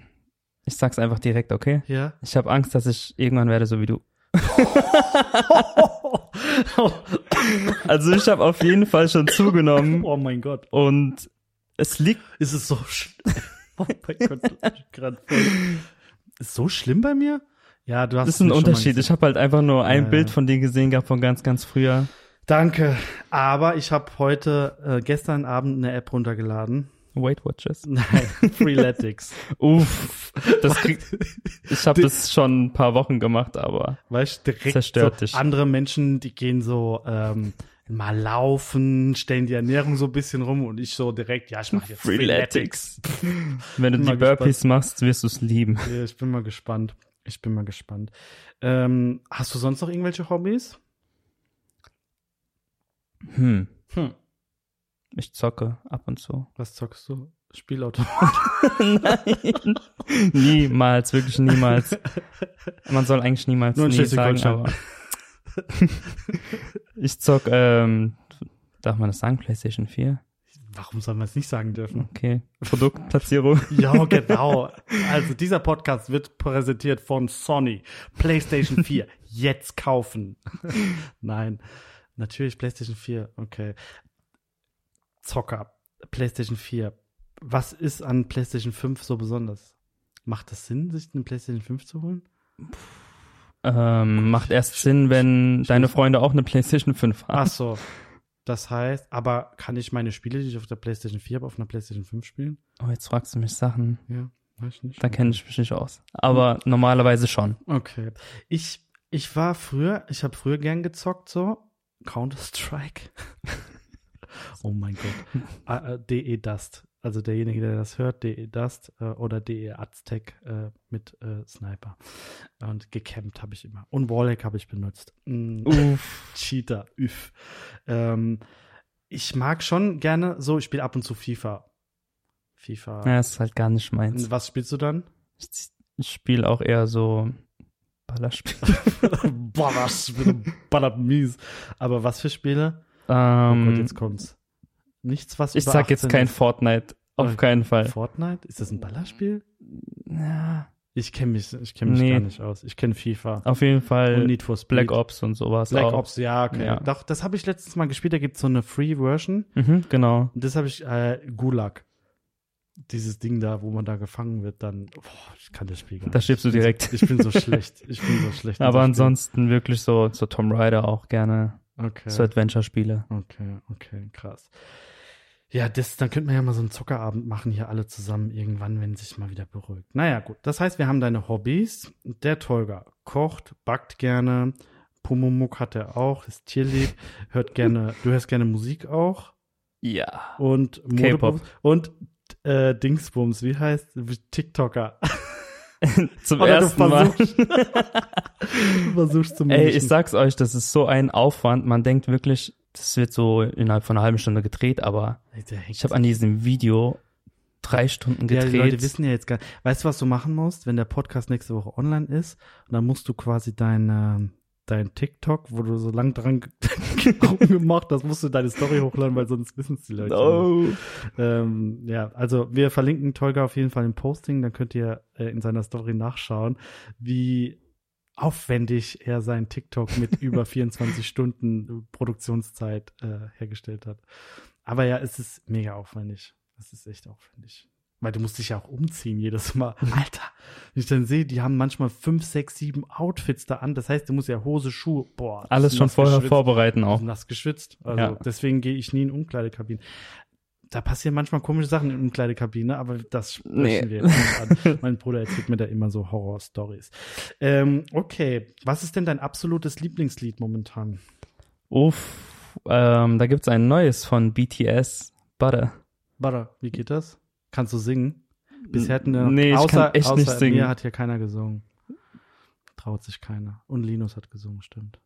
ich sag's einfach direkt, okay? Ja. Ich habe Angst, dass ich irgendwann werde so wie du. also ich habe auf jeden Fall schon zugenommen. Oh mein Gott. Und es liegt. Ist es so schlimm? Oh mein Gott, gerade voll. Ist so schlimm bei mir? Ja, du hast. Das ist ein Unterschied. Ich habe halt einfach nur ein ja, Bild von dir gesehen gehabt von ganz, ganz früher. Danke. Aber ich habe heute, äh, gestern Abend eine App runtergeladen. Weight Watchers? Nein, Freeletics. Uff. Das krieg, ich habe das schon ein paar Wochen gemacht, aber weißt, direkt zerstört so dich. Andere Menschen, die gehen so ähm, mal laufen, stellen die Ernährung so ein bisschen rum und ich so direkt, ja, ich mache jetzt Freeletics. Wenn du die Burpees gespannt. machst, wirst du es lieben. Ich bin mal gespannt. Ich bin mal gespannt. Ähm, hast du sonst noch irgendwelche Hobbys? Hm. Hm. Ich zocke ab und zu. Was zockst du? Spielautomat? Nein. niemals, wirklich niemals. Man soll eigentlich niemals Nur nie sagen, aber ich zock, ähm, darf man das sagen, PlayStation 4? Warum soll man es nicht sagen dürfen? Okay. Produktplatzierung. ja, genau. Also dieser Podcast wird präsentiert von Sony. PlayStation 4. Jetzt kaufen. Nein. Natürlich PlayStation 4. Okay. Zocker. PlayStation 4. Was ist an PlayStation 5 so besonders? Macht das Sinn, sich eine PlayStation 5 zu holen? Ähm, macht erst Sinn, wenn deine Freunde auch eine PlayStation 5 haben. Ach so. Das heißt, aber kann ich meine Spiele, die ich auf der PlayStation 4 habe, auf einer PlayStation 5 spielen? Oh, jetzt fragst du mich Sachen. Ja, weiß ich nicht. Da kenne ich mich nicht aus. Aber hm. normalerweise schon. Okay. Ich, ich war früher, ich habe früher gern gezockt, so Counter-Strike. oh mein Gott. Uh, uh, DE Dust. Also derjenige, der das hört, DE Dust äh, oder DE Aztec äh, mit äh, Sniper. Und gecampt habe ich immer. Und Wallhack habe ich benutzt. Mm. Uff. Cheater, üff. Ähm, ich mag schon gerne so, ich spiele ab und zu FIFA. FIFA. Ja, ist halt gar nicht meins. Was spielst du dann? Ich, ich spiele auch eher so Ballerspiele. Ballerspiele, ballert mies. Aber was für Spiele? Ähm, oh Gott, jetzt kommt's. Nichts, was Ich sag jetzt kein ist. Fortnite. Auf Oder keinen Fall. Fortnite? Ist das ein Ballerspiel? Ja. Ich kenne mich, ich kenn mich nee. gar nicht aus. Ich kenne FIFA. Auf jeden Fall. Und Need for Speed. Black Ops und sowas. Black auch. Ops, ja, okay. Ja. Doch, das habe ich letztes Mal gespielt. Da gibt's so eine Free-Version. Mhm, genau. Und das habe ich, äh, Gulag. Dieses Ding da, wo man da gefangen wird, dann, boah, ich kann das Spiel gar nicht. Da stirbst du direkt. Ich bin so schlecht. Ich bin so schlecht. Aber ansonsten wirklich so, so Tom Raider auch gerne. Okay. So Adventure-Spiele. Okay, okay, krass. Ja, das, dann könnte man ja mal so einen Zockerabend machen, hier alle zusammen irgendwann, wenn sich mal wieder beruhigt. Naja, gut. Das heißt, wir haben deine Hobbys. Der Tolga kocht, backt gerne. Pumumuk hat er auch, ist tierlieb, hört gerne, du hörst gerne Musik auch. Ja. Und K-Pop. Und äh, Dingsbums, wie heißt TikToker. Zum Oder ersten du versuchst, Mal. du versuchst zu Ey, ich sag's euch, das ist so ein Aufwand. Man denkt wirklich, das wird so innerhalb von einer halben Stunde gedreht, aber ich habe an diesem Video drei Stunden gedreht. Ja, die Leute wissen ja jetzt gar Weißt du, was du machen musst, wenn der Podcast nächste Woche online ist? Und dann musst du quasi deine dein TikTok, wo du so lang dran gemacht hast, musst du deine Story hochladen, weil sonst wissen es die Leute. No. Ähm, ja, also wir verlinken Tolga auf jeden Fall im Posting, dann könnt ihr äh, in seiner Story nachschauen, wie aufwendig er sein TikTok mit über 24 Stunden Produktionszeit äh, hergestellt hat. Aber ja, es ist mega aufwendig. Es ist echt aufwendig. Weil du musst dich ja auch umziehen jedes Mal. Alter, wenn ich dann sehe, die haben manchmal fünf, sechs, sieben Outfits da an. Das heißt, du musst ja Hose, Schuhe, boah. Alles schon vorher geschwitzt. vorbereiten auch. Nass geschwitzt. Also ja. deswegen gehe ich nie in Umkleidekabinen. Da passieren manchmal komische Sachen in Umkleidekabine, aber das sprechen nee. wir jetzt nicht an. mein Bruder erzählt mir da immer so Horror-Stories. Ähm, okay, was ist denn dein absolutes Lieblingslied momentan? Uff, ähm, da gibt's ein neues von BTS, Butter. Butter, wie geht das? Kannst du singen? Bisher hatten wir nee, außer, echt außer nicht singen. mir hat hier keiner gesungen. Traut sich keiner. Und Linus hat gesungen, stimmt.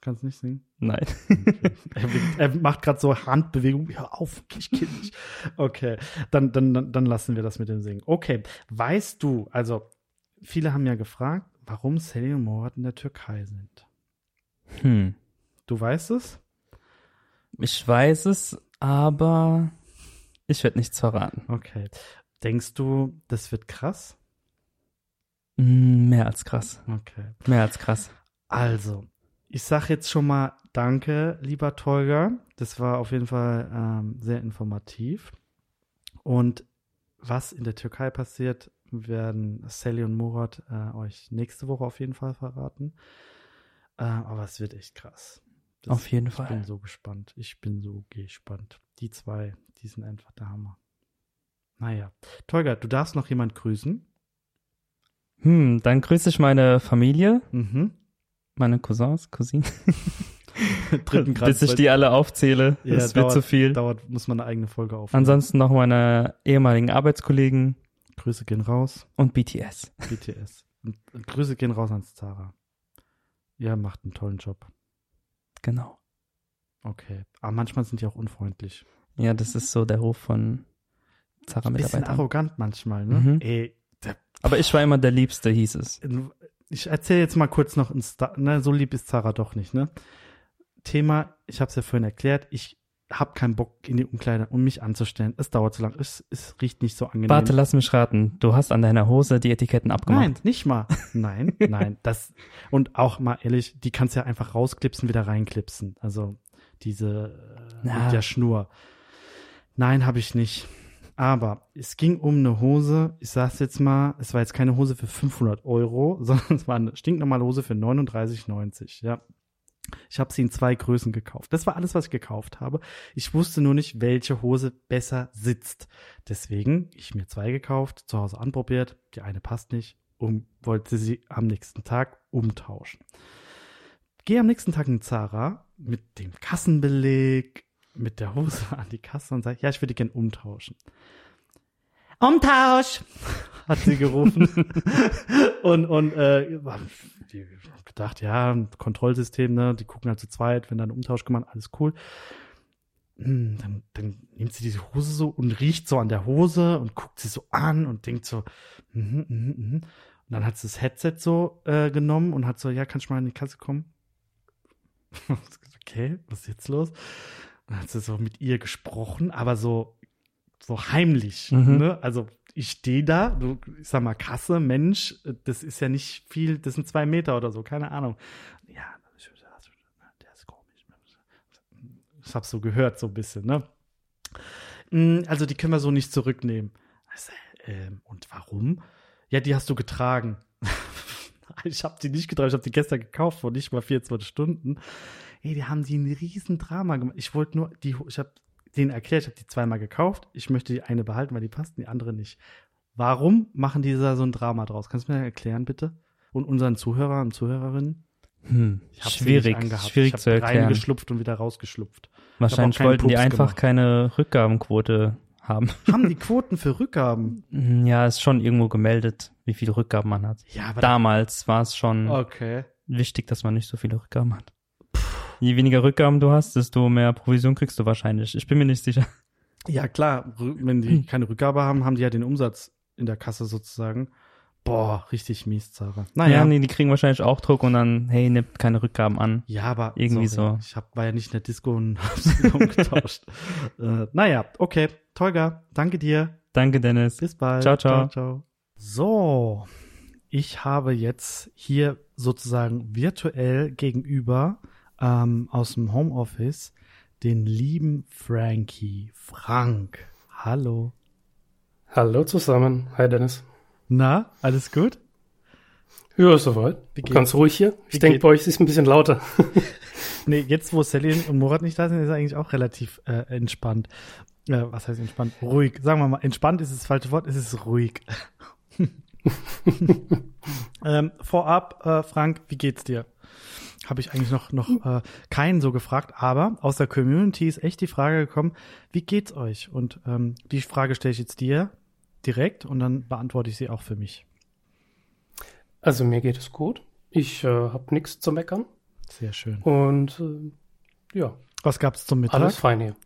Kannst nicht singen? Nein. Okay. er, er, macht gerade so Handbewegungen. Hör auf, ich kenne dich. Okay, dann, dann, dann lassen wir das mit dem Singen. Okay, weißt du, also viele haben ja gefragt, warum Sally und Morat in der Türkei sind. Hm. Du weißt es? Ich weiß es, aber ich werde nichts verraten. Okay. Denkst du, das wird krass? Hm, Mehr als krass. Okay. Mehr als krass. Also, ich sag jetzt schon mal Danke, lieber Tolga. Das war auf jeden Fall ähm, sehr informativ. Und was in der Türkei passiert, werden Sally und Murat äh, euch nächste Woche auf jeden Fall verraten. Äh, aber es wird echt krass. Das, Auf jeden ich Fall. bin so gespannt. Ich bin so gespannt. Die zwei, die sind einfach der Hammer. Naja. Tolga, du darfst noch jemand grüßen. Hm, dann grüße ich meine Familie, Mhm. meine Cousins, Cousinen. Dritten Grad. Bis ich die alle aufzähle. Ja, das wird dauert- zu viel. Dauert, muss man eine eigene Folge aufnehmen. Ansonsten noch meine ehemaligen Arbeitskollegen Grüße gehen raus. und BTS. BTS. Und Grüße gehen raus ans Zara. Ihr macht einen tollen Job. Genau. Okay. Aber manchmal sind die auch unfreundlich. Ja, das ist so der Ruf von Bisschen Zara-Mitarbeitern. arrogant manchmal, ne? Mhm. Ey, der, Aber ich war immer der Liebste, hieß es. ich erzähle jetzt mal kurz noch ein Star, ne, so lieb ist Zara doch nicht, ne? Thema, ich habe es ja vorhin erklärt, ich habe keinen Bock in die Umkleide, um mich anzustellen. Es dauert zu lang, es, es riecht nicht so angenehm. Warte, lass mich raten. Du hast an deiner Hose die Etiketten abgemacht. Nein, nicht mal. Nein, nein. Das und auch mal ehrlich, die kannst du ja einfach rausklipsen, wieder reinklipsen. Also diese äh, Ja. mit der Schnur. Nein, habe ich nicht. Aber es ging um eine Hose. Ich sag's jetzt mal, es war jetzt keine Hose für 500 Euro, sondern es war eine stinknormale Hose für 39,90. Ja. Ich habe sie in zwei Größen gekauft. Das war alles, was ich gekauft habe. Ich wusste nur nicht, welche Hose besser sitzt. Deswegen ich mir zwei gekauft, zu Hause anprobiert. Die eine passt nicht und wollte sie am nächsten Tag umtauschen. Gehe am nächsten Tag in Zara mit dem Kassenbeleg, mit der Hose an die Kasse und sage, ja, ich würde die gern umtauschen. Umtausch! hat sie gerufen. und und äh, die gedacht, ja, Kontrollsystem, ne, die gucken halt zu zweit, wenn dann ein Umtausch gemacht, alles cool. Hm, Dann, dann nimmt sie diese Hose so und riecht so an der Hose und guckt sie so an und denkt so, mhm, mhm, mhm. Und dann hat sie das Headset so äh, genommen und hat so, ja, kannst du mal in die Kasse kommen? okay, was ist jetzt los? Dann hat sie so mit ihr gesprochen, aber so, so heimlich. Mhm. Ne? Also ich stehe da, du, ich sag mal, Kasse, Mensch, das ist ja nicht viel, das sind zwei Meter oder so, keine Ahnung. Ja, der ist komisch. Ich hab's so gehört, so ein bisschen, ne? Mm, Also die können wir so nicht zurücknehmen. Sag, ähm, und warum? Ja, die hast du getragen. ich habe die nicht getragen, ich habe die gestern gekauft, vor nicht mal 24 Stunden. Ey, die haben die ein riesen Drama gemacht. Ich wollte nur, die, ich habe denen erklärt, ich habe die zweimal gekauft. Ich möchte die eine behalten, weil die passt, die andere nicht. Warum machen die da so ein Drama draus? Kannst du mir erklären, bitte? Und unseren Zuhörern und Zuhörerinnen? Hm, Ich sie schwierig, schwierig zu erklären. reingeschlupft und wieder rausgeschlupft. Wahrscheinlich wollten die Pups einfach gemacht. keine Rückgabenquote haben. Haben die Quoten für Rückgaben? Ja, ist schon irgendwo gemeldet, wie viele Rückgaben man hat. Ja, aber Damals war es schon Okay. wichtig, dass man nicht so viele Rückgaben hat. Je weniger Rückgaben du hast, desto mehr Provision kriegst du wahrscheinlich. Ich bin mir nicht sicher. Ja, klar, wenn die keine Rückgabe haben, haben die ja den Umsatz in der Kasse sozusagen. Boah, richtig mies, Zara. Naja, Ja, nee, die kriegen wahrscheinlich auch Druck und dann, hey, nimmt keine Rückgaben an. ja, aber irgendwie sorry, so. Ich hab, war ja nicht in der Disco und hab's umgetauscht. äh, naja, okay. Tolga, danke dir. Danke, Dennis. Bis bald. Ciao, ciao. ciao. So, ich habe jetzt hier sozusagen virtuell gegenüber ähm, aus dem Homeoffice den lieben Frankie. Frank. Hallo. Hallo zusammen. Hi Dennis. Na, alles gut? Ja, soweit. Wie geht's? Ganz ruhig hier. Ich denke, bei euch ist es ein bisschen lauter. Nee, jetzt wo Sally und Murat nicht da sind, ist es eigentlich auch relativ äh, entspannt. Äh, was heißt entspannt? Ruhig. Sagen wir mal, entspannt ist das falsche Wort, es ist ruhig. ähm, vorab, äh, Frank, wie geht's dir? Habe ich eigentlich noch, noch äh, keinen so gefragt, aber aus der Community ist echt die Frage gekommen, wie geht's euch? Und ähm, die Frage stelle ich jetzt dir. Direkt und dann beantworte ich sie auch für mich. Also mir geht es gut. Ich äh, habe nichts zu meckern. Sehr schön. Und äh, ja. Was gab's zum Mittag? Alles fein hier.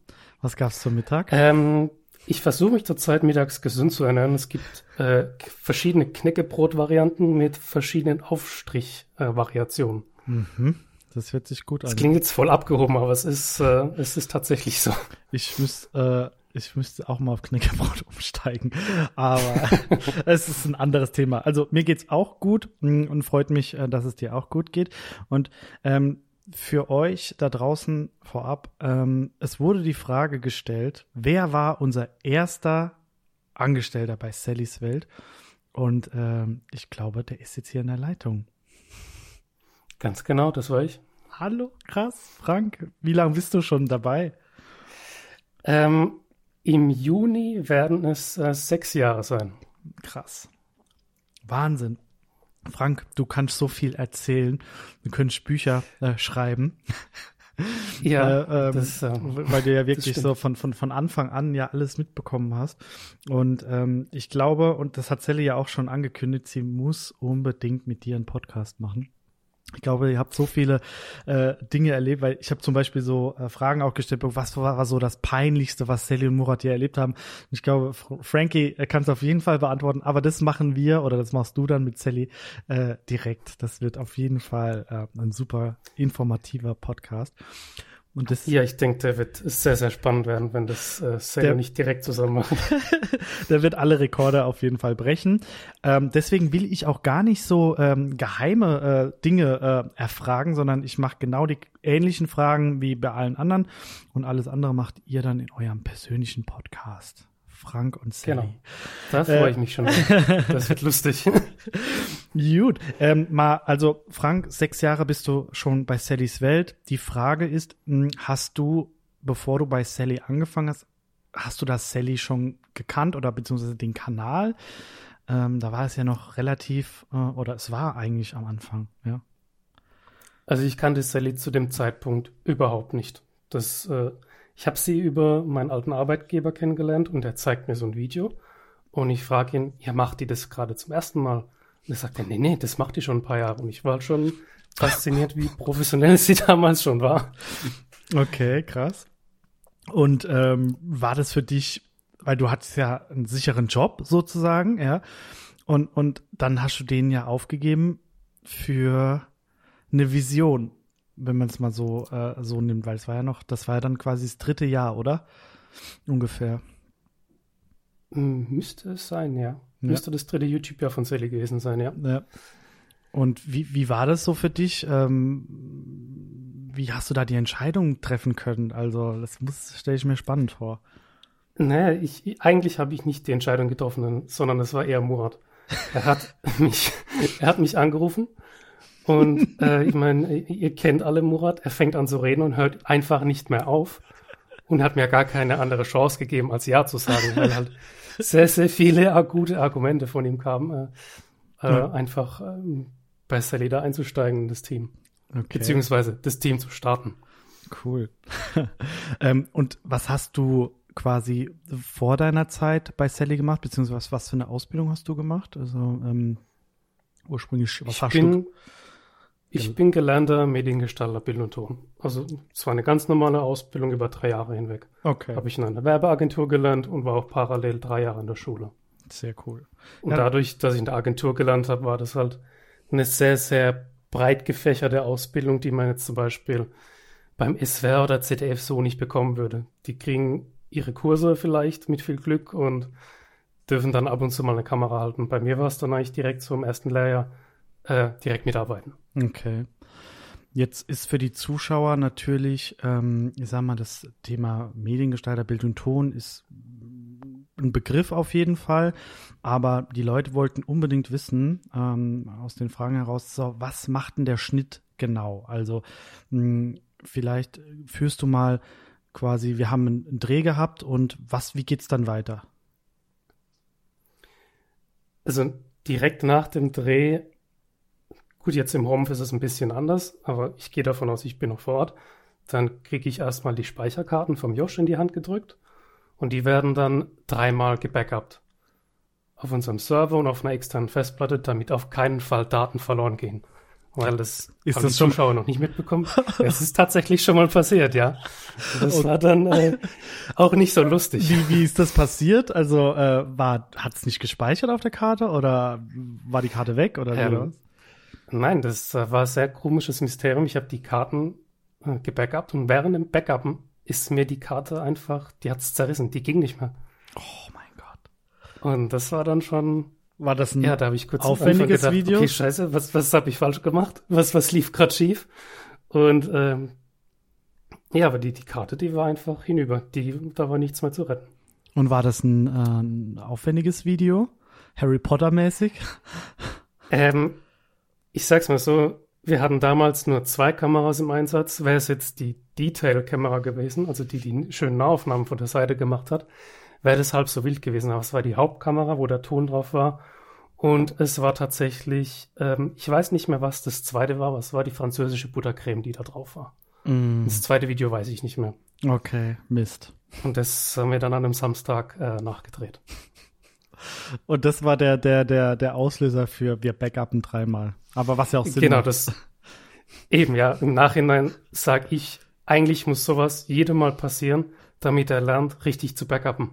Was gab's zum Mittag? Ähm, ich versuche mich zurzeit mittags gesund zu ernähren. Es gibt äh, verschiedene Knäckebrot-Varianten mit verschiedenen Aufstrich-Variationen. mhm. Das hört sich gut an. Das klingt jetzt voll abgehoben, aber es ist, äh, es ist tatsächlich so. Ich müsste, äh, ich müsste auch mal auf Knäckebrot umsteigen. Aber es ist ein anderes Thema. Also mir geht's auch gut mm, und freut mich, äh, dass es dir auch gut geht. Und ähm, für euch da draußen vorab, ähm, es wurde die Frage gestellt, wer war unser erster Angestellter bei Sallys Welt? Und ähm, ich glaube, der ist jetzt hier in der Leitung. Ganz genau, das war ich. Hallo, krass, Frank. Wie lange bist du schon dabei? Ähm, Im Juni werden es äh, sechs Jahre sein. Krass. Wahnsinn. Frank, du kannst so viel erzählen. Du könntest Bücher äh, schreiben. Ja, äh, ähm, das, äh, weil du ja wirklich so von, von, von Anfang an ja alles mitbekommen hast. Und ähm, ich glaube, und das hat Sally ja auch schon angekündigt, sie muss unbedingt mit dir einen Podcast machen. Ich glaube, ihr habt so viele äh, Dinge erlebt, weil ich habe zum Beispiel so äh, Fragen auch gestellt, was war, war so das Peinlichste, was Sally und Murat hier erlebt haben. Und ich glaube, Fr Frankie kann es auf jeden Fall beantworten, aber das machen wir oder das machst du dann mit Sally äh, direkt. Das wird auf jeden Fall äh, ein super informativer Podcast. Und das, ja, ich denke, der wird sehr, sehr spannend werden, wenn das äh, Sale nicht direkt zusammen macht. der wird alle Rekorde auf jeden Fall brechen. Ähm, deswegen will ich auch gar nicht so ähm, geheime äh, Dinge äh, erfragen, sondern ich mache genau die ähnlichen Fragen wie bei allen anderen und alles andere macht ihr dann in eurem persönlichen Podcast. Frank und Sally. Genau. Da freue ich mich schon. Das wird lustig. Gut. Ähm, mal, also Frank, sechs Jahre bist du schon bei Sallys Welt. Die Frage ist, hm, hast du, bevor du bei Sally angefangen hast, hast du das Sally schon gekannt oder beziehungsweise den Kanal? Ähm, da war es ja noch relativ, äh, oder es war eigentlich am Anfang, ja. Also ich kannte Sally zu dem Zeitpunkt überhaupt nicht. Das äh, ich habe sie über meinen alten Arbeitgeber kennengelernt und er zeigt mir so ein Video und ich frage ihn, ja, macht die das gerade zum ersten Mal? Und er sagt, nee, nee, das macht die schon ein paar Jahre und ich war schon fasziniert, wie professionell sie damals schon war. Okay, krass. Und ähm, war das für dich, weil du hattest ja einen sicheren Job sozusagen, ja, und, und dann hast du den ja aufgegeben für eine Vision wenn man es mal so, äh, so nimmt, weil es war ja noch, das war ja dann quasi das dritte Jahr, oder? Ungefähr. Hm, müsste es sein, ja. ja. Müsste das dritte YouTube-Jahr von Sally gewesen sein, ja. ja. Und wie, wie war das so für dich? Ähm, wie hast du da die Entscheidung treffen können? Also, das muss, stelle ich mir spannend vor. Naja, ich, eigentlich habe ich nicht die Entscheidung getroffen, sondern es war eher Murat. Er hat mich, er hat mich angerufen und äh, ich meine, ihr kennt alle Murat, er fängt an zu reden und hört einfach nicht mehr auf und hat mir gar keine andere Chance gegeben, als Ja zu sagen, weil halt sehr, sehr viele gute Argumente von ihm kamen, äh, äh, einfach äh, bei Salida einzusteigen in das Team. Okay. Beziehungsweise das Team zu starten. Cool. ähm, und was hast du quasi vor deiner Zeit bei Sally gemacht, beziehungsweise was, was für eine Ausbildung hast du gemacht? Also ähm, ursprünglich, was ich hast bin, du? Ich bin gelernter Mediengestalter Bild und Ton. Also es war eine ganz normale Ausbildung über drei Jahre hinweg. Okay. Habe ich in einer Werbeagentur gelernt und war auch parallel drei Jahre in der Schule. Sehr cool. Und ja. dadurch, dass ich in der Agentur gelernt habe, war das halt eine sehr, sehr breit gefächerte Ausbildung, die man jetzt zum Beispiel beim SWR oder ZDF so nicht bekommen würde. Die kriegen ihre Kurse vielleicht mit viel Glück und dürfen dann ab und zu mal eine Kamera halten. Bei mir war es dann eigentlich direkt so im ersten Lehrjahr äh, direkt mitarbeiten. Okay. Jetzt ist für die Zuschauer natürlich, ähm, ich sag mal, das Thema Mediengestalter, Bild und Ton ist ein Begriff auf jeden Fall, aber die Leute wollten unbedingt wissen, ähm, aus den Fragen heraus, so, was macht denn der Schnitt genau? Also mh, hm, vielleicht führst du mal quasi, wir haben einen Dreh gehabt und was, wie geht's dann weiter? Also direkt nach dem Dreh Gut, jetzt im Homeoffice ist es ein bisschen anders, aber ich gehe davon aus, ich bin noch vor Ort. Dann kriege ich erstmal die Speicherkarten vom Josh in die Hand gedrückt und die werden dann dreimal gebackupt. auf unserem Server und auf einer externen Festplatte, damit auf keinen Fall Daten verloren gehen. Weil das ist haben das die schon Zuschauer noch nicht mitbekommen. Es ist tatsächlich schon mal passiert, ja. Das war dann äh, auch nicht so lustig. Wie, wie ist das passiert? Also äh, war hat es nicht gespeichert auf der Karte oder war die Karte weg oder ähm, Nein, das äh, war ein sehr komisches Mysterium. Ich habe die Karten äh, gebackupt und während dem Backuppen ist mir die Karte einfach, die hat's zerrissen, die ging nicht mehr. Oh mein Gott. Und das war dann schon war das ein ja, da ich kurz aufwendiges gedacht, Video? Okay, scheiße, was, was habe ich falsch gemacht? Was, was lief gerade schief? Und ähm, ja, aber die, die Karte, die war einfach hinüber. Die, da war nichts mehr zu retten. Und war das ein, äh, ein aufwendiges Video? Harry Potter mäßig? Ähm, ich sag's mal so, wir hatten damals nur zwei Kameras im Einsatz. Wäre es jetzt die Detail-Kamera gewesen, also die die schönen Nahaufnahmen von der Seite gemacht hat, wäre das halb so wild gewesen. Aber es war die Hauptkamera, wo der Ton drauf war. Und es war tatsächlich, ähm, ich weiß nicht mehr, was das zweite war, was war die französische Buttercreme, die da drauf war. Mm. Das zweite Video weiß ich nicht mehr. Okay, Mist. Und das haben wir dann an einem Samstag äh, nachgedreht. Und das war der, der, der, der Auslöser für wir backuppen dreimal. Aber was ja auch Sinn Genau, macht. das eben, ja. Im Nachhinein sage ich, eigentlich muss sowas jedem Mal passieren, damit er lernt, richtig zu backuppen.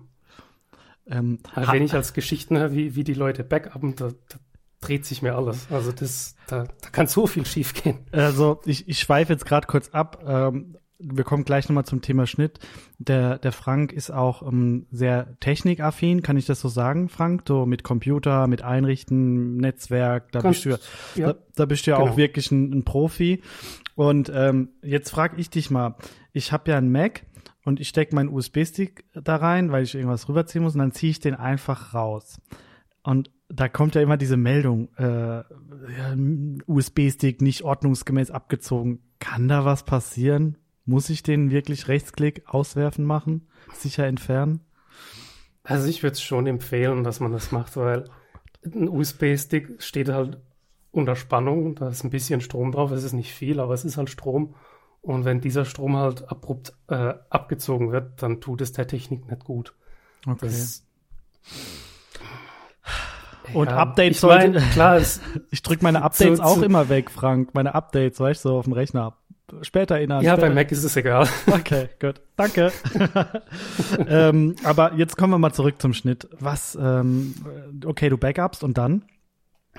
Ähm, wenn ich als Geschichten höre, wie, wie die Leute backuppen, da, da dreht sich mir alles. Also das, da, da kann so viel schiefgehen. Also ich, ich schweife jetzt gerade kurz ab. Ähm, wir kommen gleich nochmal zum Thema Schnitt. Der, der Frank ist auch ähm, sehr technikaffin, kann ich das so sagen, Frank? So mit Computer, mit Einrichten, Netzwerk, da Kannst, bist du ja, da, da bist du ja genau. auch wirklich ein, ein Profi. Und ähm, jetzt frage ich dich mal, ich habe ja einen Mac und ich stecke meinen USB-Stick da rein, weil ich irgendwas rüberziehen muss und dann ziehe ich den einfach raus. Und da kommt ja immer diese Meldung, äh, USB-Stick nicht ordnungsgemäß abgezogen. Kann da was passieren? Muss ich den wirklich Rechtsklick auswerfen machen? Sicher entfernen? Also ich würde es schon empfehlen, dass man das macht, weil ein USB-Stick steht halt unter Spannung, da ist ein bisschen Strom drauf, es ist nicht viel, aber es ist halt Strom. Und wenn dieser Strom halt abrupt äh, abgezogen wird, dann tut es der Technik nicht gut. Okay. Das, und ja, Updates ich sollte, mein, klar, ich drücke meine Updates zu, auch zu, immer weg, Frank. Meine Updates, weißt du, so auf dem Rechner. Später erinnern. Ja, später. bei Mac ist es egal. Okay, gut. Danke. ähm, aber jetzt kommen wir mal zurück zum Schnitt. Was, ähm, okay, du backupst und dann?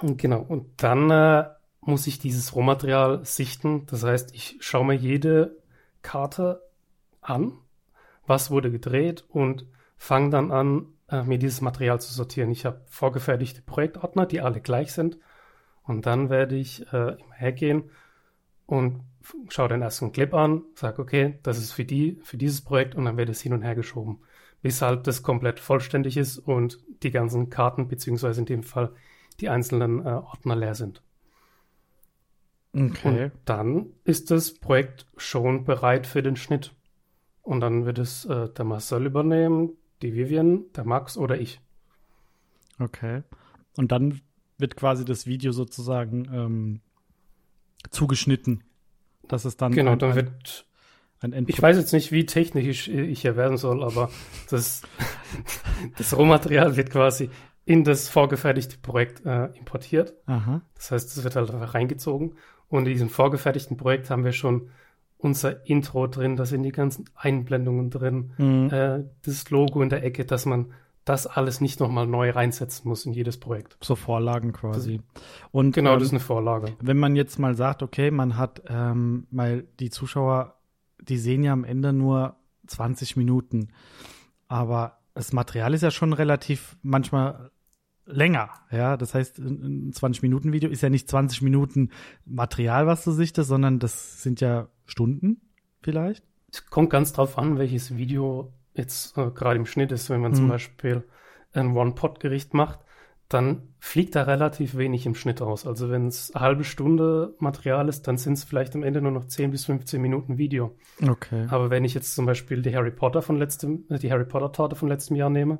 Genau, und dann äh, muss ich dieses Rohmaterial sichten. Das heißt, ich schaue mir jede Karte an, was wurde gedreht und fange dann an, äh, mir dieses Material zu sortieren. Ich habe vorgefertigte Projektordner, die alle gleich sind. Und dann werde ich äh, immer hergehen und schaue den ersten Clip an, sage, okay, das ist für die, für dieses Projekt und dann wird es hin und her geschoben, bis halt das komplett vollständig ist und die ganzen Karten, beziehungsweise in dem Fall die einzelnen äh, Ordner leer sind. Okay. Und dann ist das Projekt schon bereit für den Schnitt. Und dann wird es äh, der Marcel übernehmen, die Vivian, der Max oder ich. Okay. Und dann wird quasi das Video sozusagen ähm, zugeschnitten. Das ist dann. Genau, ein, dann wird. Ein Endprodukt. ich weiß jetzt nicht, wie technisch ich hier werden soll, aber das, das Rohmaterial wird quasi in das vorgefertigte Projekt äh, importiert. Aha. Das heißt, es wird halt reingezogen und in diesem vorgefertigten Projekt haben wir schon unser Intro drin, da sind die ganzen Einblendungen drin, mhm. äh, das Logo in der Ecke, dass man das alles nicht nochmal neu reinsetzen muss in jedes Projekt. So Vorlagen quasi. Und genau, ähm, das ist eine Vorlage. Wenn man jetzt mal sagt, okay, man hat, ähm, weil die Zuschauer, die sehen ja am Ende nur 20 Minuten, aber das Material ist ja schon relativ manchmal länger. Ja, das heißt, ein 20-Minuten-Video ist ja nicht 20 Minuten Material, was du sichtest, sondern das sind ja Stunden vielleicht. Es kommt ganz drauf an, welches Video jetzt äh, gerade im Schnitt ist. Wenn man hm. zum Beispiel ein One-Pot-Gericht macht, dann fliegt da relativ wenig im Schnitt aus. Also wenn es eine halbe Stunde Material ist, dann sind es vielleicht am Ende nur noch 10 bis 15 Minuten Video. Okay. Aber wenn ich jetzt zum Beispiel die Harry Potter von letztem, äh, die Harry Potter Torte von letztem Jahr nehme,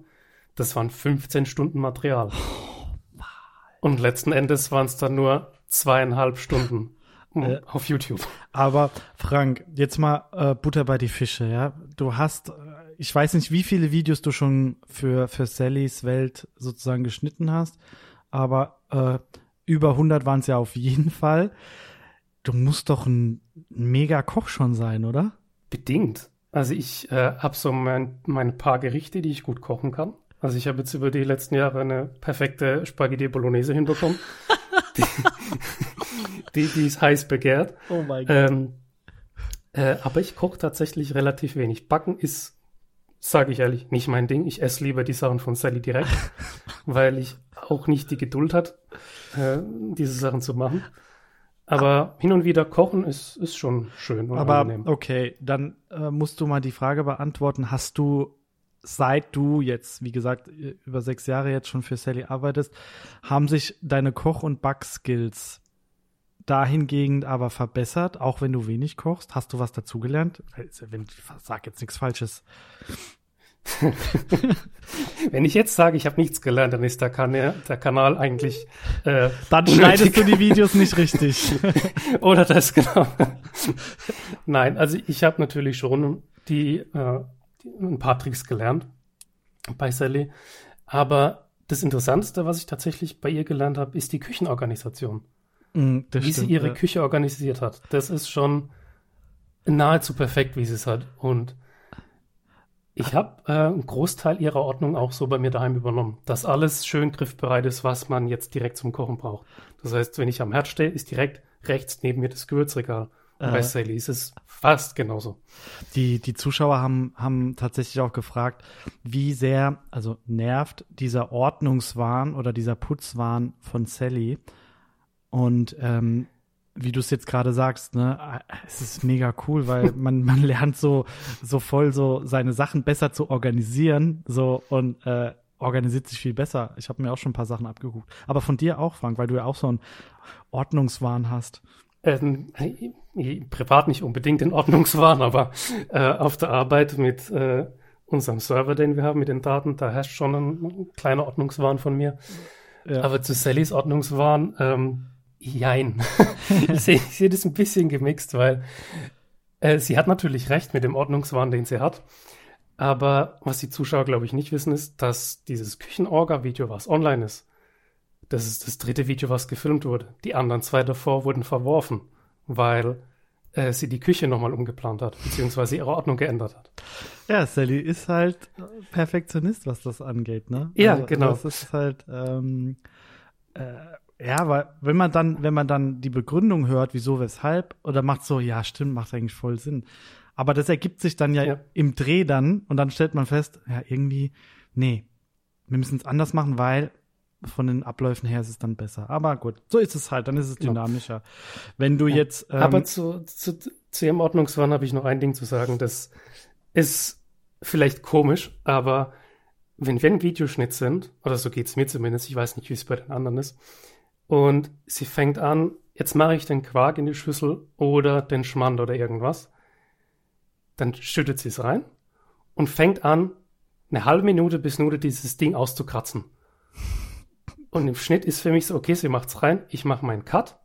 das waren 15 Stunden Material. Und letzten Endes waren es dann nur zweieinhalb Stunden äh, auf YouTube. Aber Frank, jetzt mal äh, Butter bei die Fische, ja. Du hast, ich weiß nicht, wie viele Videos du schon für, für Sallys Welt sozusagen geschnitten hast, aber äh, über 100 waren es ja auf jeden Fall. Du musst doch ein mega Koch schon sein, oder? Bedingt. Also ich äh, habe so mein, meine paar Gerichte, die ich gut kochen kann. Also ich habe jetzt über die letzten Jahre eine perfekte Spaghetti Bolognese hinbekommen. die, die, die, ist heiß begehrt. Oh mein Gott. Ähm, äh, aber ich koche tatsächlich relativ wenig. Backen ist, sage ich ehrlich, nicht mein Ding. Ich esse lieber die Sachen von Sally direkt, weil ich auch nicht die Geduld hat, äh, diese Sachen zu machen. Aber hin und wieder kochen ist, ist schon schön. Und Aber angenehm. okay, dann äh, musst du mal die Frage beantworten. Hast du, seit du jetzt, wie gesagt, über sechs Jahre jetzt schon für Sally arbeitest, haben sich deine Koch- und Backskills dahingehend aber verbessert, auch wenn du wenig kochst? Hast du was dazugelernt? Wenn, sag jetzt nichts Falsches. Wenn ich jetzt sage, ich habe nichts gelernt, dann ist der, kan der Kanal eigentlich. Äh, dann schneidest du die Videos nicht richtig. Oder das, genau. Nein, also ich habe natürlich schon die, äh, ein paar Tricks gelernt bei Sally. Aber das Interessanteste, was ich tatsächlich bei ihr gelernt habe, ist die Küchenorganisation. Mm, wie stimmt, sie ihre ja. Küche organisiert hat. Das ist schon nahezu perfekt, wie sie es hat. Und ich habe äh, einen Großteil ihrer Ordnung auch so bei mir daheim übernommen, dass alles schön griffbereit ist, was man jetzt direkt zum Kochen braucht. Das heißt, wenn ich am Herd stehe, ist direkt rechts neben mir das Gewürzregal. Und äh, bei Sally ist es fast genauso. Die, die Zuschauer haben, haben tatsächlich auch gefragt, wie sehr, also nervt dieser Ordnungswahn oder dieser Putzwahn von Sally. Und ähm, wie du es jetzt gerade sagst, ne, es ist mega cool, weil man, man lernt so, so voll so seine Sachen besser zu organisieren, so und äh, organisiert sich viel besser. Ich habe mir auch schon ein paar Sachen abgeguckt. Aber von dir auch, Frank, weil du ja auch so einen Ordnungswahn hast. Ähm, privat nicht unbedingt den Ordnungswahn, aber äh, auf der Arbeit mit äh, unserem Server, den wir haben, mit den Daten, da herrscht schon ein, ein kleiner Ordnungswahn von mir. Ja. Aber zu Sallys Ordnungswahn, ähm, Jein. ich sehe seh das ein bisschen gemixt, weil äh, sie hat natürlich recht mit dem Ordnungswahn, den sie hat. Aber was die Zuschauer, glaube ich, nicht wissen, ist, dass dieses Küchenorga-Video, was online ist, das ist das dritte Video, was gefilmt wurde. Die anderen zwei davor wurden verworfen, weil äh, sie die Küche nochmal umgeplant hat, beziehungsweise ihre Ordnung geändert hat. Ja, Sally ist halt Perfektionist, was das angeht, ne? Ja, also, genau. Das ist halt, ähm, äh, ja, weil wenn man dann, wenn man dann die Begründung hört, wieso, weshalb, oder macht so, ja, stimmt, macht eigentlich voll Sinn. Aber das ergibt sich dann ja, ja. im Dreh dann und dann stellt man fest, ja, irgendwie, nee, wir müssen es anders machen, weil von den Abläufen her ist es dann besser. Aber gut, so ist es halt, dann ist es genau. dynamischer. Wenn du ja. jetzt. Ähm, Aber zu, zu, zu ihrem Ordnungswahn habe ich noch ein Ding zu sagen. Das ist vielleicht komisch, aber wenn wir ein Videoschnitt sind, oder so geht's mir zumindest, ich weiß nicht, wie es bei den anderen ist, und sie fängt an, jetzt mache ich den Quark in die Schüssel oder den Schmand oder irgendwas. Dann schüttet sie es rein und fängt an, eine halbe Minute bis Minute dieses Ding auszukratzen. Und im Schnitt ist für mich so, okay, sie macht's rein, ich mache meinen Cut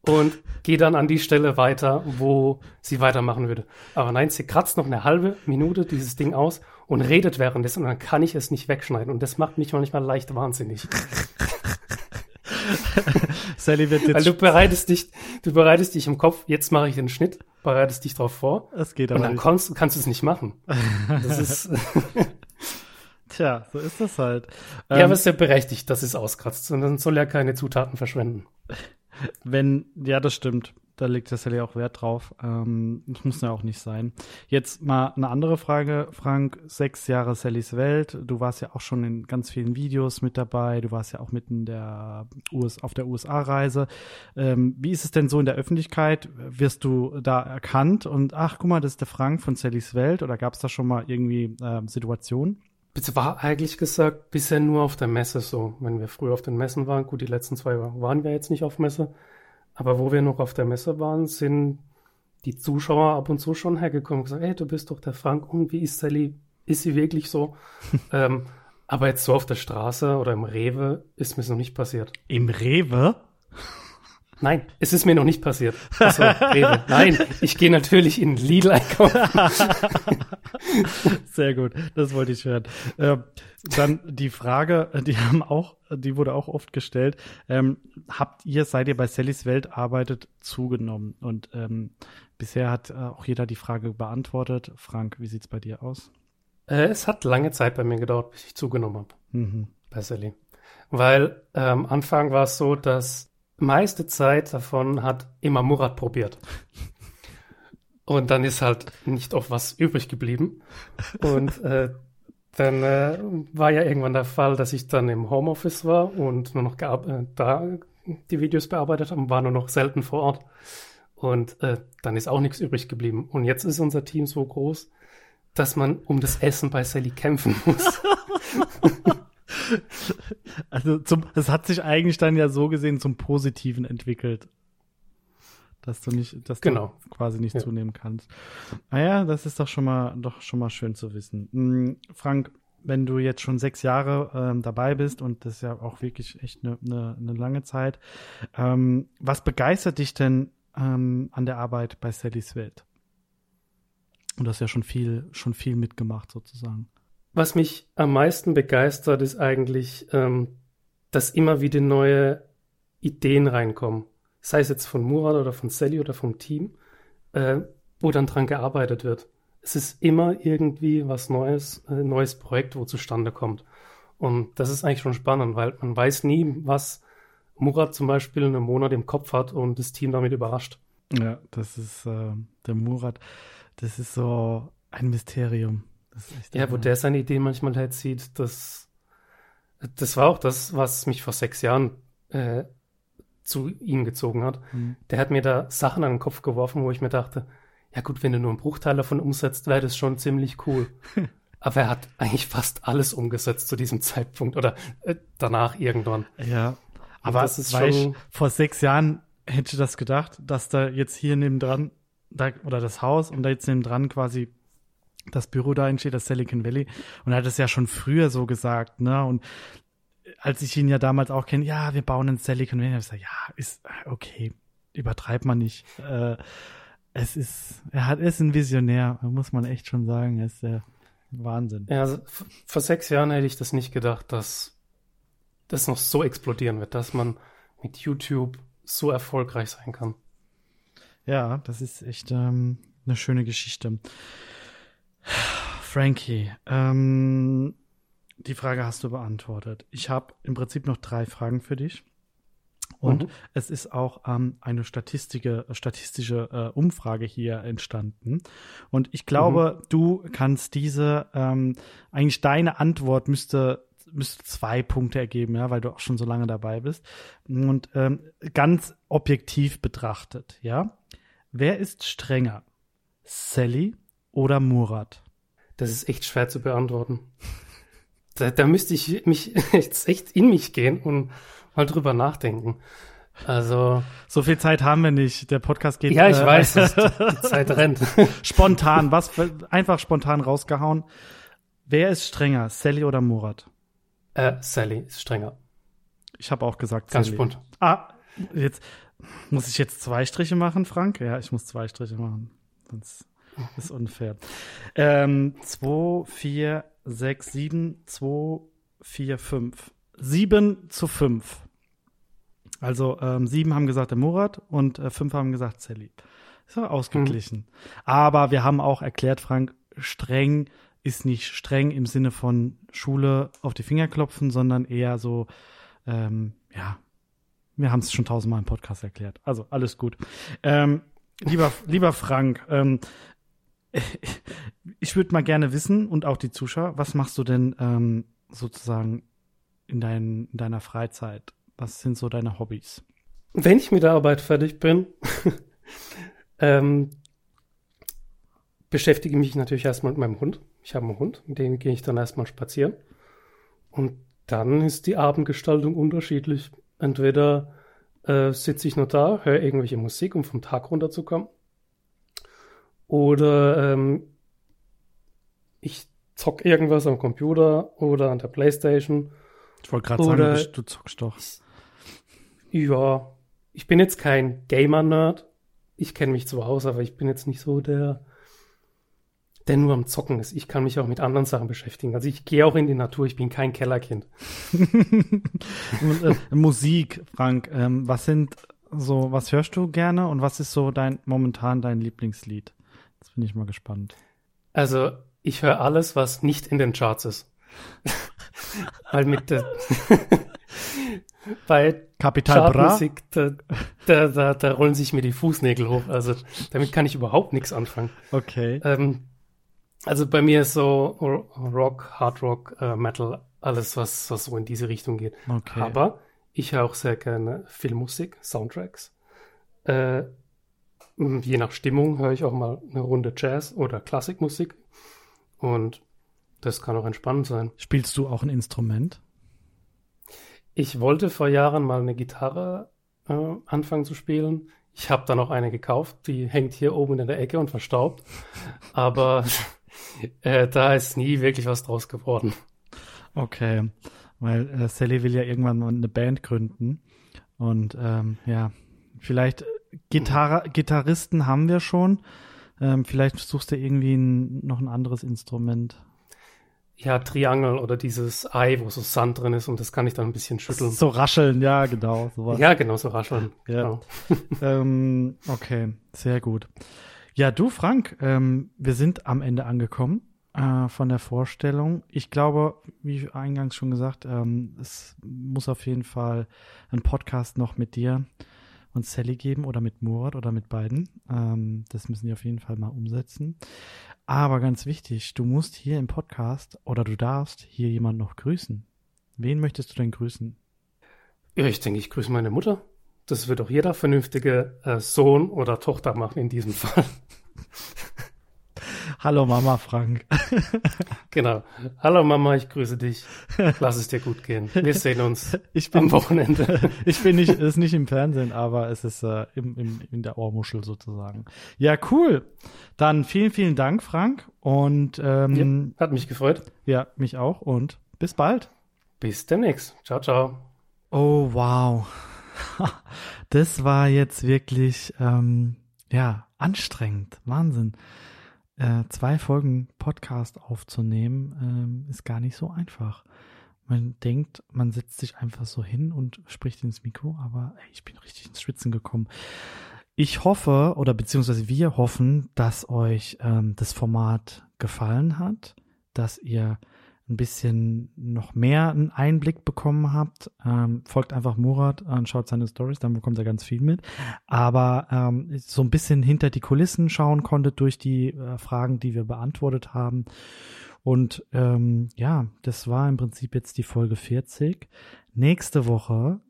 und gehe dann an die Stelle weiter, wo sie weitermachen würde. Aber nein, sie kratzt noch eine halbe Minute dieses Ding aus und redet währenddessen und dann kann ich es nicht wegschneiden. Und das macht mich manchmal leicht wahnsinnig. Sally wird jetzt. Weil du bereitest dich, du bereitest dich im Kopf, jetzt mache ich den Schnitt, bereitest dich drauf vor. Das geht aber Und dann nicht. Kannst, kannst du es nicht machen. Das ist. Tja, so ist das halt. Ja, ähm, aber es ist ja berechtigt, dass es auskratzt, sondern soll ja keine Zutaten verschwenden. Wenn, ja, das stimmt da legt der Sally auch Wert drauf. Ähm, das muss ja auch nicht sein. Jetzt mal eine andere Frage, Frank. Sechs Jahre Sallys Welt. Du warst ja auch schon in ganz vielen Videos mit dabei. Du warst ja auch mitten der US auf der USA-Reise. Ähm, wie ist es denn so in der Öffentlichkeit? Wirst du da erkannt und ach, guck mal, das ist der Frank von Sallys Welt? Oder gab es da schon mal irgendwie äh, Situationen? Es war eigentlich gesagt bisher nur auf der Messe so. Wenn wir früher auf den Messen waren, gut, die letzten zwei waren wir jetzt nicht auf Messe. Aber wo wir noch auf der Messe waren, sind die Zuschauer ab und zu schon hergekommen und gesagt, hey, du bist doch der Frank und wie ist Sally? Ist sie wirklich so? ähm, aber jetzt so auf der Straße oder im Rewe ist mir es noch nicht passiert. Im Rewe? Nein, es ist mir noch nicht passiert. Also, Rewe. Nein, ich gehe natürlich in Lidl einkaufen. Sehr gut, das wollte ich hören. Äh, dann die Frage, die haben auch, die wurde auch oft gestellt. Ähm, habt ihr, seit ihr bei Sallys Welt arbeitet, zugenommen? Und ähm, bisher hat äh, auch jeder die Frage beantwortet. Frank, wie sieht's bei dir aus? Äh, es hat lange Zeit bei mir gedauert, bis ich zugenommen habe. Mhm. Bei Sally. Weil am ähm, Anfang war es so, dass meiste Zeit davon hat immer Murat probiert. Und dann ist halt nicht oft was übrig geblieben. Und äh, dann äh, war ja irgendwann der Fall, dass ich dann im Homeoffice war und nur noch äh, da die Videos bearbeitet habe, war nur noch selten vor Ort. Und äh, dann ist auch nichts übrig geblieben. Und jetzt ist unser Team so groß, dass man um das Essen bei Sally kämpfen muss. also zum, es hat sich eigentlich dann ja so gesehen zum Positiven entwickelt dass du nicht, dass genau. du quasi nicht ja. zunehmen kannst. Naja, ah das ist doch schon mal, doch schon mal schön zu wissen. Hm, Frank, wenn du jetzt schon sechs Jahre ähm, dabei bist und das ist ja auch wirklich echt eine ne, ne lange Zeit, ähm, was begeistert dich denn ähm, an der Arbeit bei Sallys Welt? Und du hast ja schon viel, schon viel mitgemacht sozusagen. Was mich am meisten begeistert, ist eigentlich, ähm, dass immer wieder neue Ideen reinkommen sei es jetzt von Murat oder von Sally oder vom Team, äh, wo dann dran gearbeitet wird. Es ist immer irgendwie was Neues, ein äh, neues Projekt, wo zustande kommt. Und das ist eigentlich schon spannend, weil man weiß nie, was Murat zum Beispiel in einem Monat im Kopf hat und das Team damit überrascht. Ja, das ist äh, der Murat, das ist so ein Mysterium. ja, wo der seine Ideen manchmal halt sieht, das, das war auch das, was mich vor sechs Jahren äh, zu ihm gezogen hat, mhm. der hat mir da Sachen an den Kopf geworfen, wo ich mir dachte, ja gut, wenn du nur einen Bruchteil davon umsetzt, wäre das schon ziemlich cool. Aber er hat eigentlich fast alles umgesetzt zu diesem Zeitpunkt oder äh, danach irgendwann. Ja, aber das ist schon ich, vor sechs Jahren hätte ich das gedacht, dass da jetzt hier nebendran da, oder das Haus und da jetzt nebendran quasi das Büro da entsteht, das Silicon Valley. Und er hat es ja schon früher so gesagt, ne? Und als ich ihn ja damals auch kenne, ja, wir bauen einen Silicon Valley, habe ich gesagt, ja, ist okay, übertreibt man nicht. Äh, es ist, er hat, er ist ein Visionär, muss man echt schon sagen, er ist der Wahnsinn. Ja, also vor sechs Jahren hätte ich das nicht gedacht, dass das noch so explodieren wird, dass man mit YouTube so erfolgreich sein kann. Ja, das ist echt ähm, eine schöne Geschichte. Frankie, ähm, die Frage hast du beantwortet. Ich habe im Prinzip noch drei Fragen für dich. Und mhm. es ist auch ähm, eine statistische, statistische äh, Umfrage hier entstanden. Und ich glaube, mhm. du kannst diese, ähm, eigentlich deine Antwort müsste, müsste zwei Punkte ergeben, ja, weil du auch schon so lange dabei bist. Und ähm, ganz objektiv betrachtet, ja. Wer ist strenger? Sally oder Murat? Das ist echt schwer zu beantworten da, da müsste ich mich jetzt echt in mich gehen und mal drüber nachdenken. Also. So viel Zeit haben wir nicht. Der Podcast geht. Ja, ich äh, weiß, die, die Zeit rennt. spontan, was einfach spontan rausgehauen. Wer ist strenger, Sally oder Murat? Äh, Sally ist strenger. Ich habe auch gesagt Ganz Sally. spontan. Ah, jetzt muss ich jetzt zwei Striche machen, Frank? Ja, ich muss zwei Striche machen. Sonst ist unfair. Ähm, zwei, vier, 6, 7, 2, 4, 5. 7 zu 5. Also ähm, 7 haben gesagt der Murat und äh, 5 haben gesagt Sally. Ist ja ausgeglichen. Mhm. Aber wir haben auch erklärt, Frank, streng ist nicht streng im Sinne von Schule auf die Finger klopfen, sondern eher so, ähm, ja, wir haben es schon tausendmal im Podcast erklärt. Also alles gut. Ähm, lieber, lieber Frank, ähm, ich würde mal gerne wissen und auch die Zuschauer, was machst du denn ähm, sozusagen in, dein, in deiner Freizeit? Was sind so deine Hobbys? Wenn ich mit der Arbeit fertig bin, ähm, beschäftige mich natürlich erstmal mit meinem Hund. Ich habe einen Hund, mit dem gehe ich dann erstmal spazieren. Und dann ist die Abendgestaltung unterschiedlich. Entweder äh, sitze ich nur da, höre irgendwelche Musik, um vom Tag runterzukommen. Oder ähm, ich zock irgendwas am Computer oder an der Playstation. Ich wollte gerade sagen, du zockst doch. Ja, ich bin jetzt kein Gamer-Nerd. Ich kenne mich zwar aus, aber ich bin jetzt nicht so der, der nur am Zocken ist. Ich kann mich auch mit anderen Sachen beschäftigen. Also ich gehe auch in die Natur, ich bin kein Kellerkind. Äh, Musik, Frank, ähm, was sind so, was hörst du gerne und was ist so dein momentan dein Lieblingslied? Das bin ich mal gespannt. Also ich höre alles, was nicht in den Charts ist. Weil mit der bei Kapital Chartmusik, da, da, da, da rollen sich mir die Fußnägel hoch. Also damit kann ich überhaupt nichts anfangen. Okay. Ähm, also bei mir ist so Rock, Hard Rock, äh, Metal, alles, was, was so in diese Richtung geht. Okay. Aber ich höre auch sehr gerne Filmmusik, Soundtracks. Äh, je nach Stimmung höre ich auch mal eine Runde Jazz oder Klassikmusik. Und das kann auch entspannend sein. Spielst du auch ein Instrument? Ich wollte vor Jahren mal eine Gitarre äh, anfangen zu spielen. Ich habe dann auch eine gekauft, die hängt hier oben in der Ecke und verstaubt. Aber äh, da ist nie wirklich was draus geworden. Okay, weil äh, Sally will ja irgendwann mal eine Band gründen. Und ähm, ja, vielleicht Gitarre, Gitarristen haben wir schon. Ähm, vielleicht suchst du irgendwie ein, noch ein anderes Instrument. Ja, Triangel oder dieses Ei, wo so Sand drin ist und das kann ich dann ein bisschen schütteln. So rascheln, ja, genau. Sowas. Ja, genau, so rascheln. Ja. Genau. ähm, okay, sehr gut. Ja, du, Frank, ähm, wir sind am Ende angekommen äh, von der Vorstellung. Ich glaube, wie eingangs schon gesagt, ähm, es muss auf jeden Fall ein Podcast noch mit dir und Sally geben oder mit Murat oder mit beiden. Ähm, das müssen die auf jeden Fall mal umsetzen. Aber ganz wichtig, du musst hier im Podcast oder du darfst hier jemand noch grüßen. Wen möchtest du denn grüßen? Ja, ich denke, ich grüße meine Mutter. Das wird auch jeder vernünftige äh, Sohn oder Tochter machen in diesem Fall. Hallo Mama Frank. genau. Hallo Mama, ich grüße dich. Lass es dir gut gehen. Wir sehen uns ich bin, am Wochenende. ich bin nicht, ist nicht im Fernsehen, aber es ist äh, im, im, in der Ohrmuschel sozusagen. Ja, cool. Dann vielen, vielen Dank, Frank. Und ähm, ja, hat mich gefreut. Ja, mich auch. Und bis bald. Bis demnächst. Ciao, ciao. Oh, wow. Das war jetzt wirklich, ähm, ja, anstrengend. Wahnsinn äh, zwei Folgen Podcast aufzunehmen, ähm, ist gar nicht so einfach. Man denkt, man setzt sich einfach so hin und spricht ins Mikro, aber ey, ich bin richtig ins Schwitzen gekommen. Ich hoffe, oder beziehungsweise wir hoffen, dass euch ähm, das Format gefallen hat, dass ihr ein bisschen noch mehr einen Einblick bekommen habt, ähm, folgt einfach Murat und schaut seine Stories, dann bekommt er ganz viel mit. Aber ähm, so ein bisschen hinter die Kulissen schauen konnte durch die äh, Fragen, die wir beantwortet haben. Und ähm, ja, das war im Prinzip jetzt die Folge 40. Nächste Woche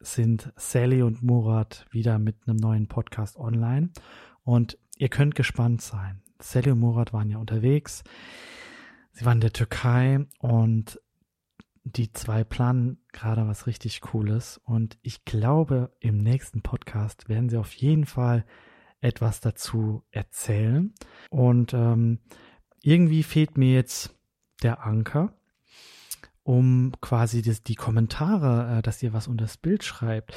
sind Sally und Murat wieder mit einem neuen Podcast online. Und ihr könnt gespannt sein. Sally und Murat waren ja unterwegs. Sie waren in der Türkei und die zwei planen gerade was richtig Cooles. Und ich glaube, im nächsten Podcast werden sie auf jeden Fall etwas dazu erzählen. Und ähm, irgendwie fehlt mir jetzt der Anker, um quasi das, die Kommentare, äh, dass ihr was unter das Bild schreibt.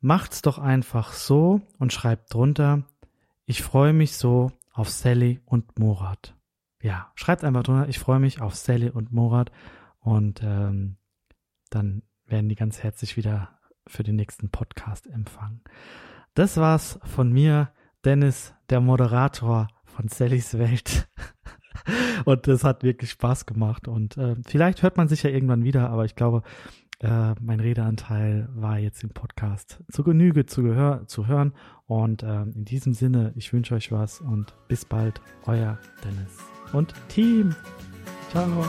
Macht's doch einfach so und schreibt drunter, ich freue mich so auf Sally und Murat ja, schreibt einfach drunter. Ich freue mich auf Sally und Morat und ähm, dann werden die ganz herzlich wieder für den nächsten Podcast empfangen. Das war's von mir, Dennis, der Moderator von Sallys Welt. und das hat wirklich Spaß gemacht. Und äh, vielleicht hört man sich ja irgendwann wieder, aber ich glaube, äh, mein Redeanteil war jetzt im Podcast zu Genüge zu, gehör zu hören. Und äh, in diesem Sinne, ich wünsche euch was und bis bald, euer Dennis und Team. Ciao.